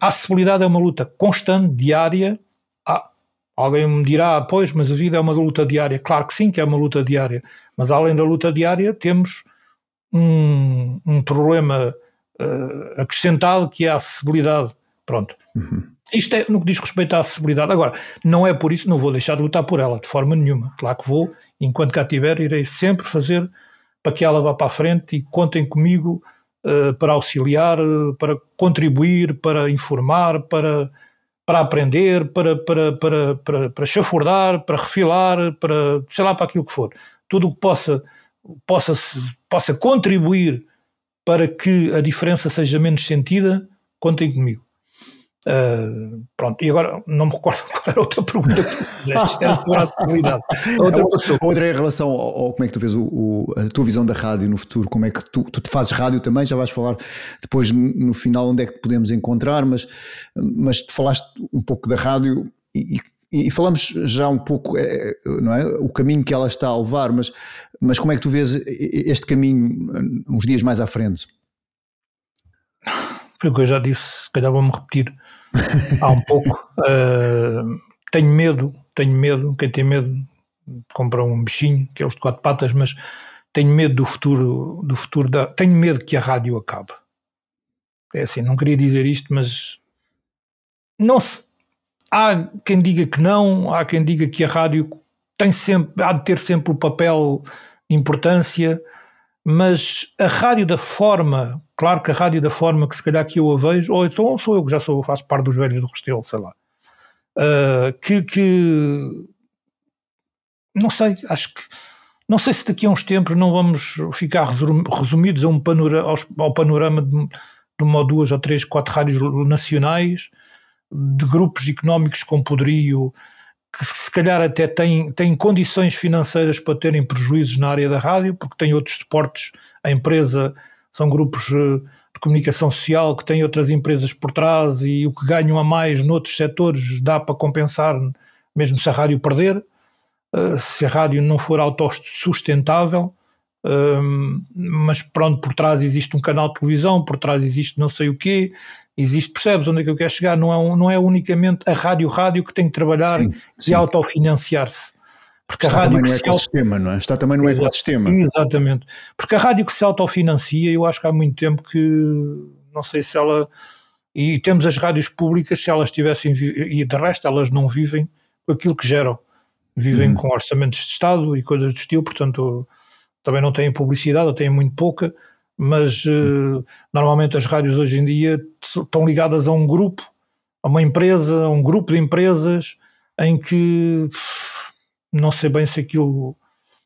Speaker 2: a acessibilidade é uma luta constante, diária. Ah, alguém me dirá, pois, mas a vida é uma luta diária. Claro que sim, que é uma luta diária. Mas além da luta diária, temos um, um problema uh, acrescentado que é a acessibilidade. Pronto. Uhum. Isto é no que diz respeito à acessibilidade. Agora, não é por isso, não vou deixar de lutar por ela, de forma nenhuma. Claro que vou, enquanto cá estiver, irei sempre fazer para que ela vá para a frente e contem comigo para auxiliar, uh, para contribuir, para informar, para, para aprender, para, para, para, para, para chafurdar, para refilar, para sei lá, para aquilo que for. Tudo o que possa, possa, possa contribuir para que a diferença seja menos sentida, contem comigo. Uh, pronto, e agora não me recordo [LAUGHS] qual era a outra pergunta que fizeste, era sobre a acessibilidade. A [LAUGHS] outra,
Speaker 1: a outra é em relação ao, ao, como é que tu vês o, o, a tua visão da rádio no futuro, como é que tu, tu te fazes rádio também, já vais falar depois no final onde é que te podemos encontrar, mas, mas tu falaste um pouco da rádio e, e, e falamos já um pouco é, não é, o caminho que ela está a levar, mas, mas como é que tu vês este caminho uns dias mais à frente?
Speaker 2: Porque eu já disse, se calhar vou-me repetir há um pouco. Uh, tenho medo, tenho medo, quem tem medo compra um bichinho, que é os de quatro patas, mas tenho medo do futuro, do futuro da, tenho medo que a rádio acabe. É assim, não queria dizer isto, mas não se, há quem diga que não, há quem diga que a rádio tem sempre, há de ter sempre o papel de importância, mas a rádio da forma, claro que a rádio da forma que se calhar que eu a vejo, ou então sou eu que já sou, faço parte dos velhos do Restelo, sei lá, uh, que, que não sei, acho que não sei se daqui a uns tempos não vamos ficar resumidos a um ao, panorama de, de uma ou duas ou três, quatro rádios nacionais, de grupos económicos com poderio, que se calhar até têm, têm condições financeiras para terem prejuízos na área da rádio, porque têm outros suportes, a empresa são grupos eh, de comunicação social que têm outras empresas por trás e o que ganham a mais noutros setores dá para compensar, mesmo se a rádio perder. Eh, se a rádio não for autossustentável, um, mas pronto, por trás existe um canal de televisão, por trás existe não sei o quê, existe, percebes onde é que eu quero chegar? Não é, não é unicamente a rádio-rádio que tem que trabalhar sim, sim. e autofinanciar-se.
Speaker 1: Porque Está a rádio também no ecossistema, não é? Está também no ecossistema.
Speaker 2: Exatamente. Porque a rádio que se autofinancia, eu acho que há muito tempo que não sei se ela. E temos as rádios públicas, se elas tivessem. E de resto, elas não vivem com aquilo que geram vivem uhum. com orçamentos de Estado e coisas do estilo, portanto também não têm publicidade, ou têm muito pouca, mas uh, normalmente as rádios hoje em dia estão ligadas a um grupo, a uma empresa, a um grupo de empresas em que não sei bem se aquilo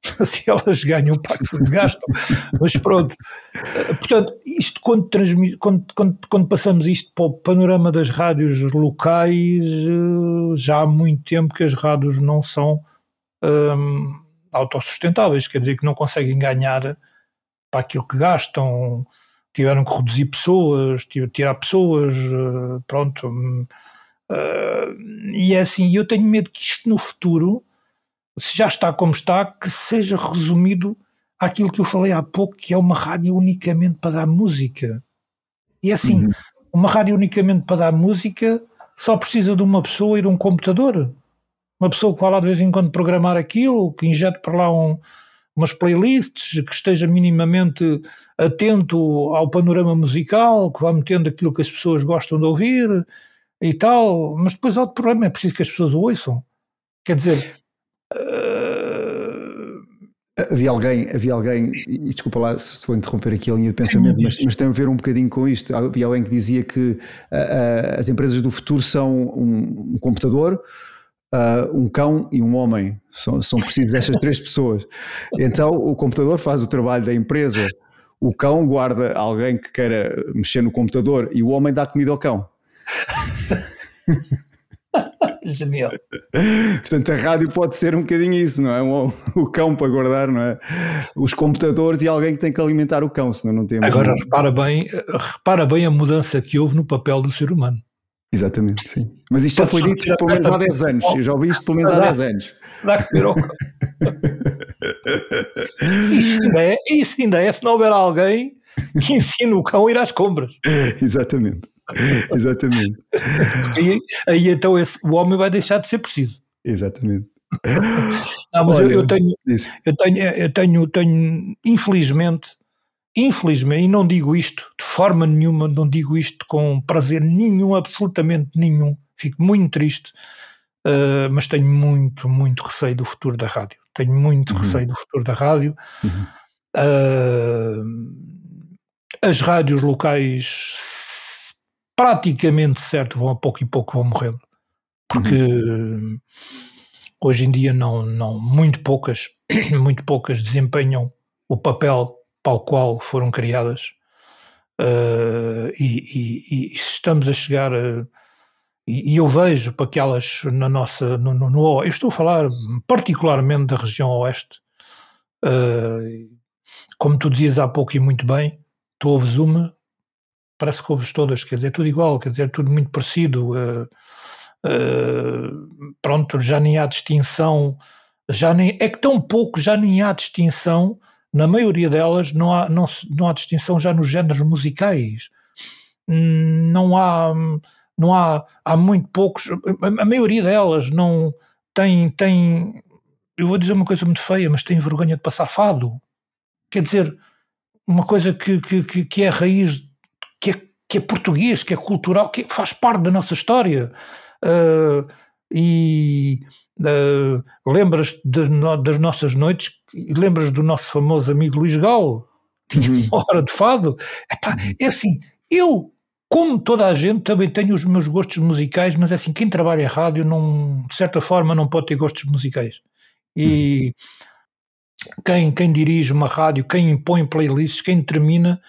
Speaker 2: [LAUGHS] se elas ganham para que gastam, mas pronto. Eh, portanto, isto quando, quando, quando, quando, passamos isto para o panorama das rádios locais, eh, já há muito tempo que as rádios não são um, autossustentáveis, quer dizer que não conseguem ganhar para aquilo que gastam, tiveram que reduzir pessoas, tirar pessoas, eh, pronto. Uh, e é assim, eu tenho medo que isto no futuro se já está como está, que seja resumido àquilo que eu falei há pouco, que é uma rádio unicamente para dar música. E é assim, uhum. uma rádio unicamente para dar música só precisa de uma pessoa e de um computador. Uma pessoa que vá lá de vez em quando programar aquilo, que injete para lá um, umas playlists, que esteja minimamente atento ao panorama musical, que vá metendo aquilo que as pessoas gostam de ouvir e tal. Mas depois há outro problema, é preciso que as pessoas o ouçam. Quer dizer,
Speaker 1: Havia alguém, havia alguém, e desculpa lá se estou a interromper aqui a linha de pensamento, mas, mas, tem a ver um bocadinho com isto. Havia alguém que dizia que uh, uh, as empresas do futuro são um, um computador, uh, um cão e um homem. São, são precisas estas três pessoas. Então o computador faz o trabalho da empresa, o cão guarda alguém que queira mexer no computador e o homem dá comida ao cão. [LAUGHS]
Speaker 2: Genial.
Speaker 1: Portanto, a rádio pode ser um bocadinho isso, não é? O, o, cão para guardar, não é? Os computadores e alguém que tem que alimentar o cão, senão não temos.
Speaker 2: Agora, repara bem, repara bem a mudança que houve no papel do ser humano.
Speaker 1: Exatamente, sim. Mas isto já foi dito pelo menos há 10 anos. Eu já ouvi isto pelo menos há 10 anos.
Speaker 2: Dá que ver. [LAUGHS] Isso ainda, é, isso ainda é se não houver alguém que ensine o cão a ir às compras.
Speaker 1: Exatamente. Exatamente.
Speaker 2: Aí, aí, então esse, o homem vai deixar de ser preciso.
Speaker 1: Exatamente.
Speaker 2: Não, mas Olha, eu, eu, tenho, eu tenho, eu tenho, tenho, infelizmente, infelizmente, e não digo isto de forma nenhuma, não digo isto com prazer nenhum, absolutamente nenhum. Fico muito triste, uh, mas tenho muito, muito receio do futuro da rádio. Tenho muito uhum. receio do futuro da rádio. Uhum. Uh, as rádios locais praticamente certo vão a pouco e pouco vão morrendo. Porque uhum. hoje em dia não, não, muito poucas, [CLEARS THROAT] muito poucas desempenham o papel para o qual foram criadas. Uh, e, e, e, estamos a chegar a, e, e, eu vejo para que elas na nossa no, no, no, eu estou a falar particularmente da região oeste uh, como tu dizias há pouco e muito bem tu ouves uma parece que ouves todas, quer dizer, tudo igual, quer dizer, tudo muito parecido. Uh, uh, pronto, já nem há distinção, já nem, é que tão pouco, já nem há distinção, na maioria delas não há, não, não há distinção já nos géneros musicais. Não há, não há, há muito poucos, a, maioria delas não tem, tem, eu vou dizer uma coisa muito feia, mas tem vergonha de passar fado. quer dizer, uma coisa que, que, que é raiz, que é, que é português, que é cultural, que faz parte da nossa história. Uh, e uh, lembras de, das nossas noites, lembras do nosso famoso amigo Luís Galo, tinha uhum. uma hora de fado. Epá, uhum. é assim, eu, como toda a gente, também tenho os meus gostos musicais, mas é assim, quem trabalha em rádio, não, de certa forma, não pode ter gostos musicais. E uhum. quem, quem dirige uma rádio, quem impõe playlists, quem termina,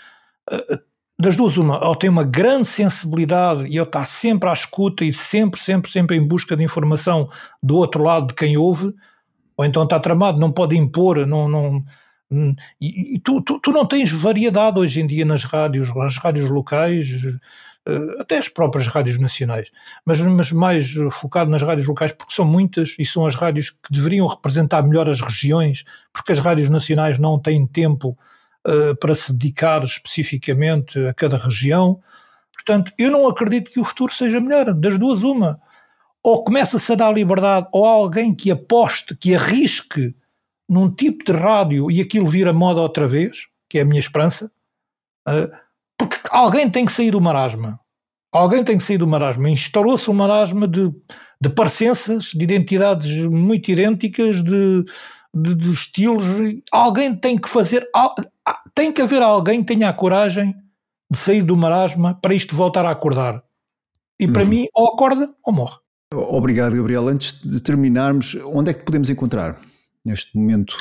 Speaker 2: uh, das duas, uma, ou tem uma grande sensibilidade e ele está sempre à escuta e sempre, sempre, sempre em busca de informação do outro lado de quem ouve, ou então está tramado, não pode impor, não. não e, e tu, tu, tu, não tens variedade hoje em dia nas rádios, as rádios locais, eh, até as próprias rádios nacionais, mas, mas mais focado nas rádios locais, porque são muitas e são as rádios que deveriam representar melhor as regiões, porque as rádios nacionais não têm tempo uh, para se dedicar especificamente a cada região. Portanto, eu não acredito que o futuro seja melhor. Das duas, uma. Ou começa-se a dar liberdade, ou alguém que aposte, que arrisque num tipo de rádio e aquilo vira moda outra vez, que é a minha esperança, uh, porque alguém tem que sair do marasma. Alguém tem que sair do marasma. Instalou-se um marasma de, de parecenças, de identidades muito idênticas, de, de, de estilos. Alguém tem que fazer. Tem que haver alguém que tenha a coragem de sair do marasma para isto voltar a acordar. E para uhum. mim, ou acorda ou morre.
Speaker 1: Obrigado, Gabriel. Antes de terminarmos, onde é que podemos encontrar neste momento?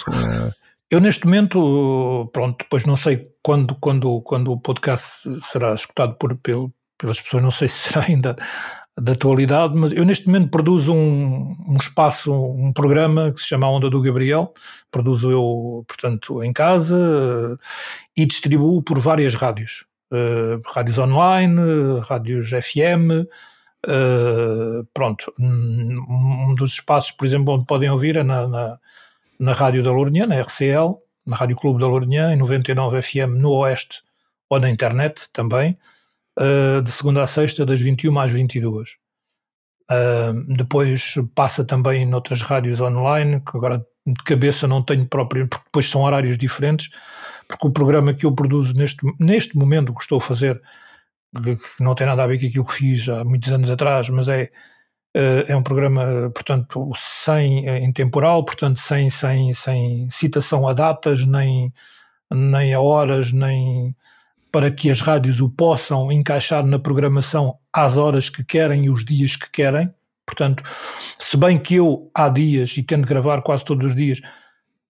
Speaker 2: Eu, neste momento, pronto, depois não sei quando, quando, quando o podcast será escutado por, pelas pessoas, não sei se será ainda da atualidade, mas eu neste momento produzo um, um espaço, um programa que se chama Onda do Gabriel, produzo eu, portanto, em casa uh, e distribuo por várias rádios, uh, rádios online, rádios FM, uh, eh, pronto, um dos espaços, por exemplo, onde podem ouvir é na, na, na Rádio da Lourinhã, na RCL, na Rádio Clube da Lourinhã, em 99 FM no Oeste ou na internet também, uh, de segunda a sexta, das 21 às 22. Uh, depois passa também noutras rádios online, que agora de cabeça não tenho próprio, porque depois são horários diferentes, porque o programa que eu produzo neste, neste momento que estou a fazer, que não tem nada a ver com aquilo que fiz há muitos anos atrás, mas é, uh, é um programa, portanto, sem, em temporal, portanto, sem, sem, sem citação a datas, nem, nem a horas, nem para que as rádios o possam encaixar na programação às horas que querem e os dias que querem. Portanto, se bem que eu há dias, e tendo de gravar quase todos os dias,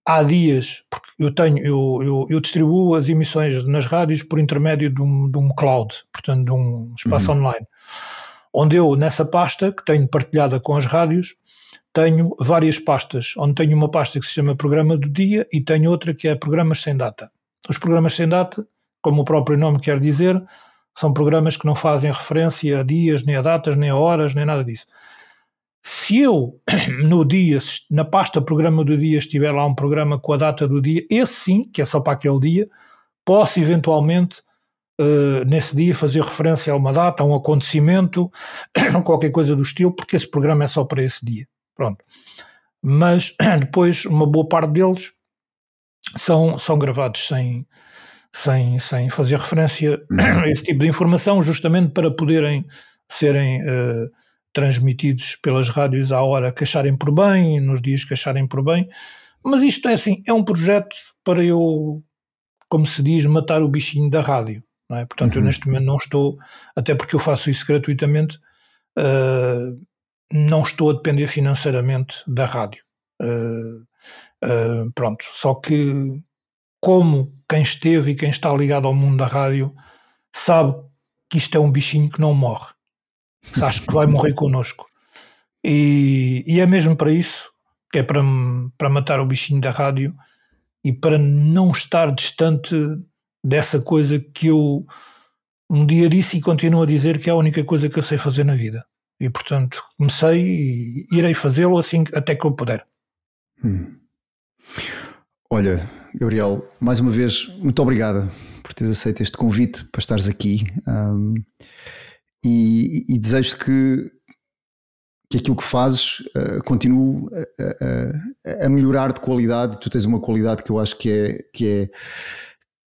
Speaker 2: há dias, porque eu tenho, eu, eu, eu, distribuo as emissões nas rádios por intermédio de um, de um cloud, portanto, de um espaço uhum. online, onde eu, nessa pasta que tenho partilhada com as rádios, tenho várias pastas, onde tenho uma pasta que se chama Programa do Dia e tenho outra que é Programas Sem Data. Os programas sem data como o próprio nome quer dizer, são programas que não fazem referência a dias, nem a datas, nem a horas, nem nada disso. Se eu, [CLEARS THROAT] no dia, na pasta programa do dia, estiver lá um programa com a data do dia, esse sim, que é só para aquele dia, posso eventualmente, uh, nesse dia, fazer referência a uma data, a um acontecimento, [CLEARS THROAT] qualquer coisa do estilo, porque esse programa é só para esse dia. Pronto. Mas [CLEARS THROAT] depois, uma boa parte deles são, são gravados sem, sem, sem fazer referência uhum. a esse tipo de informação, justamente para poderem serem uh, transmitidos pelas rádios à hora que acharem por bem, nos dias que acharem por bem. Mas isto é assim, é um projeto para eu, como se diz, matar o bichinho da rádio. Não é? Portanto, uhum. eu neste momento não estou, até porque eu faço isso gratuitamente, uh, não estou a depender financeiramente da rádio. Uh, uh, pronto, só que como quem esteve e quem está ligado ao mundo da rádio sabe que isto é um bichinho que não morre. Acha que vai morrer connosco. E, e, é mesmo para isso, que é para, para matar o bichinho da rádio e para não estar distante dessa coisa que eu um dia disse e continuo a dizer que é a única coisa que eu sei fazer na vida. E portanto comecei e irei fazê-lo assim até que eu puder. Hum.
Speaker 1: Olha, Gabriel, mais uma vez, muito obrigada por teres aceito este convite para estares aqui um, e, e desejo que, que aquilo que fazes uh, continue a, a, a, melhorar de qualidade. Tu tens uma qualidade que eu acho que é, que é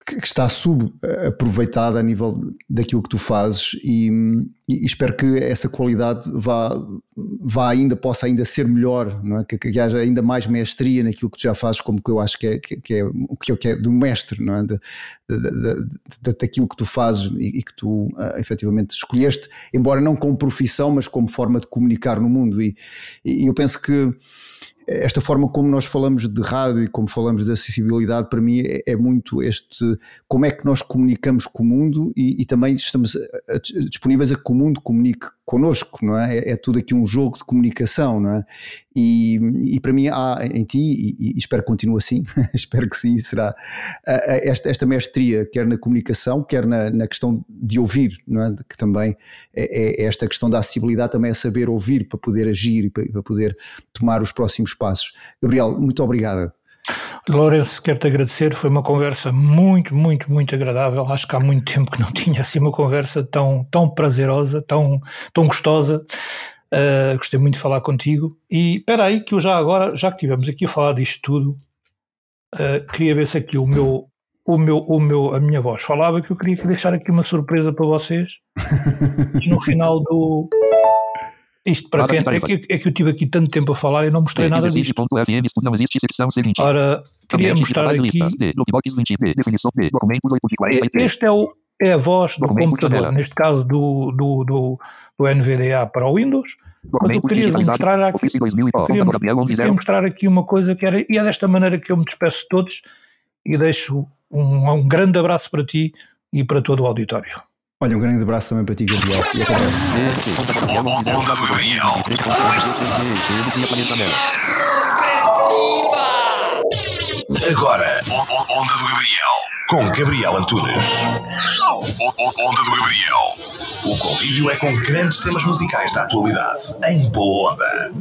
Speaker 1: que está subaproveitada a nível daquilo que tu fazes e, e, espero que essa qualidade vá, vá ainda, possa ainda ser melhor, não é? que, que haja ainda mais mestria naquilo que tu já fazes, como que eu acho que é, que, que é, que é do mestre, não é? De, de, de, daquilo que tu fazes e, e que tu uh, efetivamente escolheste, embora não como profissão, mas como forma de comunicar no mundo e, e eu penso que esta forma como nós falamos de rádio e como falamos de acessibilidade, para mim é, é muito este como é que nós comunicamos com o mundo e, e também estamos disponíveis a que o mundo comunique connosco, não é? é? é? tudo aqui um jogo de comunicação, não é? E, e para mim há em ti, e, e espero que continue assim, [LAUGHS] espero que sim, será esta, esta mestria, quer na comunicação, quer na, na questão de ouvir, não é? Que também é, é, esta questão da acessibilidade, também é saber ouvir para poder agir e para, para poder tomar os próximos passos. Gabriel, muito obrigado.
Speaker 2: Lourenço, quero-te agradecer, foi uma conversa muito, muito, muito agradável. Acho que há muito tempo que não [LAUGHS] tinha assim uma conversa tão, tão prazerosa, tão, tão gostosa. Uh, gostei muito de falar contigo. E espera aí, que eu já agora, já que estivemos aqui a falar disto tudo, uh, queria ver se aqui o meu, o meu, o meu, a minha voz falava que eu queria deixar aqui uma surpresa para vocês. e [LAUGHS] no final do, isto para quem é que, é que eu tive aqui tanto tempo a falar e não mostrei nada disto. Não existe secção seguinte. Ora, queria mostrar aqui. Este é, o, é a voz do computador, neste caso do, do, do, do NVDA para o Windows. Mas eu queria mostrar aqui, queria, queria mostrar aqui uma coisa que era, e é desta maneira que eu me despeço de todos e deixo um, um grande abraço para ti e para todo o auditório.
Speaker 1: Olha, um grande abraço também para ti, Gabriel. Onda do Gabriel.
Speaker 3: Agora, Onda do Gabriel, com Gabriel Antunes. Onda do Gabriel. O convívio é com grandes temas musicais da atualidade, em boa onda.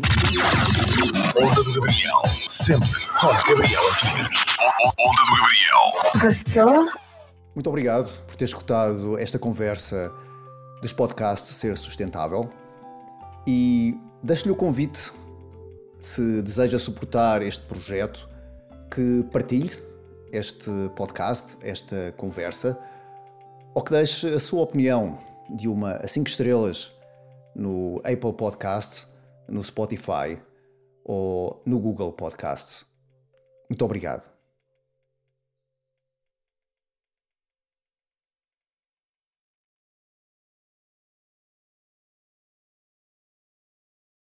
Speaker 3: Onda do Gabriel, sempre com Gabriel Antunes. Onda do Gabriel.
Speaker 1: Gostou? Muito obrigado por ter escutado esta conversa dos podcasts Ser Sustentável e deixo-lhe o convite, se deseja suportar este projeto, que partilhe este podcast, esta conversa, ou que deixe a sua opinião de uma a 5 estrelas no Apple Podcast, no Spotify ou no Google Podcast. Muito obrigado.